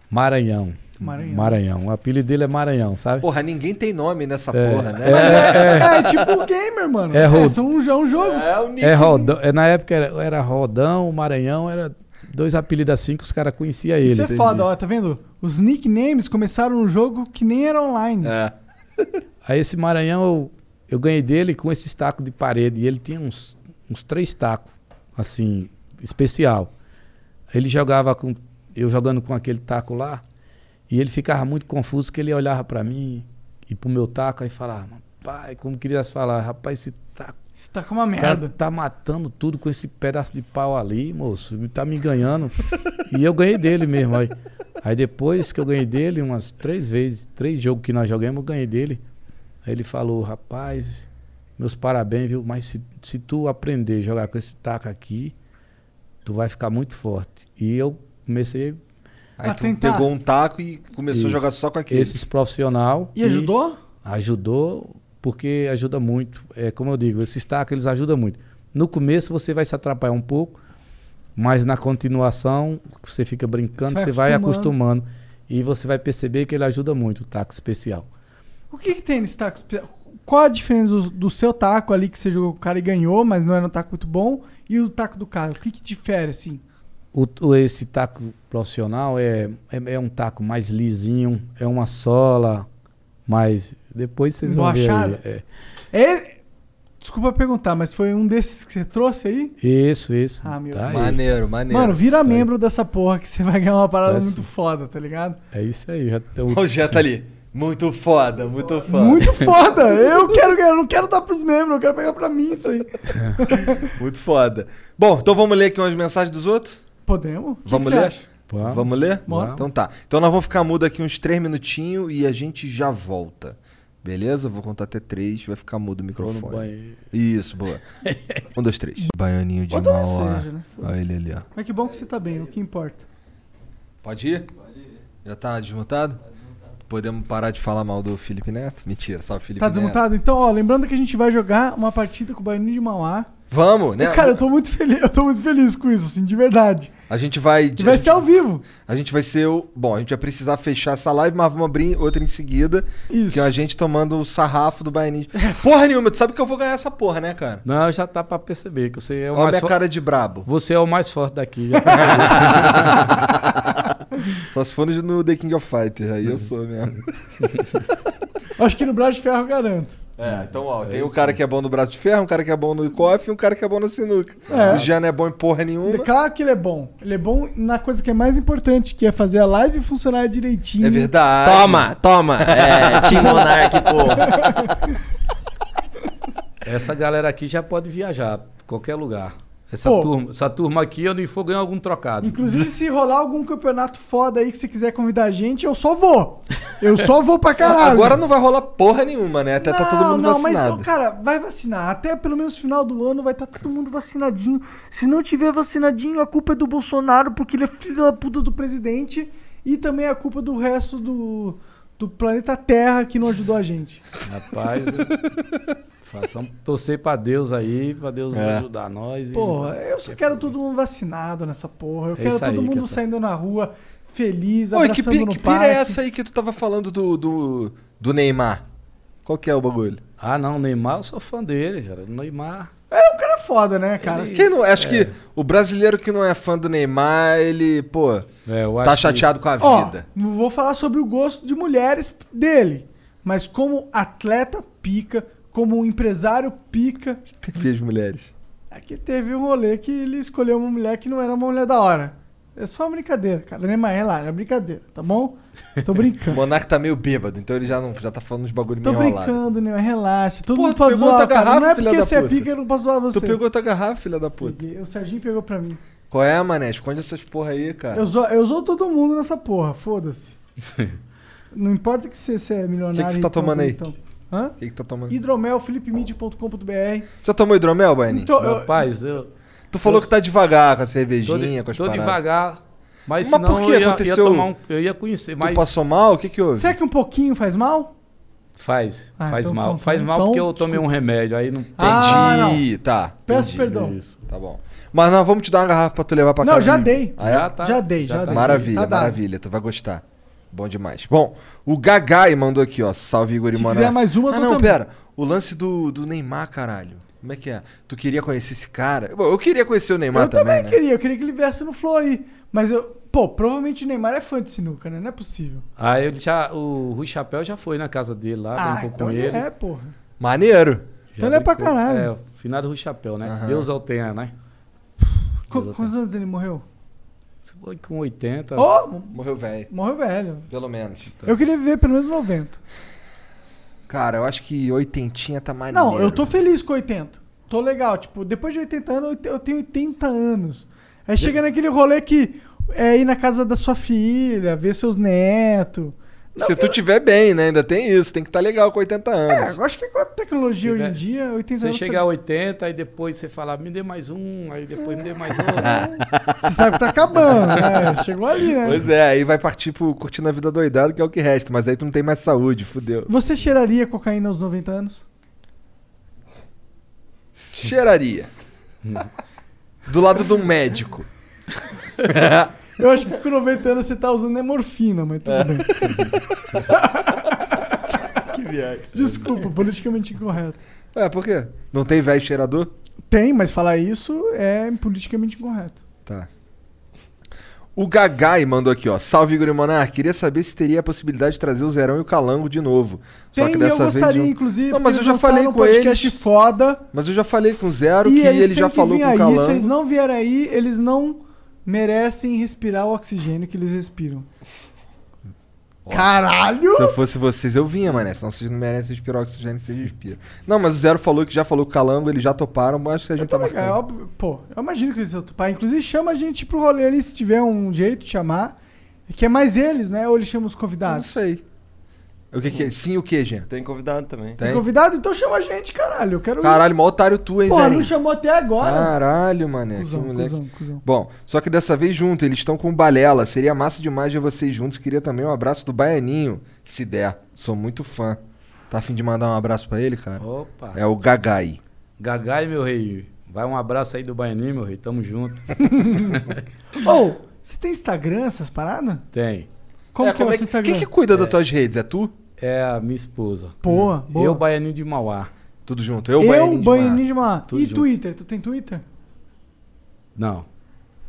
Maranhão. Maranhão. Maranhão. O apelido dele é Maranhão, sabe? Porra, ninguém tem nome nessa É, porra, né? é, É, tipo gamer, mano. É É, rodo. são um, é um jogo. É o É Rodão, é, na época era, era Rodão, Maranhão, era dois apelidos assim que os caras conheciam ele. Isso é foda, ó, tá vendo? Os nicknames começaram no jogo que nem era online. É. Aí esse Maranhão eu, eu ganhei dele com esses tacos de parede. E ele tinha uns, uns três tacos, assim, especial. Ele jogava com. Eu jogando com aquele taco lá. E ele ficava muito confuso, que ele olhava pra mim e pro meu taco aí falava, pai, como queria falar, rapaz, esse taco. Esse taco é uma merda. tá matando tudo com esse pedaço de pau ali, moço. Tá me ganhando. e eu ganhei dele mesmo. Aí, aí depois que eu ganhei dele, umas três vezes, três jogos que nós jogamos, eu ganhei dele. Aí ele falou, rapaz, meus parabéns, viu? Mas se, se tu aprender a jogar com esse taco aqui, tu vai ficar muito forte. E eu comecei. Aí A tu tentar. pegou um taco e começou Isso. a jogar só com aquele. Esses profissional. E ajudou? Ajudou, porque ajuda muito. É como eu digo, esses tacos eles ajudam muito. No começo você vai se atrapalhar um pouco, mas na continuação você fica brincando, Você você vai vai acostumando. acostumando e você vai perceber que ele ajuda muito o taco especial. O que, que tem nesse taco? espe- Qual a diferença do, do seu taco ali que você jogou com o cara e ganhou, mas não era um taco muito bom, e o taco do cara? O que, que difere, assim? O, o- esse taco profissional é, é, é um taco mais lisinho, é uma sola, mas depois vocês vão ver. Emborrachado? aí, é. É, desculpa perguntar, mas foi um desses que você trouxe aí? Isso, isso. Ah, meu tá, Deus. Maneiro, maneiro. Mano, vira membro dessa porra que você vai ganhar uma parada Tá muito foda, tá ligado? É isso aí. Já, O Jean tá ali. Muito foda, muito foda. Muito foda! Eu quero ganhar, eu não quero dar pros membros, eu quero pegar pra mim isso aí. Muito foda. Bom, então vamos ler aqui umas mensagens dos outros? Podemos? Que Vamos que você ler? acha? Vamos. Vamos ler? Vamos. Então tá. Então nós vamos ficar mudo aqui uns três minutinhos e a gente já volta. Beleza? Vou contar até três, vai ficar mudo o microfone. Isso, boa. um, dois, três. Baianinho de Mauá. seja, né? Olha ele ali, ó. Mas que bom que você tá bem, o que importa. Pode ir? Já tá desmutado? Podemos parar de falar mal do Felipe Neto? Mentira, salve Felipe Tá Neto. desmontado? Então, ó, lembrando que a gente vai jogar uma partida com o Baianinho de Mauá. Vamos, né? E, cara, eu tô muito feliz, eu tô muito feliz com isso, assim, de verdade. A gente vai. E vai ser ao vivo. A gente vai ser o. Bom, a gente vai precisar fechar essa live, mas vamos abrir outra em seguida. Isso. Que é a gente tomando o sarrafo do Baianinho. Porra nenhuma, tu sabe que eu vou ganhar essa porra, né, cara? Não, já tá pra perceber que você é o Olha a mais minha fo- cara de brabo. Você é o mais forte daqui. Já Só se for no- The King of Fighters, aí eu sou mesmo. Acho que no braço de ferro eu garanto. É, então, ó, tem um cara que é bom no braço de ferro, um cara que é bom no coffee e um cara que é bom na sinuca. É. O Jean não é bom em porra nenhuma. Claro que ele é bom. Ele é bom na coisa que é mais importante, que é fazer a live funcionar direitinho. É verdade. Toma, toma. É, Team Monark, pô. Essa galera aqui já pode viajar, qualquer lugar. Essa, Pô. turma, essa turma aqui, eu nem for ganhar algum trocado. Inclusive, se rolar algum campeonato foda aí que você quiser convidar a gente, eu só vou. Eu só vou pra caralho. Agora não vai rolar porra nenhuma, né? Até tá todo mundo não, vacinado. mas, cara, vai vacinar. Até pelo menos final do ano vai estar todo mundo vacinadinho. Se não tiver vacinadinho, a culpa é do Bolsonaro, porque ele é filho da puta do presidente. E também a culpa do resto do, do planeta Terra que não ajudou a gente. Rapaz, eu- façam torcer pra Deus aí, pra Deus É. ajudar nós. e- Porra, eu só quero todo mundo vacinado nessa porra. Eu É quero todo aí, mundo Keta. saindo na rua feliz, Oi, que, abraçando no que pira parque. é essa aí que tu tava falando do, do, do Neymar? Qual que é o bagulho? Ah, não, Neymar, eu sou fã dele, cara. Neymar. É um cara foda, né, cara? Quem não, acho É. que o brasileiro que não é fã do Neymar, ele, pô, É, tá chateado com a Ó, vida. não vou falar sobre o gosto de mulheres dele, mas como atleta pica, como empresário pica, Teve as mulheres. aqui teve um rolê que ele escolheu uma mulher que não era uma mulher da hora. É só uma brincadeira, cara. Neymar, relaxa, é brincadeira, tá bom? Tô O brincando. Monark tá meio bêbado, então ele já, não, já tá falando uns bagulho Tô meio brincando, Neymar, relaxa. Todo Porra, mundo pode zoar, cara. Não é porque você é pica, eu não posso zoar você. Tu pegou outra garrafa, filha da puta. Peguei. O Serginho pegou pra mim. Qual é, mané? Esconde essas porra aí, cara. Eu zoo, eu zoo todo mundo nessa porra, foda-se. não importa que você, você é milionário. O que que você tá então, tomando aí? então. Hã? O que, que tá tomando? Hidromel, philipmid.com.br. Já tomou hidromel, Baianinho? Então, eu- Rapaz, eu. Tu falou eu- que tá devagar com a Tô, cervejinha, de- com as tô paradas. devagar. Mas, Mas por que eu ia, aconteceu? Ia tomar um, eu ia conhecer, mas Tu passou mal? O que que houve? Será que um pouquinho faz mal? faz, Ah, faz então- mal. então- faz mal então, porque eu tomei desculpa. um remédio, aí não Ah, Entendi, tá. Peço entendi. perdão. Isso. Tá bom. Mas nós vamos te dar uma garrafa pra tu levar pra Não, casa. já de- dei. Ah, é? Já tá. Já dei, já tá dei. Maravilha, Tá maravilha. Tu vai gostar. Bom demais. Bom, o Gagai mandou aqui, ó. Salve Igor e Se quiser mais uma, eu Ah, não, também. pera. O lance do, do Neymar, caralho. Como é que é? Tu queria conhecer esse cara? Bom, eu queria conhecer o Neymar eu também, também, né? queria, eu queria que ele viesse no Flow aí. Mas eu. Pô, provavelmente o Neymar é fã de sinuca, né? Não é possível. Aí ele já, o Rui Chapéu já foi na casa dele lá, ah, brincou então com ele ele. é, porra. Maneiro. Já Então ele é pra caralho. É, o finado Rui Chapéu, né? Aham. Deus ao tenha, né? Qu- Deus quantos anos ele morreu? Foi com 80. Ó, Morreu velho. morreu velho. Pelo menos. Eu queria viver pelo menos 90. Cara, eu acho que oitentinha tá maneiro. Não, eu tô feliz com 80. Tô legal. Tipo, depois de 80 anos, eu tenho 80 anos. Aí chega naquele rolê que é ir na casa da sua filha, ver seus netos. Se tu tiver bem, né? Ainda tem isso. Tem que estar legal com 80 É, anos. eu acho que com a tecnologia hoje em dia, 80 Você anos. chegar a 80 e depois você falar, me dê mais um, aí depois me dê mais outro. Você sabe que tá acabando, né? Chegou ali, né? Pois é, aí vai partir pro curtindo a vida doidado, que é o que resta. Mas aí tu não tem mais saúde, fudeu. Você cheiraria cocaína aos 90 anos? Cheiraria. Do lado do médico. Eu acho que com 90 anos você tá usando é morfina, mas tudo bem. que viagem. Desculpa, politicamente incorreto. É, por quê? Não tem velho cheirador? Tem, mas falar isso é politicamente incorreto. Tá. O Gagai mandou aqui, ó. Salve, Igor e Monark. Queria saber se teria a possibilidade de trazer o Zerão e o Calango de novo. Só Tem, que e eu dessa gostaria, vez. eu- inclusive, Não, mas eu já falei com um podcast eles. foda. Mas eu já falei com o Zero E que eles ele já que falou vir com o aí. Calango. Se eles não vierem aí, eles não merecem respirar o oxigênio que eles respiram. Caralho! Se eu fosse vocês, eu vinha, mané. Senão vocês não merecem respirar o oxigênio que vocês respiram. Não, mas o Zero falou que já falou com o Calango, eles já toparam, mas acho que a gente tá É marcando. óbvio, pô, eu imagino que eles vão topar. Inclusive, chama a gente pro rolê ali, se tiver um jeito de chamar. Que é mais eles, né? Ou eles chamam os Não convidados? sei. O que que é? Sim, o que, Jean? Tem convidado também. Tem Tem? convidado? Então chama a gente, caralho. Eu quero. Caralho, mó otário tu, hein, Zerinho? não chamou até agora. Caralho, mané. Cusão, que moleque. cuzão, cuzão. Bom, só que dessa vez junto, eles estão com Balela. Seria massa demais ver vocês juntos. Queria também um abraço do Baianinho, se der. Sou muito fã. Tá afim de mandar um abraço pra ele, cara? Opa. É o Gagai. Gagai, meu rei. Vai um abraço aí do Baianinho, meu rei. Tamo junto. Ô, você tem Instagram, essas paradas? Tem. Como É, que é o é seu Instagram? Quem que cuida das tuas redes? É tu? É a minha esposa. Boa, boa. Eu, Baianinho de Mauá. Tudo junto. Eu, Eu, Baianinho de Baianinho de Mar. Tudo E junto. Twitter? Tu tem Twitter? Não.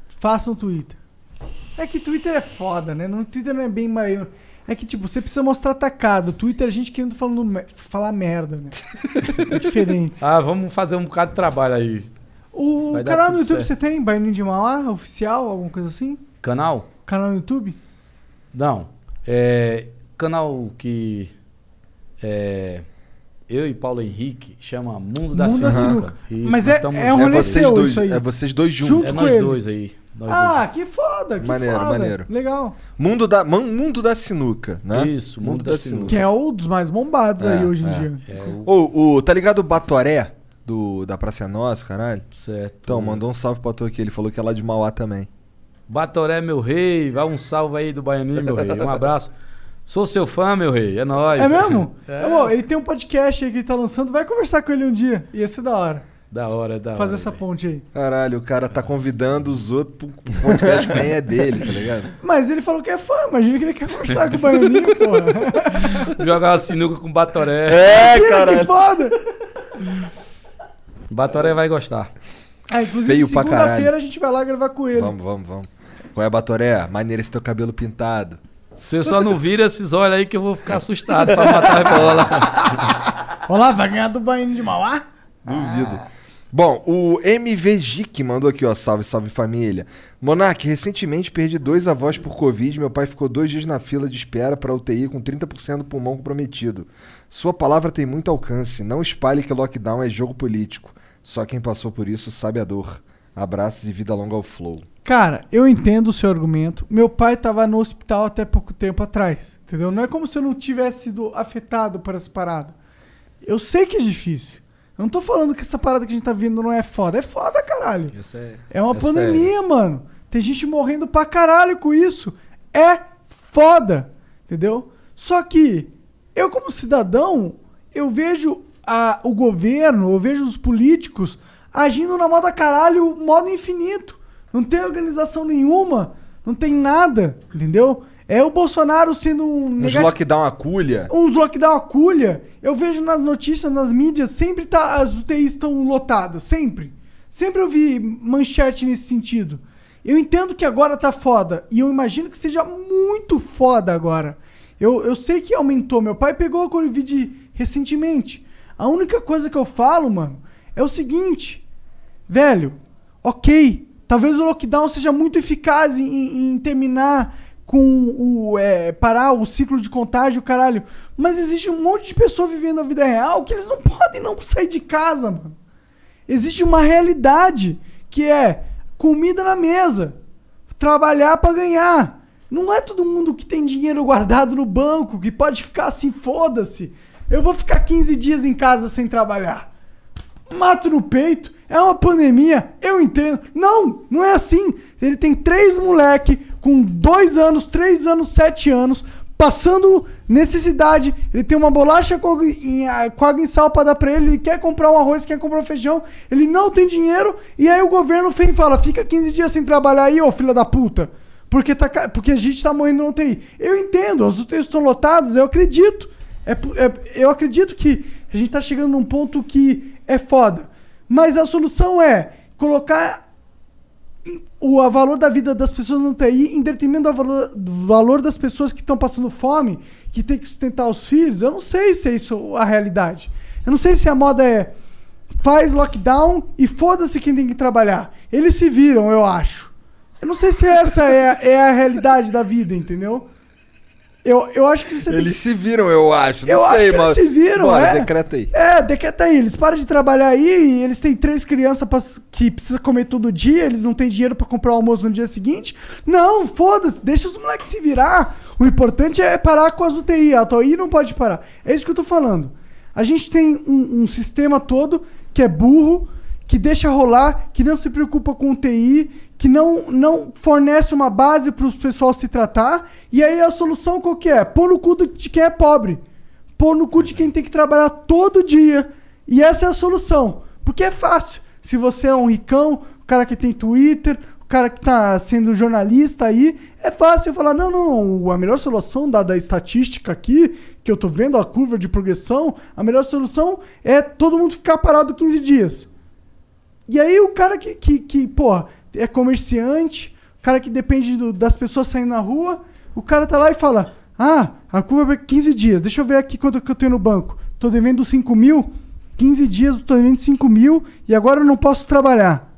Faça um Twitter. É que Twitter é foda, né? No Twitter não é bem maior. É que, tipo, você precisa mostrar atacado. Twitter, a gente querendo falando, me- falar merda, né? É diferente. Ah, vamos fazer um bocado de trabalho aí. O Vai canal no YouTube certo. você tem? Baianinho de Mauá, oficial, alguma coisa assim? Canal? Canal no YouTube? Não. É. Canal que. É. Eu e Paulo Henrique chama Mundo da Mundo da Sinuca. Sinuca. Isso, Mas é- tamo- é um É rolê vocês seu dois, isso aí. é vocês dois juntos. Junto É nós ele. dois aí. nós Ah, que foda, que Maneiro, foda. maneiro. Legal. Mundo da, Man- mundo da sinuca, né? Isso, Mundo da Sinuca. Que é um dos mais bombados aí É, hoje em é. dia. Ô, o, tá ligado o Batoré do, da Praça é Nossa, caralho? Certo. Então, mandou um salve pra tu aqui. Ele falou que é lá de Mauá também. Batoré, meu rei. Vai um salve aí do Baianinho, meu rei. Um abraço. Sou seu fã, meu rei. É nóis. É mesmo? É. Amor, ele tem um podcast aí que ele tá lançando. Vai conversar com ele um dia. Ia ser da hora. Da hora, da Fazer hora. essa ponte aí. Caralho, o cara tá convidando os outros pro, podcast que nem é dele, tá ligado? Mas ele falou que é fã. Imagina que ele quer conversar com o Baianinho, porra. Jogar uma sinuca com Batoré. É, Imagina, cara. Que foda. Batoré vai gostar. Ah, inclusive, Feio pra segunda-feira a gente vai lá gravar com ele. Vamos, vamos, vamos. Qual é, Batoré? Maneiro esse teu cabelo pintado. Você só não vira esses olhos aí que eu vou ficar assustado pra matar a bola. Olha lá, vai ganhar do Baianinho de Mauá? Duvido. Bom, o MVG que mandou aqui, ó. Salve, salve família. Monark, recentemente perdi dois avós por Covid. Meu pai ficou dois dias na fila de espera para UTI com 30% do pulmão comprometido. Sua palavra tem muito alcance. Não espalhe que lockdown é jogo político. Só quem passou por isso sabe a dor. Abraços e vida longa ao Flow. Cara, eu entendo o seu argumento. Meu pai tava no hospital até pouco tempo atrás, entendeu? Não é como se eu não tivesse sido afetado por essa parada. Eu sei que é difícil. Eu não tô falando que essa parada que a gente tá vendo não é foda. É foda, caralho. É, É uma é pandemia, mano. Tem gente morrendo pra caralho com isso. É foda, entendeu? Só que eu como cidadão, eu vejo a, o governo, eu vejo os políticos agindo na moda caralho, modo infinito. Não tem organização nenhuma, não tem nada, entendeu? É o Bolsonaro sendo um Uns negati- lockdown aculha. uns lockdown aculha. Eu vejo nas notícias, nas mídias, sempre tá, as UTIs estão lotadas, sempre. Sempre eu vi manchete nesse sentido. Eu entendo que agora tá foda, e eu imagino que seja muito foda agora. Eu, eu sei que aumentou. Meu pai pegou a Covid recentemente. A única coisa que eu falo, mano, é o seguinte. Velho, ok, talvez o lockdown seja muito eficaz em, em terminar com o. é, parar o ciclo de contágio, caralho. Mas existe um monte de pessoa vivendo a vida real que eles não podem não sair de casa, mano. Existe uma realidade que é comida na mesa, trabalhar pra ganhar. Não é todo mundo que tem dinheiro guardado no banco que pode ficar assim, foda-se. Eu vou ficar 15 dias em casa sem trabalhar mato no peito, é uma pandemia, eu entendo. Não, não é assim. Ele tem três moleque com dois anos, três anos, sete anos, passando necessidade. Ele tem uma bolacha com água em, sal pra dar pra ele, ele quer comprar um arroz, quer comprar um feijão, ele não tem dinheiro, e aí o governo vem e fala, fica 15 dias sem trabalhar aí, ô filho da puta. Porque, tá, porque a gente tá morrendo no UTI. Eu entendo, as UTIs estão lotadas, eu acredito. É, é- eu acredito que a gente tá chegando num ponto que é foda. Mas a solução é colocar o a valor da vida das pessoas no UTI em detrimento do valor, do valor das pessoas que estão passando fome, que tem que sustentar os filhos. Eu não sei se é isso a realidade. Eu não sei se a moda é faz lockdown e foda-se quem tem que trabalhar. Eles se viram, eu acho. Eu não sei se essa é, é a realidade da vida, entendeu? Eu, eu acho que você tem Eles se viram, eu acho. Não eu sei, acho que mas. eles se viram, Bora, é. decreta aí. É, decreta aí. Eles param de trabalhar aí e eles têm três crianças pra- que precisa comer todo dia, eles não têm dinheiro pra comprar o almoço no dia seguinte. Não, foda-se, deixa os moleques se virar. O importante é parar com as UTI. A UTI não pode parar. É isso que eu tô falando. A gente tem um, um sistema todo que é burro, que deixa rolar, que não se preocupa com UTI, que não, não fornece uma base para o pessoal se tratar. E aí a solução qual que é? Pôr no cu de quem é pobre. Pôr no cu de quem tem que trabalhar todo dia. E essa é a solução. Porque é fácil. Se você é um ricão, o cara que tem Twitter, o cara que tá sendo jornalista aí, é fácil falar, não, não, não, a melhor solução dada a estatística aqui, que eu tô vendo a curva de progressão, a melhor solução é todo mundo ficar parado 15 dias. E aí o cara que, que, que porra, é comerciante, cara que depende do- das pessoas saindo na rua, o cara tá lá e fala: Ah, a curva é 15 dias. Deixa eu ver aqui quanto que eu tenho no banco. Tô devendo 5 mil. 15 dias tô devendo 5 mil e agora eu não posso trabalhar.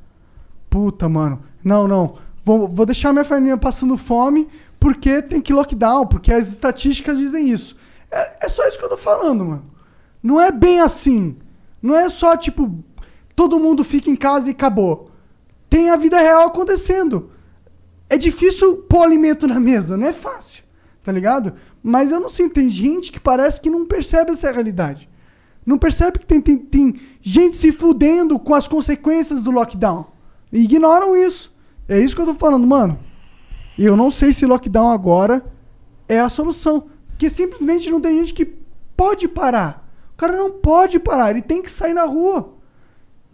Puta, mano. Não, não. Vou, vou deixar minha família passando fome porque tem que lockdown, porque as estatísticas dizem isso. É, é só isso que eu tô falando, mano. Não é bem assim. Não é só tipo, todo mundo fica em casa e acabou. Tem a vida real acontecendo. É difícil pôr alimento na mesa, não é fácil, tá ligado? Mas eu não sei, tem gente que parece que não percebe essa realidade. Não percebe que tem, tem, tem gente se fudendo com as consequências do lockdown. E ignoram isso. É isso que eu tô falando, mano. E eu não sei se lockdown agora é a solução. Porque simplesmente não tem gente que pode parar. O cara não pode parar, ele tem que sair na rua.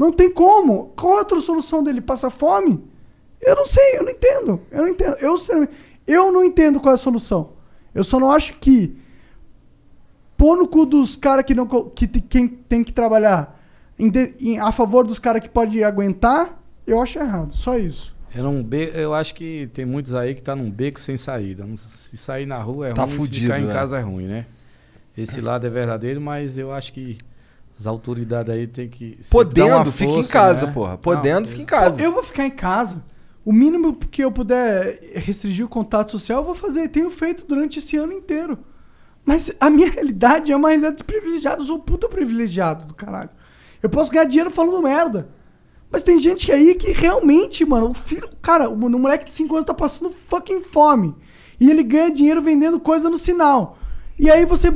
Não tem como. Qual a outra solução dele? Passar fome? Eu não sei, eu não entendo. Eu não entendo. Eu, eu não entendo qual é a solução. Eu só não acho que pôr no cu dos caras que, não que quem tem que trabalhar em de- em- a favor dos caras que pode aguentar, eu acho errado. Só isso. Era um be... Eu acho que tem muitos aí que tá num beco sem saída. Se sair na rua é Tá ruim, fudido, se ficar em né? casa é ruim, né? Esse lado é verdadeiro, mas eu acho que as autoridades aí tem que. sempre dar uma Podendo, fica em força, casa, né? porra. Não, Podendo, fica em casa. Eu vou ficar em casa. O mínimo que eu puder restringir o contato social, eu vou fazer. Tenho feito durante esse ano inteiro. Mas a minha realidade é uma realidade de privilegiado. Eu sou um puta privilegiado do caralho. Eu posso ganhar dinheiro falando merda. Mas tem gente aí que realmente, mano, o filho. Cara, o moleque de 5 anos tá passando fucking fome. E ele ganha dinheiro vendendo coisa no sinal. E aí você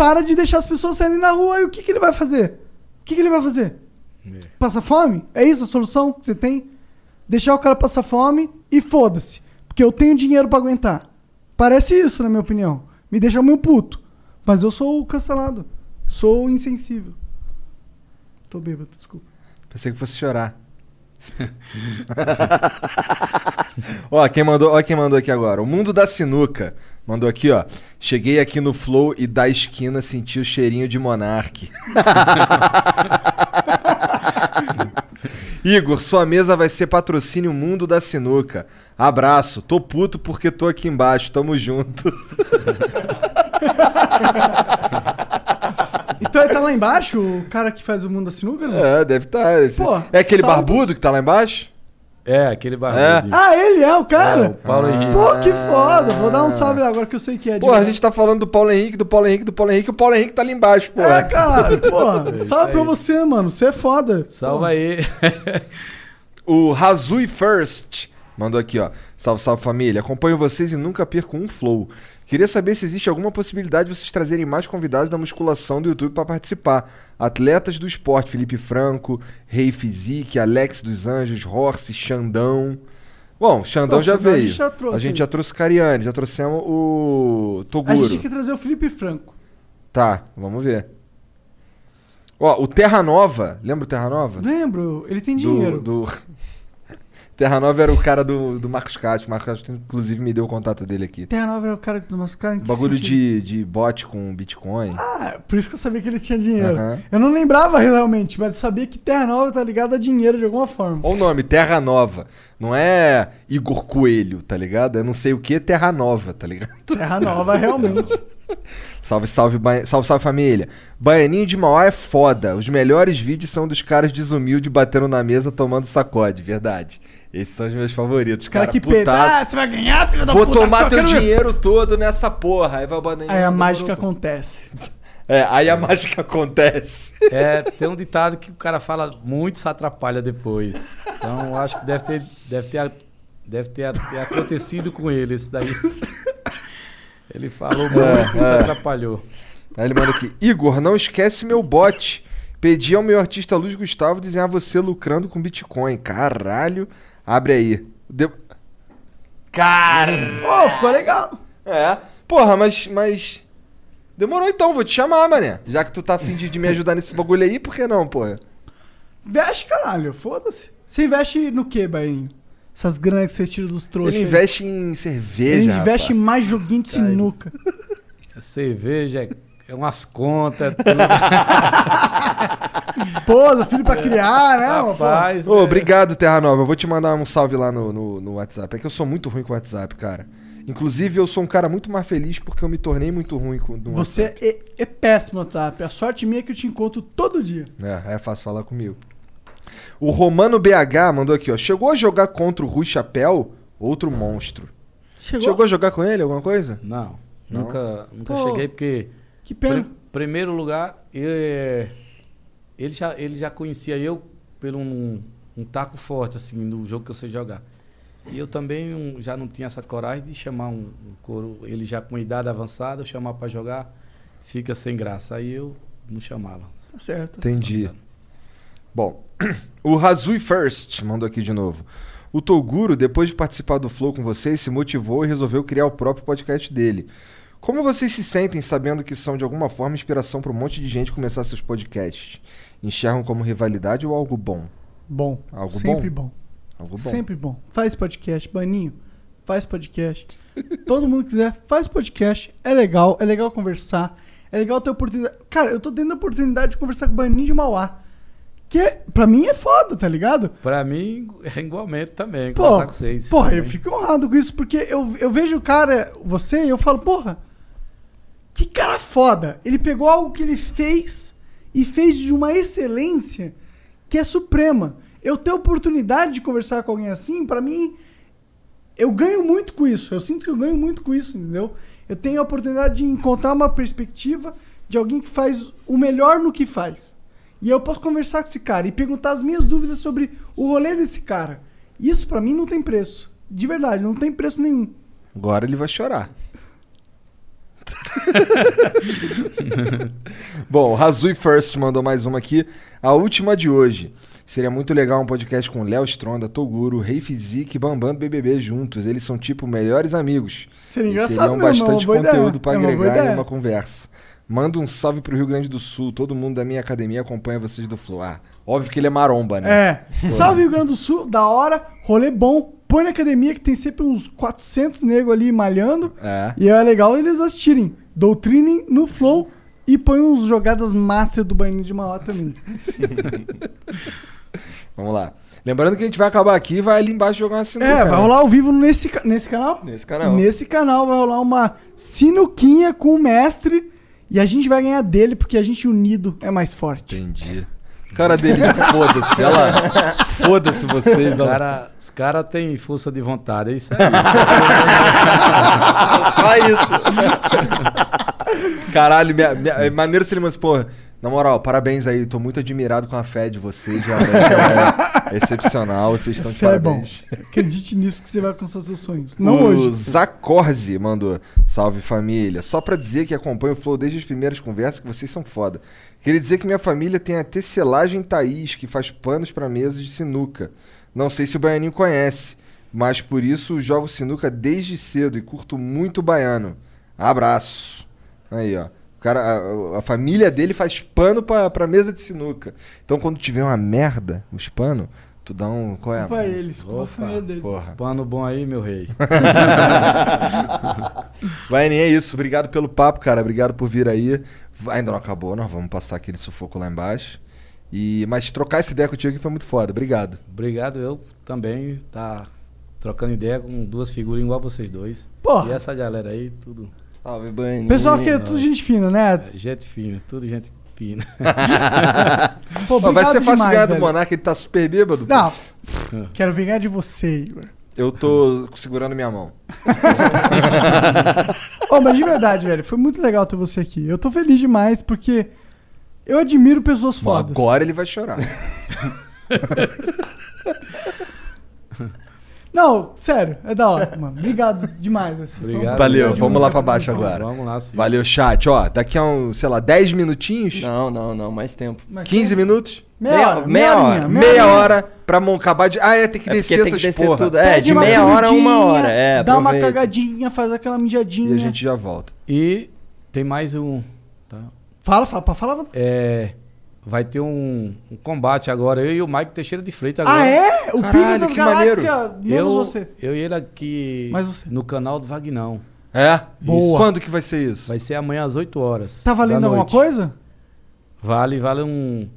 para de deixar as pessoas saírem na rua e o que, que ele vai fazer? O que, que ele vai fazer? Passa fome? É isso a solução que você tem? Deixar o cara passar fome e foda-se. Porque eu tenho dinheiro pra aguentar. Parece isso, na minha opinião. Me deixa meio puto. Mas eu sou cancelado. Sou insensível. Tô bêbado, desculpa. Pensei que fosse chorar. ó, quem mandou, ó quem mandou aqui agora. O mundo da sinuca. Mandou aqui, ó. Cheguei aqui no Flow e da esquina senti o cheirinho de Monark. Igor, sua mesa vai ser patrocínio Mundo da Sinuca. Abraço. Tô puto porque tô aqui embaixo. Tamo junto. Então ele tá lá embaixo, o cara que faz o mundo da sinuca? Não? É, deve estar. Pô, é aquele salve. barbudo que tá lá embaixo? É, aquele barbudo. Ah, ele é o cara? É, o Paulo Henrique. Pô, que foda. Vou dar um salve lá agora que eu sei que é de Pô, a gente tá falando do Paulo Henrique, do Paulo Henrique, do Paulo Henrique. O Paulo Henrique tá ali embaixo, pô. É, caralho, pô. isso Salve pra você, mano. Você é foda. Salva Pô. aí. O Razui First mandou aqui, ó. Salve, salve família. Acompanho vocês e nunca perco um flow. Queria saber se existe alguma possibilidade de vocês trazerem mais convidados da musculação do YouTube pra participar. Atletas do esporte, Felipe Franco, Rei Physique, Alex dos Anjos, Horse, Xandão. Bom, Xandão Não, já Xandão a veio. gente já trouxe a gente já trouxe o Cariani, já trouxemos o A Toguro. gente tem que trazer o Felipe Franco. Tá, vamos ver. Ó, o Terra Nova, lembra o Terra Nova? Lembro, ele tem do, dinheiro. do- Terra Nova era o cara do, do Marcos Castro. O Marcos Castro, inclusive, me deu o contato dele aqui. Terra Nova é o cara do em que Bagulho sentido? de, de bot com Bitcoin. Ah, por isso que eu sabia que ele tinha dinheiro. Eu não lembrava realmente, mas eu sabia que Terra Nova tá ligado a dinheiro de alguma forma. Olha o nome, Terra Nova. Não é Igor Coelho, tá ligado? Eu não sei o que, Terra Nova, tá ligado? Terra Nova, realmente. Salve, salve, ba... salve, salve família. Baianinho de Mauá é foda. Os melhores vídeos são dos caras desumildes batendo na mesa tomando sacode, verdade. Esses são os meus favoritos. Cara Cara, que putaço. ah, você vai ganhar, filho da Vou puta. tomar só teu quero ver. dinheiro todo nessa porra. Aí vai o bananinho. Aí a mágica pô. acontece. É, aí a mágica acontece. É, tem um ditado que o cara fala muito se atrapalha depois. Então eu acho que deve ter, deve ter, deve ter, ter acontecido com ele esse daí. Ele falou muito É, e se é. atrapalhou. Aí ele manda aqui: Igor, não esquece meu bot. Pedi ao meu artista Luiz Gustavo desenhar você lucrando com Bitcoin. Caralho. Abre aí. De... Cara. Pô, ficou legal. É. Porra, mas, mas. Demorou então, vou te chamar, mané. Já que tu tá afim de, de me ajudar nesse bagulho aí, por que não, porra? Veste, caralho, foda-se. Você investe no que, Baininho? Essas granas que vocês tiram dos trouxas. Ele aí. investe em cerveja. Ele investe em rapaz. mais joguinho de sinuca. Cerveja, é, é umas contas, tudo. Esposa, filho pra criar, né? Rapaz, Ô, né? obrigado, Terra Nova. Eu vou te mandar um salve lá no, no, no WhatsApp. É que eu sou muito ruim com o WhatsApp, cara. Inclusive, eu sou um cara muito mais feliz porque eu me tornei muito ruim com no Você é, é péssimo no WhatsApp. A sorte minha é que eu te encontro todo dia. É, é fácil falar comigo. O Romano BH mandou aqui, ó. Chegou a jogar contra o Rui Chapéu? Outro monstro. Chegou? a jogar com ele alguma coisa? Não, Não? nunca, nunca Pô, cheguei porque. que pena. pri- primeiro lugar, eu, é, ele, já, ele já conhecia eu pelo um, um taco forte, assim, no jogo que eu sei jogar. E eu também um, já não tinha essa coragem de chamar um, um coro, ele já com idade avançada, eu chamar pra jogar, fica sem graça. Aí eu não chamava. Tá certo. Entendi. Bom, o Razui First mandou aqui de novo. O Toguro, depois de participar do Flow com vocês, se motivou e resolveu criar o próprio podcast dele. Como vocês se sentem sabendo que são de alguma forma inspiração para um monte de gente começar seus podcasts? Enxergam como rivalidade ou algo bom? Bom. Algo Sempre bom? bom. Algo bom. Sempre bom. Faz podcast, Baninho. Faz podcast. Todo mundo que quiser, faz podcast. É legal, é legal conversar. É legal ter oportunidade. Cara, eu tô tendo a oportunidade de conversar com o Baninho de Mauá. Que é, pra mim é foda, tá ligado? Pra mim, é igualmente também, Pô, conversar com vocês. porra, eu fico honrado com isso, porque eu, eu vejo o cara, você, e eu falo, porra, que cara foda. Ele pegou algo que ele fez e fez de uma excelência que é suprema. Eu ter oportunidade de conversar com alguém assim, pra mim, eu ganho muito com isso. Eu sinto que eu ganho muito com isso, entendeu? Eu tenho a oportunidade de encontrar uma perspectiva de alguém que faz o melhor no que faz. E eu posso conversar com esse cara e perguntar as minhas dúvidas sobre o rolê desse cara. Isso pra mim não tem preço. De verdade, não tem preço nenhum. Agora ele vai chorar. Bom, o Razui First mandou mais uma aqui. A última de hoje. Seria muito legal um podcast com Léo Stronda, Toguro, Rei Fizik e Bambam do BBB juntos. Eles são tipo melhores amigos. Seria E engraçado teriam mesmo, é bastante conteúdo É uma boa agregar em uma conversa. Manda um salve pro Rio Grande do Sul. Todo mundo da minha academia acompanha vocês do Flow. Ah, óbvio que ele é maromba, né? É. Pô. Salve Rio Grande do Sul, da hora, rolê bom. Põe na academia que tem sempre uns 400 negros ali malhando. É. E é legal eles assistirem. Doutrinem no Flow e põe uns jogadas master do Baininho de Mauá também. Vamos lá. Lembrando que a gente vai acabar aqui e vai ali embaixo jogar uma sinuca. É, vai né? rolar ao vivo nesse, nesse canal? Nesse canal. Nesse canal vai rolar uma sinuquinha com o mestre e a gente vai ganhar dele porque a gente unido é mais forte. Entendi. Cara dele de foda-se. Ela. Foda-se vocês. Ela... cara, os caras têm força de vontade, é isso aí. Só isso. Caralho, minha, minha- é maneiro se ele mas, porra. Na moral, parabéns aí. Tô muito admirado com a fé de vocês. Realmente é, excepcional. Vocês estão de Fé é bom. parabéns. Acredite nisso que você vai alcançar seus sonhos. Não o hoje. Zacorzi mandou. Salve família. Só pra dizer que acompanho o Flow desde as primeiras conversas, que vocês são foda. Queria dizer que minha família tem a tecelagem Thaís, que faz panos pra mesas de sinuca. Não sei se o Baianinho conhece, mas por isso jogo sinuca desde cedo e curto muito o baiano. Abraço. Aí, ó. O cara, a, a família dele faz pano pra, pra mesa de sinuca. Então quando tiver uma merda, os panos, tu dá um. Qual é? Culpa eles, culpa a Opa. Porra. Pano bom aí, meu rei. Vai, é isso. Obrigado pelo papo, cara. Obrigado por vir aí. Vai- Ainda não acabou, nós vamos passar aquele sufoco lá embaixo. E, mas trocar essa ideia contigo aqui foi muito foda. Obrigado. Obrigado, eu também tá trocando ideia com duas figuras igual vocês dois. Porra. E essa galera aí, tudo. Salve. Pessoal que é tudo gente fina, né? É, gente fina, tudo gente fina. Pô, Pô, vai ser fácil demais, ganhar do velho. Monark, ele tá super bêbado. pô. Não, quero vingar de você, Igor. Eu tô segurando minha mão. Ô, mas de verdade, velho, foi muito legal ter você aqui. Eu tô feliz demais porque eu admiro pessoas Bom, fodas. agora ele vai chorar. Não, sério, é da hora, mano. Obrigado demais. Assim. Um- Valeu, obrigado vamos lá pra baixo agora. Vamos lá, sim. Valeu, chat. Ó, daqui a um, sei lá, 10 minutinhos, Não, não, não, mais tempo. Mas 15 minutos, Meia hora, meia hora, meia horinha. hora pra acabar de. Ah, é, tem que É descer tem que essas descer porra. tudo. É, Pede de uma meia hora a uma hora. É, Dá uma aproveita. cagadinha, faz aquela mijadinha. E a gente já volta. E tem mais um. Tá? Fala, fala, pra falar. É, vai ter um, um combate agora. Eu e o Mike Teixeira de Freitas agora. Ah, é? O Caralho, Pico das que Galáxias, maneiro. menos eu, você. eu e ele aqui Mais você. no canal do Vagnão. É? Boa. Quando que vai ser isso? Vai ser amanhã às 8 horas. Tá valendo da alguma coisa? Vale, vale um.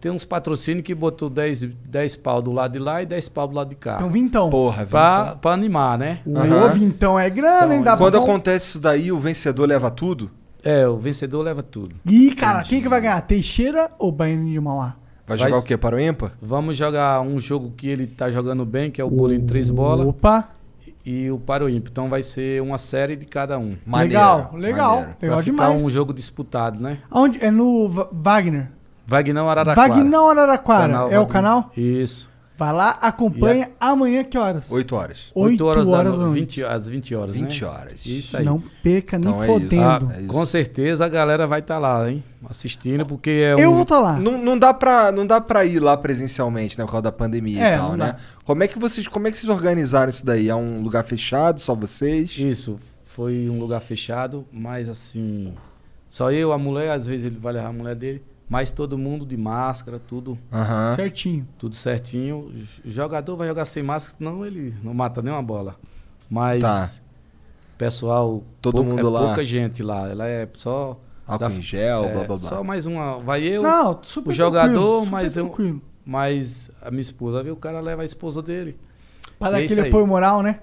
Tem uns patrocínios que botou 10, 10 pau do lado de lá e 10 pau do lado de cá. Então, vintão. Porra, Pra, pra animar, né? O vintão é grana, hein? Dá Quando pra... acontece isso daí, o vencedor leva tudo? É, o vencedor leva tudo. Ih, cara, quem que vai ganhar? Teixeira ou Baianinho de Mauá? Vai, Vai- jogar o quê? Para o ímpar? Vamos jogar um jogo que ele tá jogando bem, que é o bolinho de três bolas. Opa! E o para o ímpio. Então vai ser uma série de cada um. Legal, legal. maneiro. Legal Pra ficar demais. um jogo disputado, né? Aonde? É no Wagner. Vagnão Araraquara. Vagnão Araraquara. Canal é o canal? Isso. Vai lá, acompanha. Amanhã que horas? 8 horas. 8 horas, da da no- noite. 20, às 20 horas, 20 né? horas. Isso aí. Não perca nem Então é isso. fodendo. Ah, com certeza a galera vai estar lá, hein? Assistindo, porque é Eu um... vou estar lá. Não, não, dá pra, não dá pra ir lá presencialmente, né? Por causa da pandemia É, e tal, né? Como é, que vocês, como é que vocês organizaram isso daí? É um lugar fechado, só vocês? Isso, foi um lugar fechado, mas assim... Só eu, a mulher, às vezes ele vai levar a mulher dele, mas todo mundo de máscara, tudo... Aham. Certinho. Tudo certinho. O jogador vai jogar sem máscara, senão ele não mata nenhuma bola. Mas... Tá. Pessoal, Todo pouca- mundo é lá. pouca gente lá. Ela é só... Álcool da- em gel, é, blá, blá, blá. Só mais uma... Vai eu, Não, super o jogador, mas eu... tranquilo. Mas a minha esposa, viu? O cara leva a esposa dele. Pra dar É aquele apoio moral, né?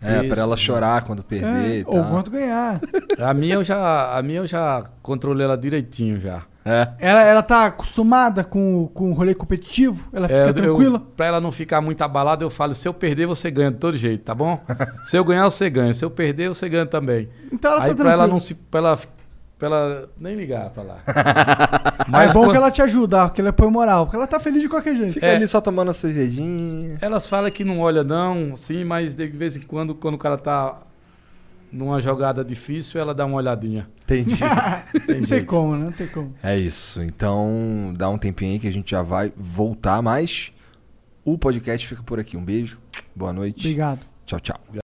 É, Isso. pra ela chorar quando perder É, ou tal. quanto ganhar. A minha eu já, a minha eu já controlei ela direitinho já. É. Ela, ela tá acostumada com, com o rolê competitivo? Ela fica É, eu- tranquila? pra ela não ficar muito abalada, eu falo, se eu perder, você ganha de todo jeito, tá bom? se eu ganhar, você ganha. Se eu perder, você ganha também. Então ela tá Aí pra ela tranquila. não se. Pra ela, pra ela nem ligar pra lá. Mas é bom quando- que ela te ajuda, aquele apoio moral. Porque ela tá feliz de qualquer jeito. Fica É. ali só tomando a cervejinha. Elas falam que não olha, não, sim, mas de vez em quando, quando o cara tá numa jogada difícil, ela dá uma olhadinha. Entendi. não tem como, né? Não tem como. É isso. Então, dá um tempinho aí que a gente já vai voltar, mas o podcast fica por aqui. Um beijo, boa noite. Obrigado. Tchau, tchau.